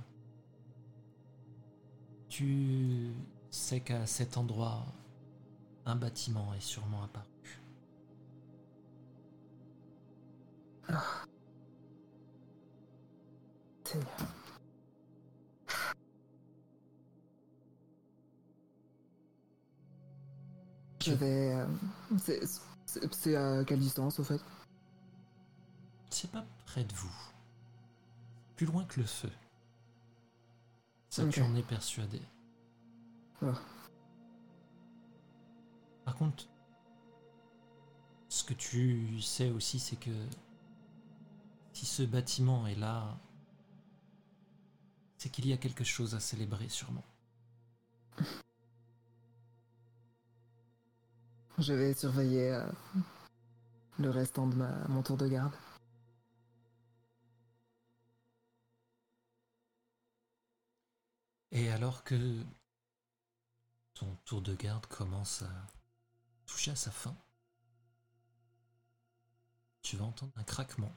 S1: Tu sais qu'à cet endroit, un bâtiment est sûrement apparu.
S3: Seigneur. Je vais. euh, c'est à quelle distance au fait?
S1: C'est pas près de vous. Plus loin que le feu. Ça, tu en es persuadé. Par contre, ce que tu sais aussi, c'est que si ce bâtiment est là, c'est qu'il y a quelque chose à célébrer sûrement.
S3: Je vais surveiller euh, le restant de ma, mon tour de garde.
S1: Et alors que ton tour de garde commence à toucher à sa fin, tu vas entendre un craquement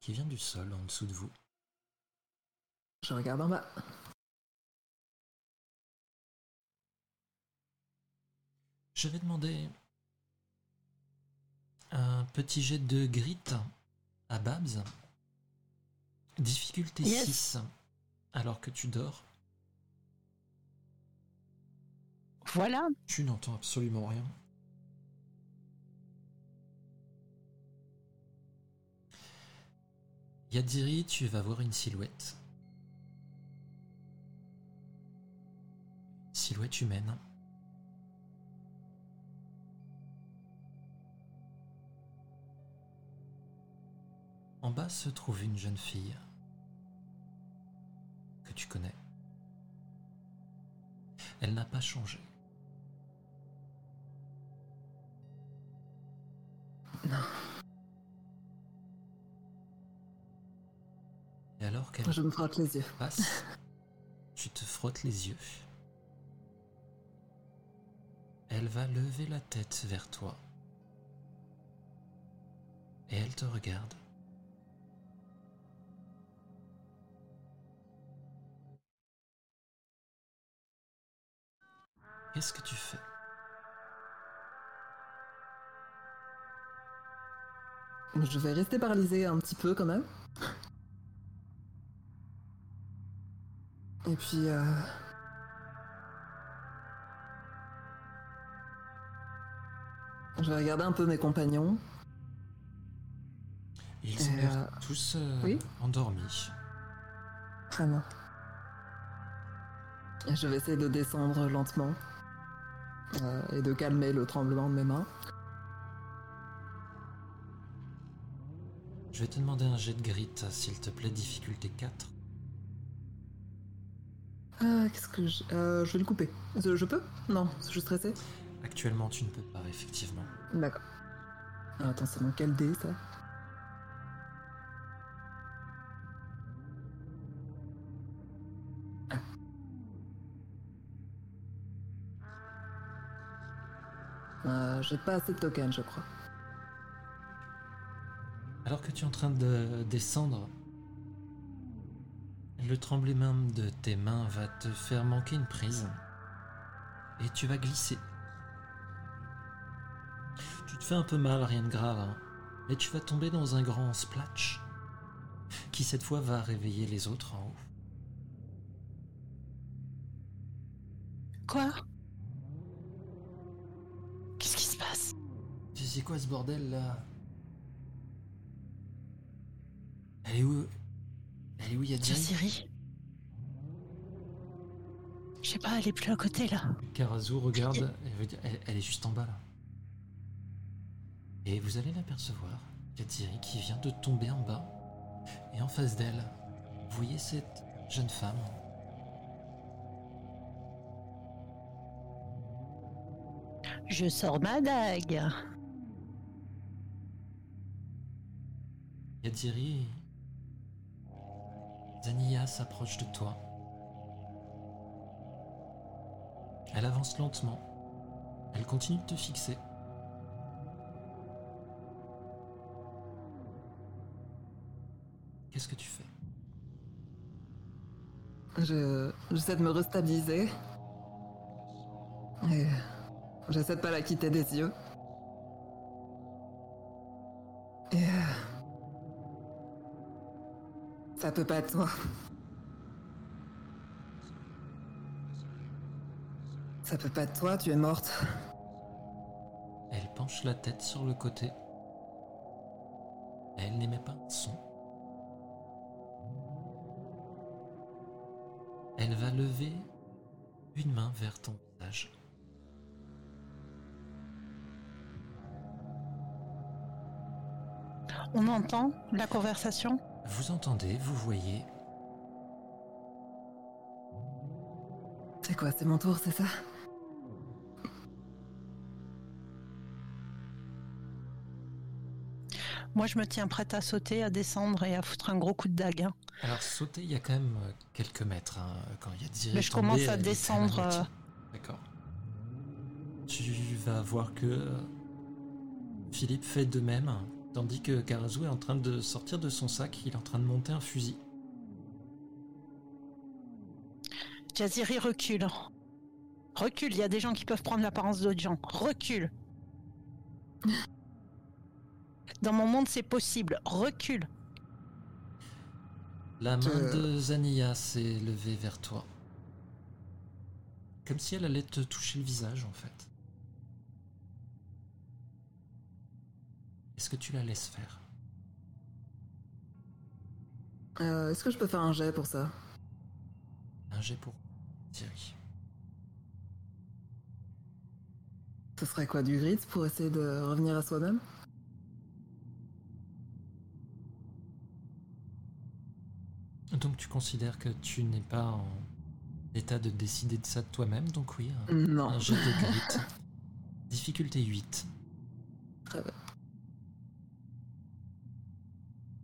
S1: qui vient du sol en dessous de vous.
S3: Je regarde en bas.
S1: Je vais demander un petit jet de grit à Babs. Difficulté
S2: Yes.
S1: 6 alors que tu dors.
S2: Voilà.
S1: Tu n'entends absolument rien. Yadiri, tu vas voir une silhouette. Silhouette humaine. En bas se trouve une jeune fille tu connais. Elle n'a pas changé. Et alors qu'elle
S3: Je me frotte les yeux.
S1: passe, tu te frottes les yeux. Elle va lever la tête vers toi. Et elle te regarde. Qu'est-ce que tu fais?
S3: Je vais rester paralysée un petit peu quand même. Et puis... euh, Je vais regarder un peu mes compagnons.
S1: Ils ont
S3: Euh,
S1: tous euh,
S3: oui
S1: endormis.
S3: Très bien. Et Je vais essayer de descendre lentement. Euh, et de calmer le tremblement de mes mains.
S1: Je vais te demander un jet de grit, s'il te plaît, difficulté 4.
S3: Ah, qu'est-ce que je... euh, je vais le couper. Je, je peux? Non, je suis stressée.
S1: Actuellement, tu ne peux pas, effectivement.
S3: D'accord. Ah, attends, c'est mon quel dé, ça? J'ai pas assez de tokens, je crois.
S1: Alors que tu es en train de descendre, le tremblement de tes mains va te faire manquer une prise et tu vas glisser. Tu te fais un peu mal, rien de grave, hein, mais tu vas tomber dans un grand splash qui cette fois va réveiller les autres en haut.
S2: Quoi?
S1: C'est quoi ce bordel là Elle est où? Elle est où Yadiri
S2: Jaziri Je sais pas, elle est plus à côté là.
S1: Karazu regarde, elle, veut dire- elle- elle est juste en bas là. Et vous allez l'apercevoir, Yadiri qui vient de tomber en bas. Et en face d'elle, vous voyez cette jeune femme.
S2: Je sors ma dague.
S1: Yadiri. Zania s'approche de toi. Elle avance lentement. Elle continue de te fixer. Qu'est-ce que tu fais?
S3: Je j'essaie de me restabiliser. Et j'essaie de pas la quitter des yeux. Ça peut pas être toi. Ça peut pas être toi, tu es morte.
S1: Elle penche la tête sur le côté. Elle n'émet pas un son. Elle va lever une main vers ton visage.
S2: On entend la conversation?
S1: Vous entendez, vous voyez,
S3: C'est quoi, c'est mon tour, c'est ça?
S2: Moi, je me tiens prête à sauter, à descendre et à foutre un gros coup de dague. hein.
S1: Alors sauter, il y a quand même euh, quelques mètres. hein, Quand il y a
S2: Mais je
S1: tombé,
S2: commence à
S1: la
S2: descendre, euh.
S1: D'accord. Tu vas voir que euh, Philippe fait de même, tandis que Karazu est en train de sortir de son sac. Il est en train de monter un fusil.
S2: Jaziri recule. Recule, il y a des gens qui peuvent prendre l'apparence d'autres gens. Recule. Dans mon monde, c'est possible. Recule.
S1: La main
S3: Euh.
S1: de Zania s'est levée vers toi. Comme si elle allait te toucher le visage, en fait. Est-ce que tu la laisses faire?
S3: Euh, Est-ce que je peux faire un jet pour ça?
S1: Un jet pour Thierry.
S3: Ce serait quoi, du grit pour essayer de revenir à soi-même?
S1: Donc tu considères que tu n'es pas en état de décider de ça de toi-même, donc oui, un,
S3: Non.
S1: un jet de grit. Difficulté 8.
S3: Très bien.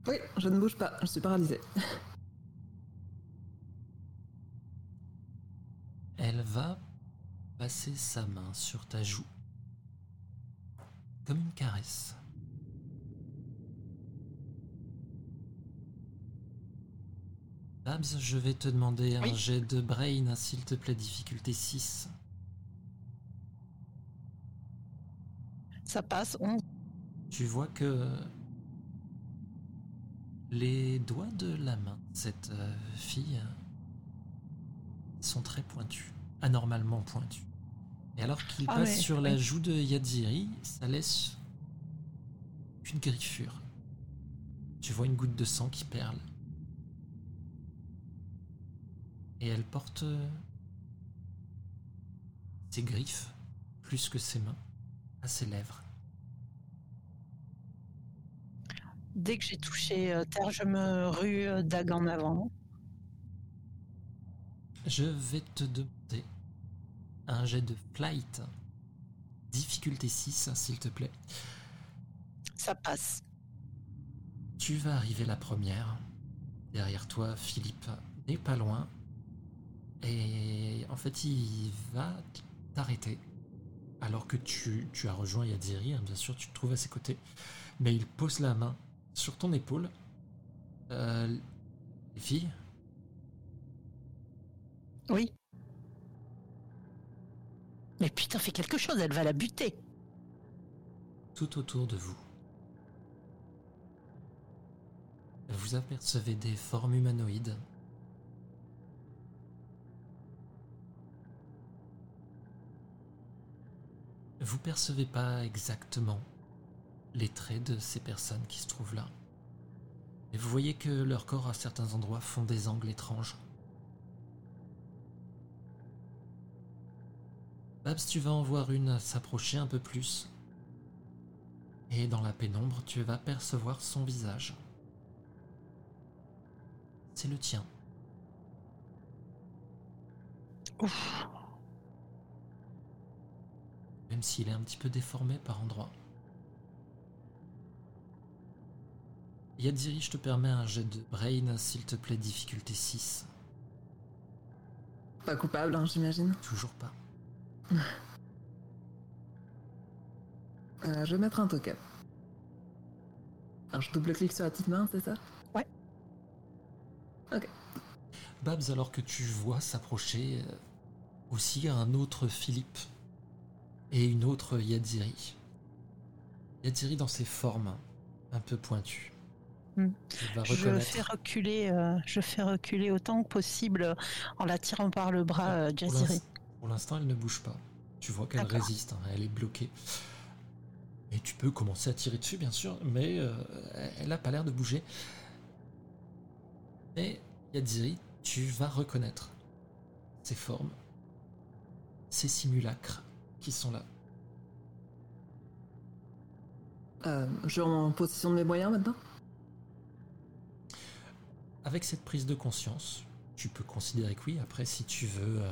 S3: Oui, je ne bouge pas, je suis paralysée.
S1: Elle va passer sa main sur ta joue. Comme une caresse. Babs, je vais te demander un
S2: Oui.
S1: jet de brain, s'il te plaît, difficulté 6.
S2: Ça passe. On...
S1: Tu vois que les doigts de la main de cette euh, fille sont très pointus, anormalement pointus. Et alors qu'il
S2: Ah
S1: passe
S2: ouais,
S1: sur la joue de Yadziri, ça laisse une griffure. Tu vois une goutte de sang qui perle. Et elle porte euh, ses griffes, plus que ses mains, à ses lèvres.
S2: Dès que j'ai touché euh, terre, je me rue euh, dague en avant.
S1: Je vais te demander un jet de flight. Difficulté 6, s'il te plaît.
S2: Ça passe.
S1: Tu vas arriver la première. Derrière toi, Philippe n'est pas loin. Et en fait, il va t'arrêter alors que tu, tu as rejoint Yadiri, hein, bien sûr, tu te trouves à ses côtés, mais il pose la main sur ton épaule. Euh, les filles,
S2: Oui. Mais putain, fais quelque chose, elle va la buter.
S1: tout autour de vous. Vous apercevez des formes humanoïdes. Vous percevez pas exactement les traits de ces personnes qui se trouvent là. Et vous voyez que leurs corps à certains endroits font des angles étranges. Babs, tu vas en voir une s'approcher un peu plus. Et dans la pénombre, tu vas percevoir son visage. C'est le tien.
S2: Ouf.
S1: Même s'il est un petit peu déformé par endroits. Yadiri, je te permets un jet de brain, s'il te plaît, difficulté 6.
S3: Pas coupable, hein, j'imagine.
S1: Toujours pas.
S3: Euh, je vais mettre un token. Alors, je double-clique sur la petite main, c'est ça?
S1: Babs, alors que tu vois s'approcher euh, aussi un autre Philippe et une autre Yadiri. Yadiri dans ses formes un peu pointues. Vas
S2: Je fais reculer, euh, je fais reculer autant que possible euh, en la tirant par le bras, euh,
S1: Pour
S2: Jaziri.
S1: Pour l'instant, elle ne bouge pas. Tu vois qu'elle résiste, hein, elle est bloquée. Et tu peux commencer à tirer dessus, bien sûr, mais euh, elle n'a pas l'air de bouger. Mais Yadiri, tu vas reconnaître ces formes, ces simulacres qui sont là.
S3: euh, Je suis en possession de mes moyens maintenant?
S1: Avec cette prise de conscience, tu peux considérer que oui. Après, si tu veux euh,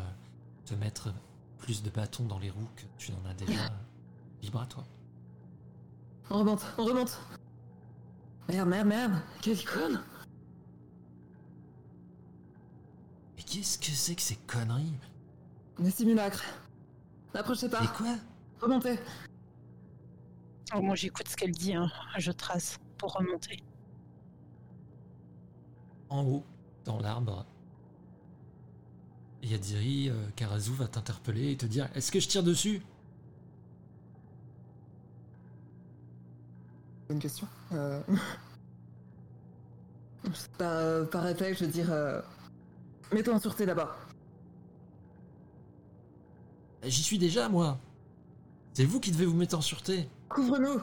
S1: te mettre plus de bâtons dans les roues que tu n'en as déjà, libre à toi.
S3: On remonte, on remonte Merde, merde, merde Quelle conne
S1: Mais qu'est-ce que c'est que ces conneries?
S3: Des simulacres N'approchez pas
S1: Et quoi?
S3: Remontez
S2: Oh, moi, j'écoute ce qu'elle dit, hein. je trace pour remonter.
S1: En haut, dans l'arbre, Yadiri, euh, Karazu va t'interpeller et te dire Est-ce que je tire dessus?
S3: Une question. Euh... par, par réflexe, je veux dire... Euh... Mets-toi en sûreté d'abord.
S1: J'y suis déjà, moi. C'est vous qui devez vous mettre en sûreté.
S3: Couvre-nous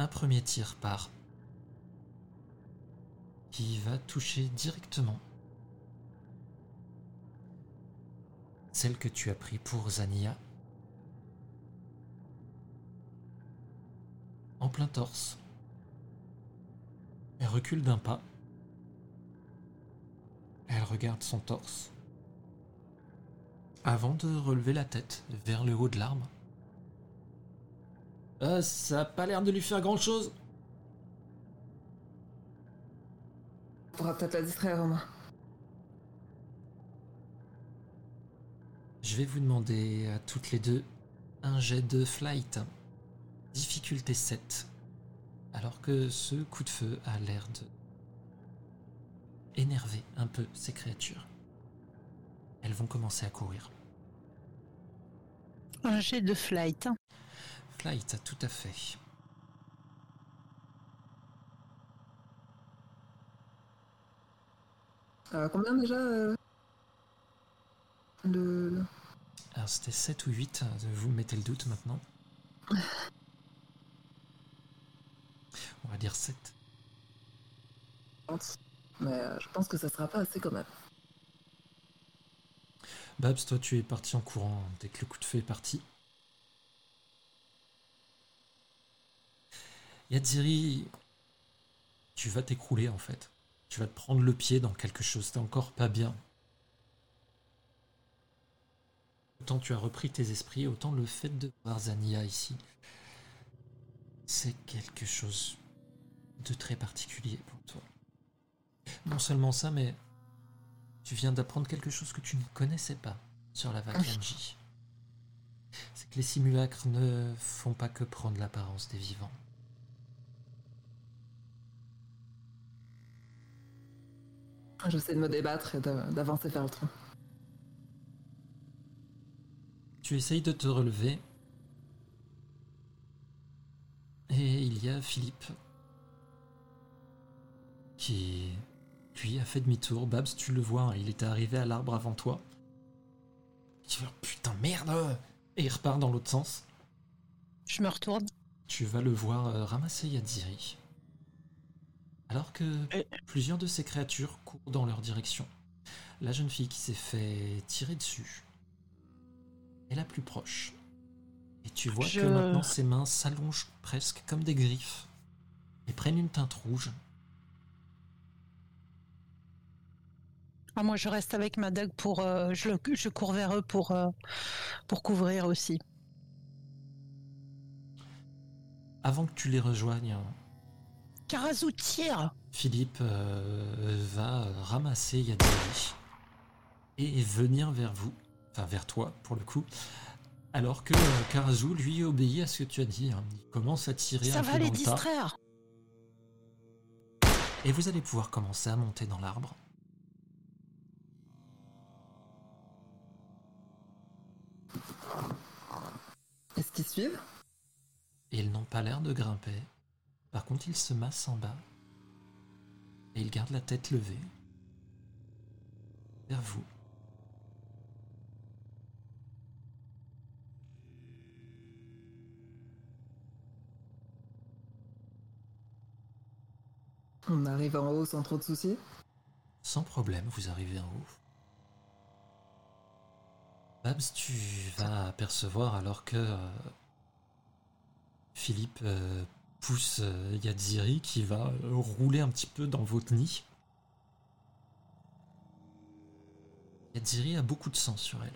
S1: Un premier tir part. Qui va toucher directement. Celle que tu as pris pour Zania. En plein torse. Elle recule d'un pas. Elle regarde son torse. Avant de relever la tête vers le haut de l'arbre. Euh, ça a pas l'air de lui faire grand chose.
S3: On pourra peut-être la distraire.
S1: Je vais vous demander à toutes les deux un jet de flight. Difficulté 7. Alors que ce coup de feu a l'air de énerver un peu ces créatures. Elles vont commencer à courir.
S2: Un jet de flight. Hein.
S1: Flight, tout à fait.
S3: Euh, combien déjà euh, le... le-
S1: Alors c'était 7 ou 8, vous me mettez le doute maintenant. On va dire 7.
S3: Mais euh, je pense que ça sera pas assez quand même.
S1: Babs, toi tu es parti en courant dès que le coup de feu est parti. Yadziri, tu vas t'écrouler en fait. Tu vas te prendre le pied dans quelque chose, t'es encore pas bien. Autant tu as repris tes esprits, autant le fait de voir Zania ici, c'est quelque chose de très particulier pour toi. Non seulement ça, mais tu viens d'apprendre quelque chose que tu ne connaissais pas sur la Vakanji. C'est que les simulacres ne font pas que prendre l'apparence des vivants.
S3: J'essaie de me débattre et d'avancer vers le tronc.
S1: Tu essayes de te relever. Et il y a Philippe qui, lui, a fait demi-tour. Babs, tu le vois, hein, il était arrivé à l'arbre avant toi. Tu vas, putain, merde Et il repart dans l'autre sens.
S2: Je me retourne.
S1: Tu vas le voir euh, ramasser Yadiri. Alors que plusieurs de ces créatures courent dans leur direction. La jeune fille qui s'est fait tirer dessus est la plus proche. Et tu vois
S2: Je-
S1: que maintenant ses mains s'allongent presque comme des griffes et prennent une teinte rouge.
S2: Ah, moi, je reste avec ma dague pour. euh, je, cours vers eux pour, euh, pour couvrir aussi.
S1: Avant que tu les rejoignes,
S2: Karazu tire
S1: Philippe euh, va ramasser Yadiri et venir vers vous, enfin vers toi pour le coup, alors que euh, Karazu lui obéit à ce que tu as dit. hein. Il commence à tirer
S2: Ça
S1: un
S2: va
S1: peu
S2: les
S1: dans le tas
S2: distraire
S1: et vous allez pouvoir commencer à monter dans l'arbre.
S3: Est-ce qu'ils suivent?
S1: Ils n'ont pas l'air de grimper. Par contre, ils se massent en bas et ils gardent la tête levée vers vous.
S3: On arrive en haut sans trop de soucis?
S1: Sans problème, vous arrivez en haut. Babs, tu vas apercevoir alors que euh, Philippe euh, pousse euh, Yadziri qui va euh, rouler un petit peu dans votre nid. Yadziri a beaucoup de sang sur elle.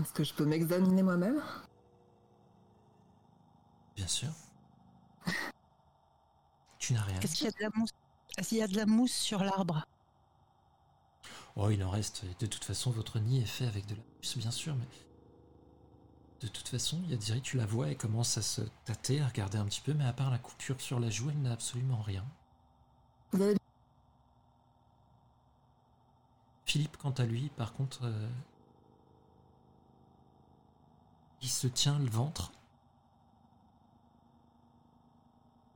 S3: Est-ce que je peux m'examiner moi-même?
S1: Bien sûr. Tu n'as rien.
S2: Est-ce qu'il y a de la mousse Est-ce qu'il y a de la mousse sur l'arbre?
S1: Oh, il en reste. De toute façon, votre nid est fait avec de la mousse, bien sûr, mais. De toute façon, Yadiri, tu la vois, elle commence à se tâter, à regarder un petit peu, mais à part la coupure sur la joue, elle n'a absolument rien. Philippe, quant à lui, par contre, euh, il se tient le ventre.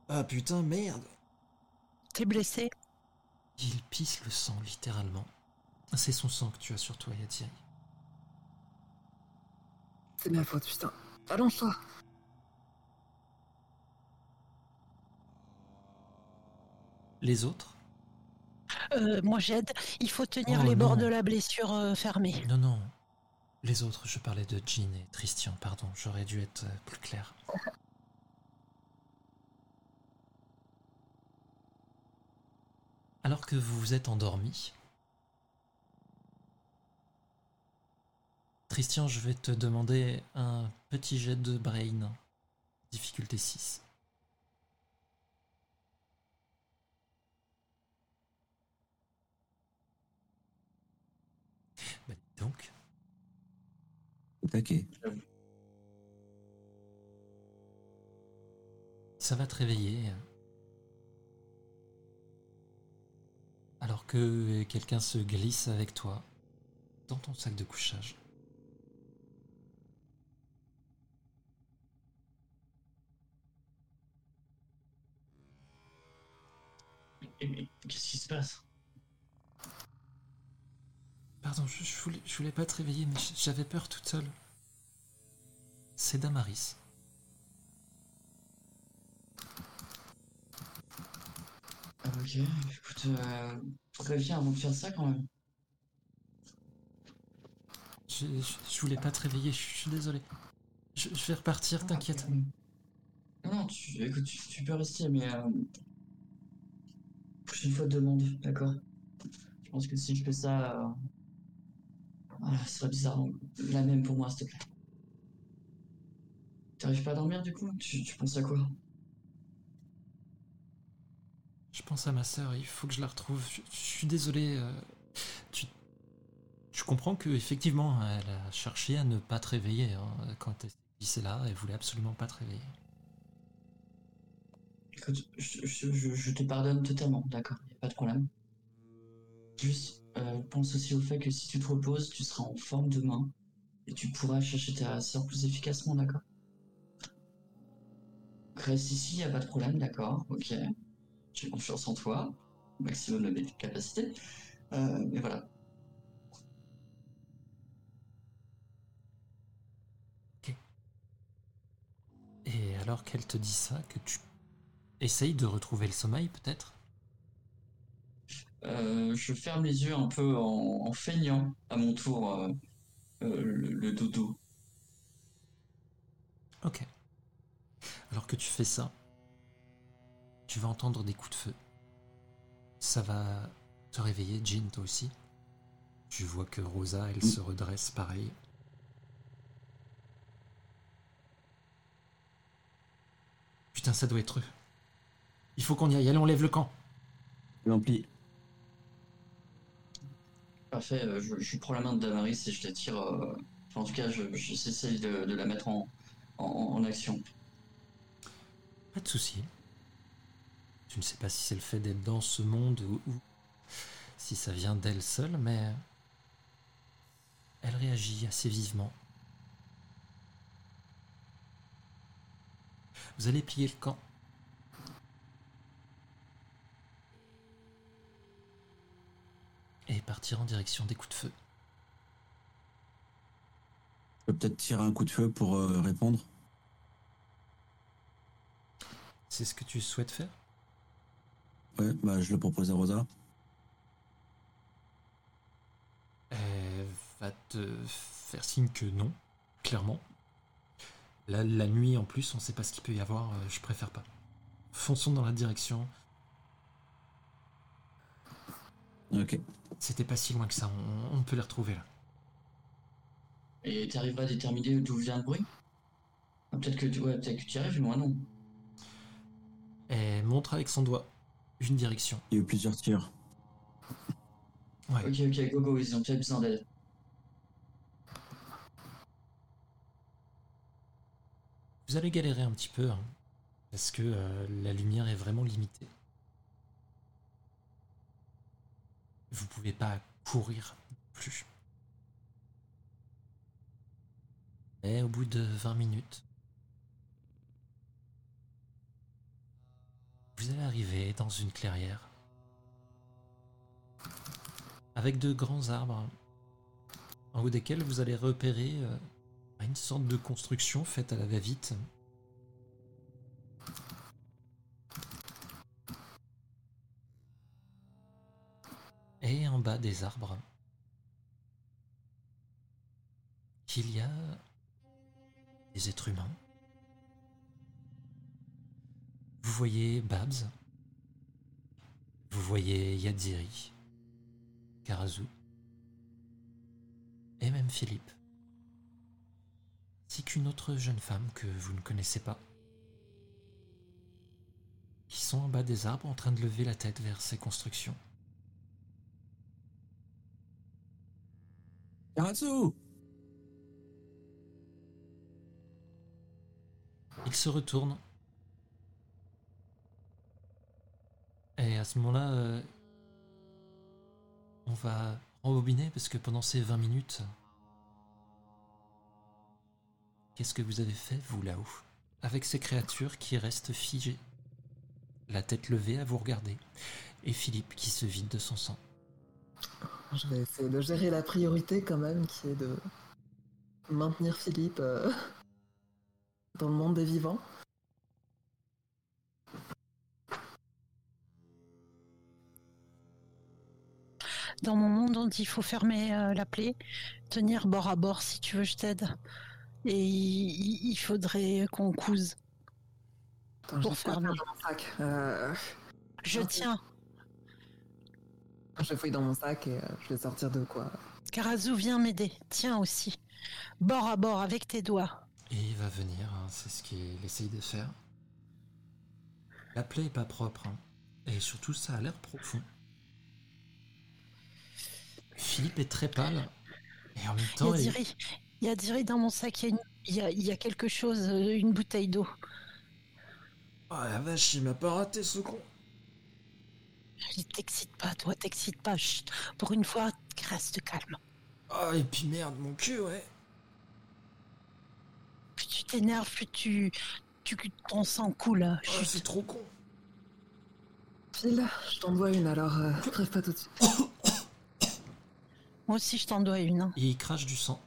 S1: Ah putain, merde
S2: T'es blessé
S1: Il pisse le sang, littéralement. C'est son sang que tu as sur toi, Yadiri.
S3: C'est ma faute, putain. Allonge-toi.
S1: Les autres
S2: Euh, Moi, j'aide. Il faut tenir
S1: Oh,
S2: les bords de la blessure euh, fermés.
S1: Non, non. Les autres, je parlais de Jean et Christian, pardon, j'aurais dû être euh, plus clair. Alors que vous vous êtes endormi, Christian, je vais te demander un petit jet de brain, difficulté 6. Bah, dis donc,
S5: Taquet.
S1: Ça va te réveiller. Alors que quelqu'un se glisse avec toi dans ton sac de couchage.
S4: Et- mais Qu'est-ce qui se passe?
S1: Pardon, je, je voulais, je voulais pas te réveiller, mais j'avais peur toute seule. C'est Damaris.
S4: Ok, écoute, euh, préviens avant de faire ça quand même.
S1: Je, voulais pas te réveiller, je, suis désolé. Je, je vais repartir, t'inquiète.
S4: Non, non, tu, écoute, tu, tu peux rester, mais euh, prochaine fois demande, d'accord Je pense que si je fais ça, euh, ce serait bizarre. La même pour moi, s'il te plaît. T'arrives pas à dormir du coup? Tu, penses à quoi?
S1: Pense à ma sœur, il faut que je la retrouve. Je, je suis désolé. euh, tu, je comprends que effectivement, elle a cherché à ne pas te réveiller hein, quand elle c'est là. Elle voulait absolument pas te réveiller.
S4: Écoute, je, te pardonne totalement, d'accord, y a pas de problème. Juste, euh, pense aussi au fait que si tu te reposes, tu seras en forme demain et tu pourras chercher ta sœur plus efficacement, d'accord? Reste ici, y a pas de problème, d'accord, ok. J'ai confiance en toi, maximum de mes capacités. Euh, mais voilà.
S1: Et alors qu'elle te dit ça, que tu essayes de retrouver le sommeil, peut-être
S4: Euh, je ferme les yeux un peu en, en feignant à mon tour euh, euh, le, le dodo.
S1: Ok. Alors que tu fais ça, tu vas entendre des coups de feu. Ça va te réveiller, Jean, toi aussi. Tu vois que Rosa, elle se redresse pareil. Putain, ça doit être eux. Il faut qu'on y aille. Allez, on lève le camp.
S5: L'ampli.
S4: Parfait, euh, je, je prends la main de Damaris et je la tire. euh, enfin, en tout cas, je, je- de, de la mettre en, en, en action.
S1: Pas de souci. Tu ne sais pas si c'est le fait d'être dans ce monde ou, ou si ça vient d'elle seule, mais elle réagit assez vivement. Vous allez plier le camp. Et partir en direction des coups de feu.
S5: Je peux peut-être tirer un coup de feu pour euh, répondre.
S1: C'est ce que tu souhaites faire?
S5: Ouais, bah je le propose à Rosa.
S1: Elle va te faire signe que non, clairement. La, la nuit en plus, on sait pas ce qu'il peut y avoir, euh, je préfère pas. Fonçons dans la direction.
S5: Ok.
S1: C'était pas si loin que ça, on, on peut les retrouver là.
S4: Et tu arriveras à déterminer d'où vient le bruit? Ah, Peut-être que tu ouais, peut-être que tu y arrives, mais moi non.
S1: Elle montre avec son doigt une direction.
S5: Il y a eu plusieurs tirs.
S1: Ouais.
S4: Ok, ok, go go, ils ont peut-être besoin d'aide.
S1: Vous allez galérer un petit peu, hein, parce que euh, la lumière est vraiment limitée. Vous pouvez pas courir plus. Et au bout de 20 minutes, vous allez arriver dans une clairière avec de grands arbres en haut desquels vous allez repérer euh, une sorte de construction faite à la va-vite. Et en bas des arbres, il y a des êtres humains. Vous voyez Babs, vous voyez Yadziri, Karazu, et même Philippe ainsi qu'une autre jeune femme que vous ne connaissez pas, qui sont en bas des arbres en train de lever la tête vers ces constructions. Ils se retournent. Et à ce moment-là, euh, on va rembobiner parce que pendant ces 20 minutes, qu'est-ce que vous avez fait, vous, là-haut Avec ces créatures qui restent figées, la tête levée à vous regarder, et Philippe qui se vide de son sang?
S3: Je vais essayer de gérer la priorité quand même, qui est de maintenir Philippe euh, dans le monde des vivants.
S2: Dans mon monde, il faut fermer euh, la plaie, tenir bord à bord si tu veux, je t'aide. Et il, il faudrait qu'on couse.
S3: Attends,
S2: Pour fermer.
S3: dans mon sac. Euh,
S2: Je tiens.
S3: Je fouille dans mon sac et euh, je vais sortir de quoi.
S2: Karazu, viens m'aider. Tiens aussi. Bord à bord avec tes doigts.
S1: Et il va venir, hein, c'est ce qu'il essaye de faire. La plaie est pas propre. hein. Et surtout, ça a l'air profond. Philippe est très pâle. Et en même
S2: Il y
S1: temps,
S2: a
S1: il-
S2: Diri. Il y a Diri dans mon sac. Il y a, une- il y a- il y a quelque chose, euh, une bouteille d'eau.
S1: Oh la vache, il m'a pas raté ce con.
S2: Il t'excite pas, toi, t'excite pas. Chut. Pour une fois, reste calme.
S1: Ah, et puis merde, mon cul, ouais.
S2: Plus tu t'énerves, plus tu, tu, ton sang coule.
S1: Oh, c'est trop con.
S3: Phil, je t'en dois une, alors euh, crève pas tout de suite.
S2: Moi aussi, je t'en dois une. hein.
S1: Et il crache du sang.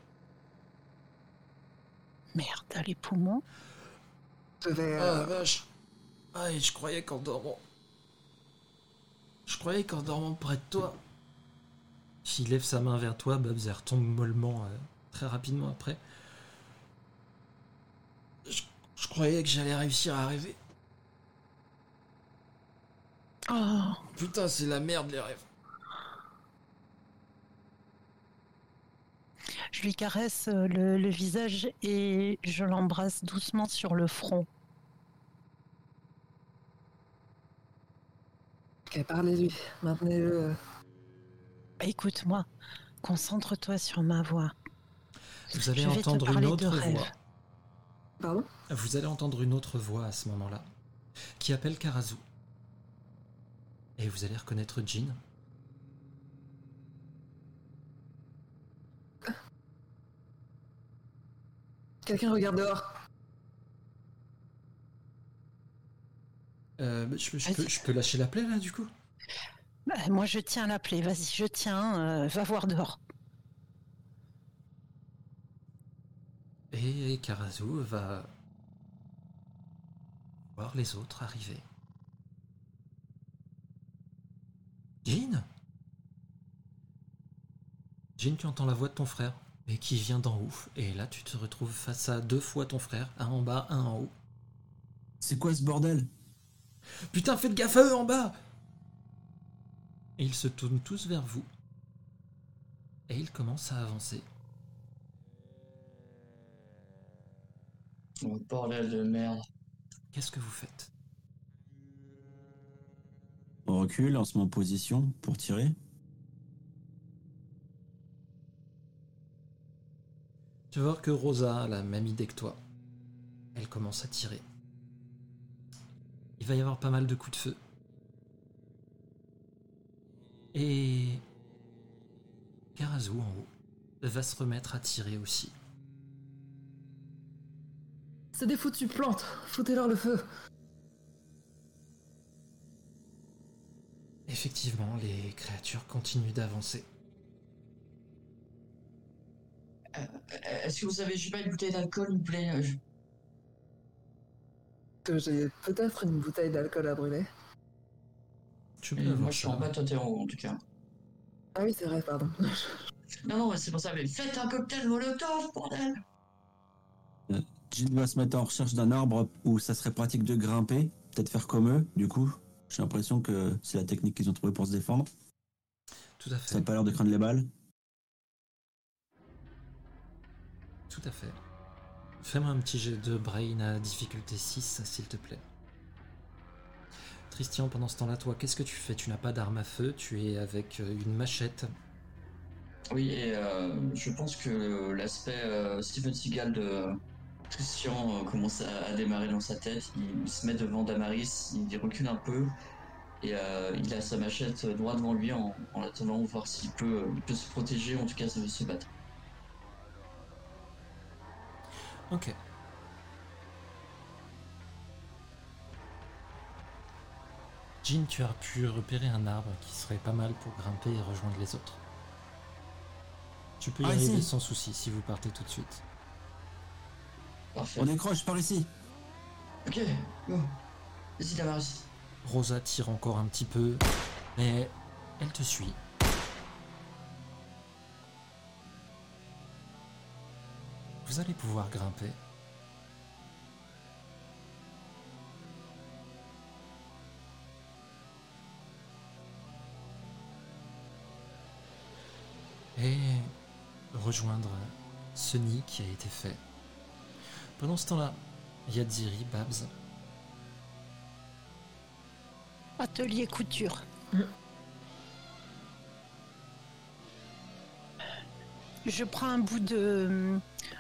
S2: Merde, t'as les poumons.
S3: Je vais...
S1: Ah
S3: euh,
S1: la vache. Ah, et je croyais qu'en dormant. Je croyais qu'en dormant près de toi. S'il lève sa main vers toi, Babs elle retombe mollement euh, très rapidement après. Je, je croyais que j'allais réussir à rêver.
S2: Oh,
S1: Putain, c'est la merde les rêves.
S2: je lui caresse euh, le, le visage et je l'embrasse doucement sur le front.
S3: Ok, parlez-lui. Maintenez-le...
S2: Bah, Écoute-moi, concentre-toi sur ma voix.
S1: Vous allez
S2: Je vais te
S1: entendre une
S2: parler de
S1: autre
S2: rêve.
S1: voix.
S3: Pardon?
S1: Vous allez entendre une autre voix à ce moment-là, qui appelle Karazu. Et vous allez reconnaître Jean.
S3: Quelqu'un regarde dehors.
S1: Euh, je, je peux,
S2: Vas-y.
S1: je peux lâcher la plaie là du coup?
S2: Bah, moi, je tiens la plaie. Vas-y, je tiens. euh, va voir dehors.
S1: Et Karazu va voir les autres arriver. Jean Jean, tu entends la voix de ton frère, et qui vient d'en haut. Et là, tu te retrouves face à deux fois ton frère, un en bas, un en haut.
S5: C'est quoi ce bordel?
S1: Putain, faites gaffe à eux en bas Et ils se tournent tous vers vous. Et ils commencent à avancer.
S4: Oh, bordel de merde.
S1: Qu'est-ce que vous faites?
S5: On recule, on se met en position pour tirer.
S1: Tu vas voir que Rosa a la même idée que toi. Elle commence à tirer. Il va y avoir pas mal de coups de feu. Et Karazu en haut va se remettre à tirer aussi.
S3: C'est des foutues plantes. Foutez-leur le feu.
S1: Effectivement, les créatures continuent d'avancer.
S4: Euh, Est-ce que vous avez juste pas une bouteille d'alcool, s'il vous plaît Euh, je-
S3: Que j'ai peut-être une bouteille d'alcool à brûler.
S1: Tu
S4: Et
S1: peux
S4: Moi, je suis en bas, toi, t'es en haut, en tout cas.
S3: Ah oui, c'est vrai, pardon.
S4: Non, non, c'est pour ça, mais faites un cocktail molotov, bordel
S5: Jean va se mettre en recherche d'un arbre où ça serait pratique de grimper, peut-être faire comme eux, du coup. J'ai l'impression que c'est la technique qu'ils ont trouvée pour se défendre.
S1: Tout à
S5: Ça n'a
S1: fait.
S5: pas l'air de craindre les balles.
S1: Tout à fait. Fais-moi un petit jet de brain à difficulté 6, s'il te plaît. Christian, pendant ce temps-là, toi, qu'est-ce que tu fais? Tu n'as pas d'arme à feu, tu es avec euh, une machette.
S4: Oui, et euh, je pense que l'aspect euh, Steven Seagal de Christian commence à, démarrer dans sa tête. Il, se met devant Damaris, il recule un peu, et il a sa machette droit devant lui en, en attendant voir s'il peut, se protéger, en tout cas se battre.
S1: Ok. Jean, tu as pu repérer un arbre qui serait pas mal pour grimper et rejoindre les autres. Tu peux y
S5: Ah,
S1: arriver
S5: ici.
S1: sans souci si vous partez tout de suite.
S4: Parfait.
S5: On décroche par ici.
S4: Ok, go. Vas-y, Damaris.
S1: Rosa tire encore un petit peu, mais elle te suit. Vous allez pouvoir grimper. Et rejoindre ce nid qui a été fait. Pendant ce temps-là, Yadziri, Babs,
S2: Atelier couture. Je prends un bout de,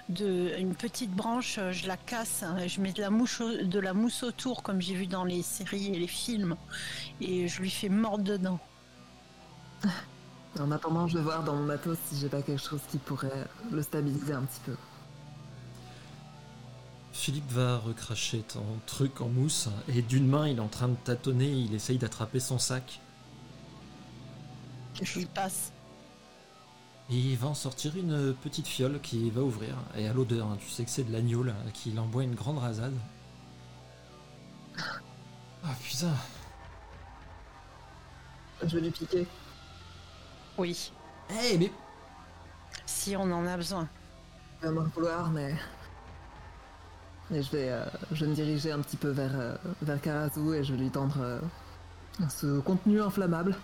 S2: de une petite branche, je la casse, hein, je mets de la, mouche au- de la mousse autour comme j'ai vu dans les séries et les films et je lui fais mordre dedans.
S3: En attendant, je vais voir dans mon matos si j'ai pas quelque chose qui pourrait le stabiliser un petit peu.
S1: Philippe va recracher ton truc en mousse et d'une main il est en train de tâtonner, il essaye d'attraper son sac
S2: Je lui passe.
S1: Et il va en sortir une petite fiole qui va ouvrir et à l'odeur, hein, tu sais que c'est de l'agneau là, qu'il en boit une grande rasade. Ah putain,
S3: Je vais lui piquer.
S2: Oui,
S1: Eh mais
S2: si on en a besoin.
S3: Il va m'en vouloir, mais. Mais je vais, euh, je vais me diriger un petit peu vers, euh, vers Karazu et je vais lui tendre euh, ce contenu inflammable.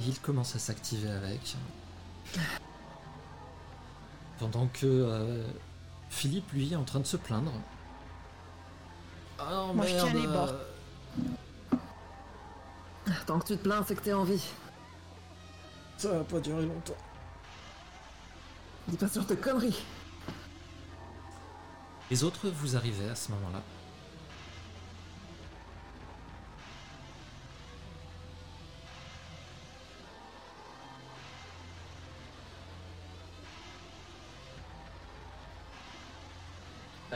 S1: Il commence à s'activer avec. Pendant que euh, Philippe lui est en train de se plaindre. Ah non,
S2: Moi, je tiens les bords.
S3: Tant que tu te plains, c'est que t'es en vie.
S1: Ça va pas durer longtemps.
S3: Dis pas sur tes conneries.
S1: Les autres, vous arrivez à ce moment-là.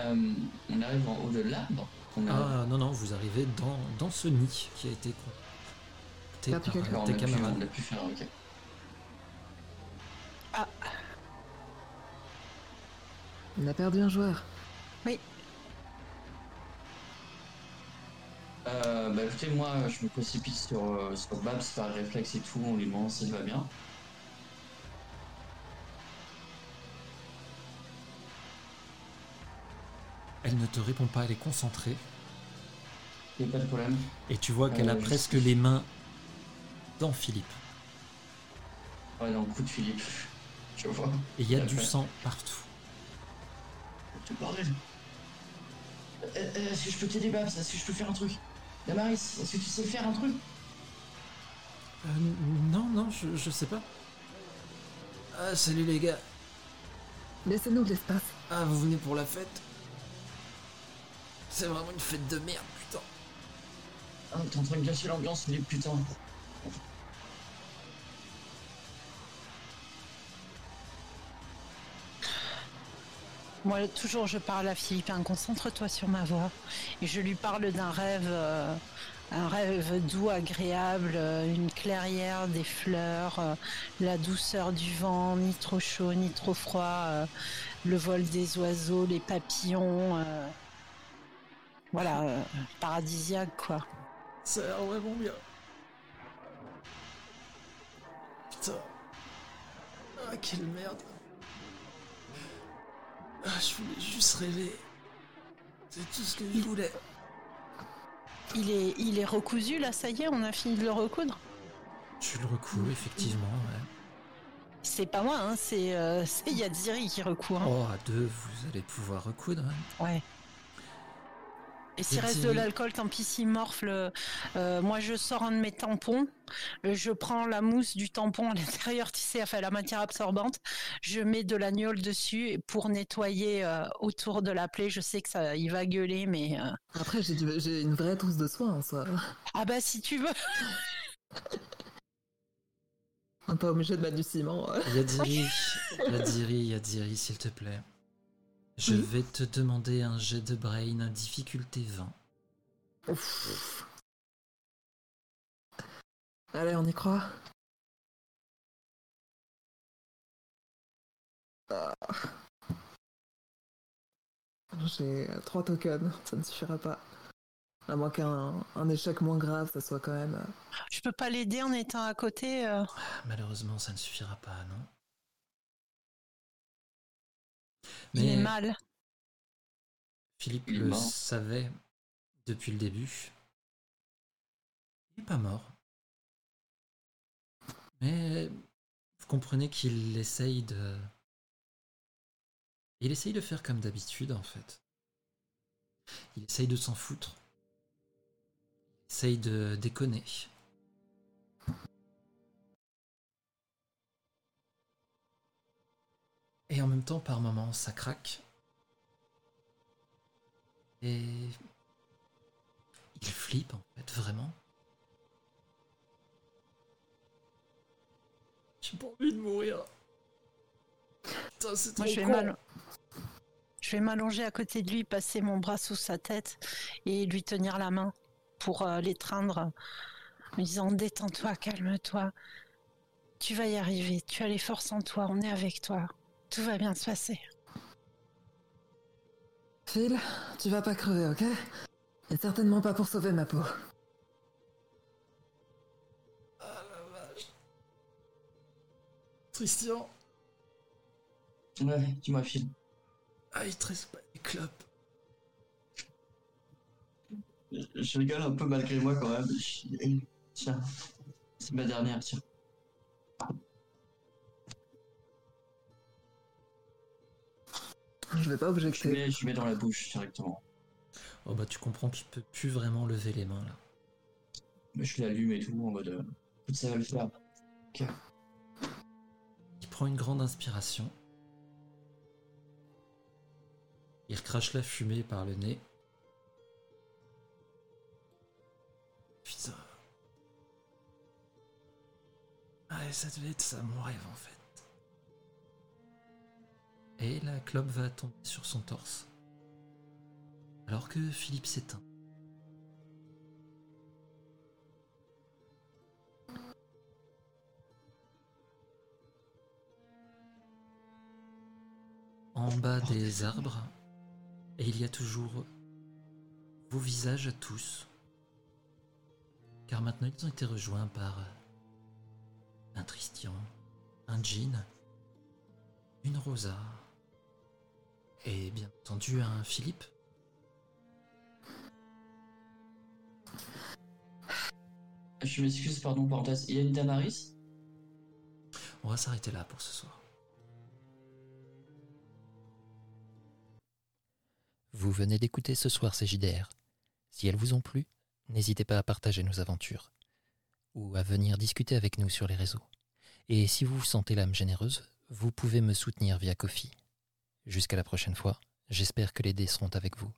S4: Euh, on arrive en haut de l'arbre. On a...
S1: Ah non, non, vous arrivez dans, dans ce nid qui a été compté
S3: Ah, tu
S1: par
S4: Alors, on
S1: tes
S4: a pu, on
S1: camarades.
S4: pu faire, ok.
S3: On a perdu un joueur.
S4: Euh, bah écoutez, moi je me précipite sur, euh, sur Babs par réflexe et tout, on lui demande s'il va bien.
S1: Elle ne te répond pas, elle est concentrée.
S4: A pas de problème.
S1: Et tu vois qu'elle a
S4: Euh, je-
S1: presque les mains dans Philippe.
S4: Ouais, dans le coup de Philippe. Je vois.
S1: Et il y a du
S4: fait.
S1: sang partout.
S4: Tout bordel. Euh, euh, Est-ce que je peux t'aider, Babs Est-ce que je peux faire un truc Damaris, est-ce que tu sais faire un truc?
S1: Euh, non, non, je, je sais pas. Ah, salut les gars.
S3: Laissez-nous de l'espace.
S1: Ah, vous venez pour la fête? C'est vraiment une fête de merde, putain.
S4: Ah, t'es en train de gâcher l'ambiance, Philippe, putain.
S2: Moi, toujours, je parle à Philippe. hein, Concentre-toi sur ma voix. Et je lui parle d'un rêve, euh, un rêve doux, agréable, euh, une clairière, des fleurs, euh, la douceur du vent, ni trop chaud, ni trop froid, le vol des oiseaux, les papillons. Voilà, euh, paradisiaque, quoi.
S1: Ça a l'air vraiment bien. Putain. Ah, quelle merde. Ah, je voulais juste rêver. C'est tout ce que je voulais.
S2: Il est, il est recousu, là, ça y est, on a fini de le recoudre.
S1: Tu le recous, effectivement, ouais.
S2: C'est pas moi, hein, c'est euh, c'est Yadziri qui recourt. hein.
S1: Oh, à deux, vous allez pouvoir recoudre. hein.
S2: Ouais. Et s'il reste de l'alcool, tant pis s'il morfle. euh, moi, je sors un de mes tampons. euh, Je prends la mousse du tampon à l'intérieur, tu sais, enfin la matière absorbante. Je mets de l'agnole dessus pour nettoyer euh, autour de la plaie. Je sais que ça, il va gueuler, mais euh,
S3: Après, j'ai du- j'ai une vraie trousse de soins en soi.
S2: ah bah si tu veux.
S3: On n'est pas obligé de mettre du ciment.
S1: Yadiri, Yadiri, Yadiri, s'il te plaît. Je vais te demander un jet de brain à difficulté 20.
S3: Ouf. Allez, on y croit. Ah. J'ai trois tokens, ça ne suffira pas. À moins qu'un un échec moins grave, ça soit quand même. euh,
S2: Je peux pas l'aider en étant à côté. euh.
S1: Malheureusement, ça ne suffira pas, non
S2: Il est mal.
S1: Philippe
S4: Il
S1: le
S4: mort.
S1: savait depuis le début. Il n'est pas mort. Mais vous comprenez qu'il essaye de... Il essaye de faire comme d'habitude, en fait. Il essaye de s'en foutre. essaye de déconner. Et en même temps, par moments, ça craque. Et il flippe en fait, vraiment. J'ai pas envie de mourir. Putain, c'est trop
S2: Moi, je vais
S1: con.
S2: mal. Je vais m'allonger à côté de lui, passer mon bras sous sa tête et lui tenir la main pour euh, l'étreindre, en lui disant détends-toi, calme-toi. Tu vas y arriver, tu as les forces en toi, on est avec toi. Tout va bien se passer.
S3: Phil, tu vas pas crever, ok? Et certainement pas pour sauver ma peau.
S1: Christian,
S4: Ouais, dis-moi, Phil.
S1: ah, il te reste pas des clopes.
S4: Je rigole un peu malgré moi quand même. Tiens, c'est ma dernière, tiens.
S3: Je vais pas
S4: Je
S3: objecter.
S4: mets, je mets dans la bouche directement.
S1: Oh bah tu comprends qu'il peut plus vraiment lever les mains là.
S4: Mais je l'allume et tout en mode. euh, ça va le faire.
S1: Il prend une grande inspiration. Il recrache la fumée par le nez. Putain. Ah, ça devait être ça mon rêve en fait. Et la clope va tomber sur son torse. Alors que Philippe s'éteint. En bas des arbres, et il y a toujours vos visages à tous. Car maintenant ils ont été rejoints par un Tristian, un Jean, une Rosa, et bien entendu un Philippe.
S4: Je m'excuse, pardon, parenthèse. Il y a une Damaris?
S1: On va s'arrêter là pour ce soir.
S6: Vous venez d'écouter ce soir ces JDR. Si elles vous ont plu, n'hésitez pas à partager nos aventures ou à venir discuter avec nous sur les réseaux. Et si vous vous sentez l'âme généreuse, vous pouvez me soutenir via Kofi. Jusqu'à la prochaine fois, j'espère que les dés seront avec vous.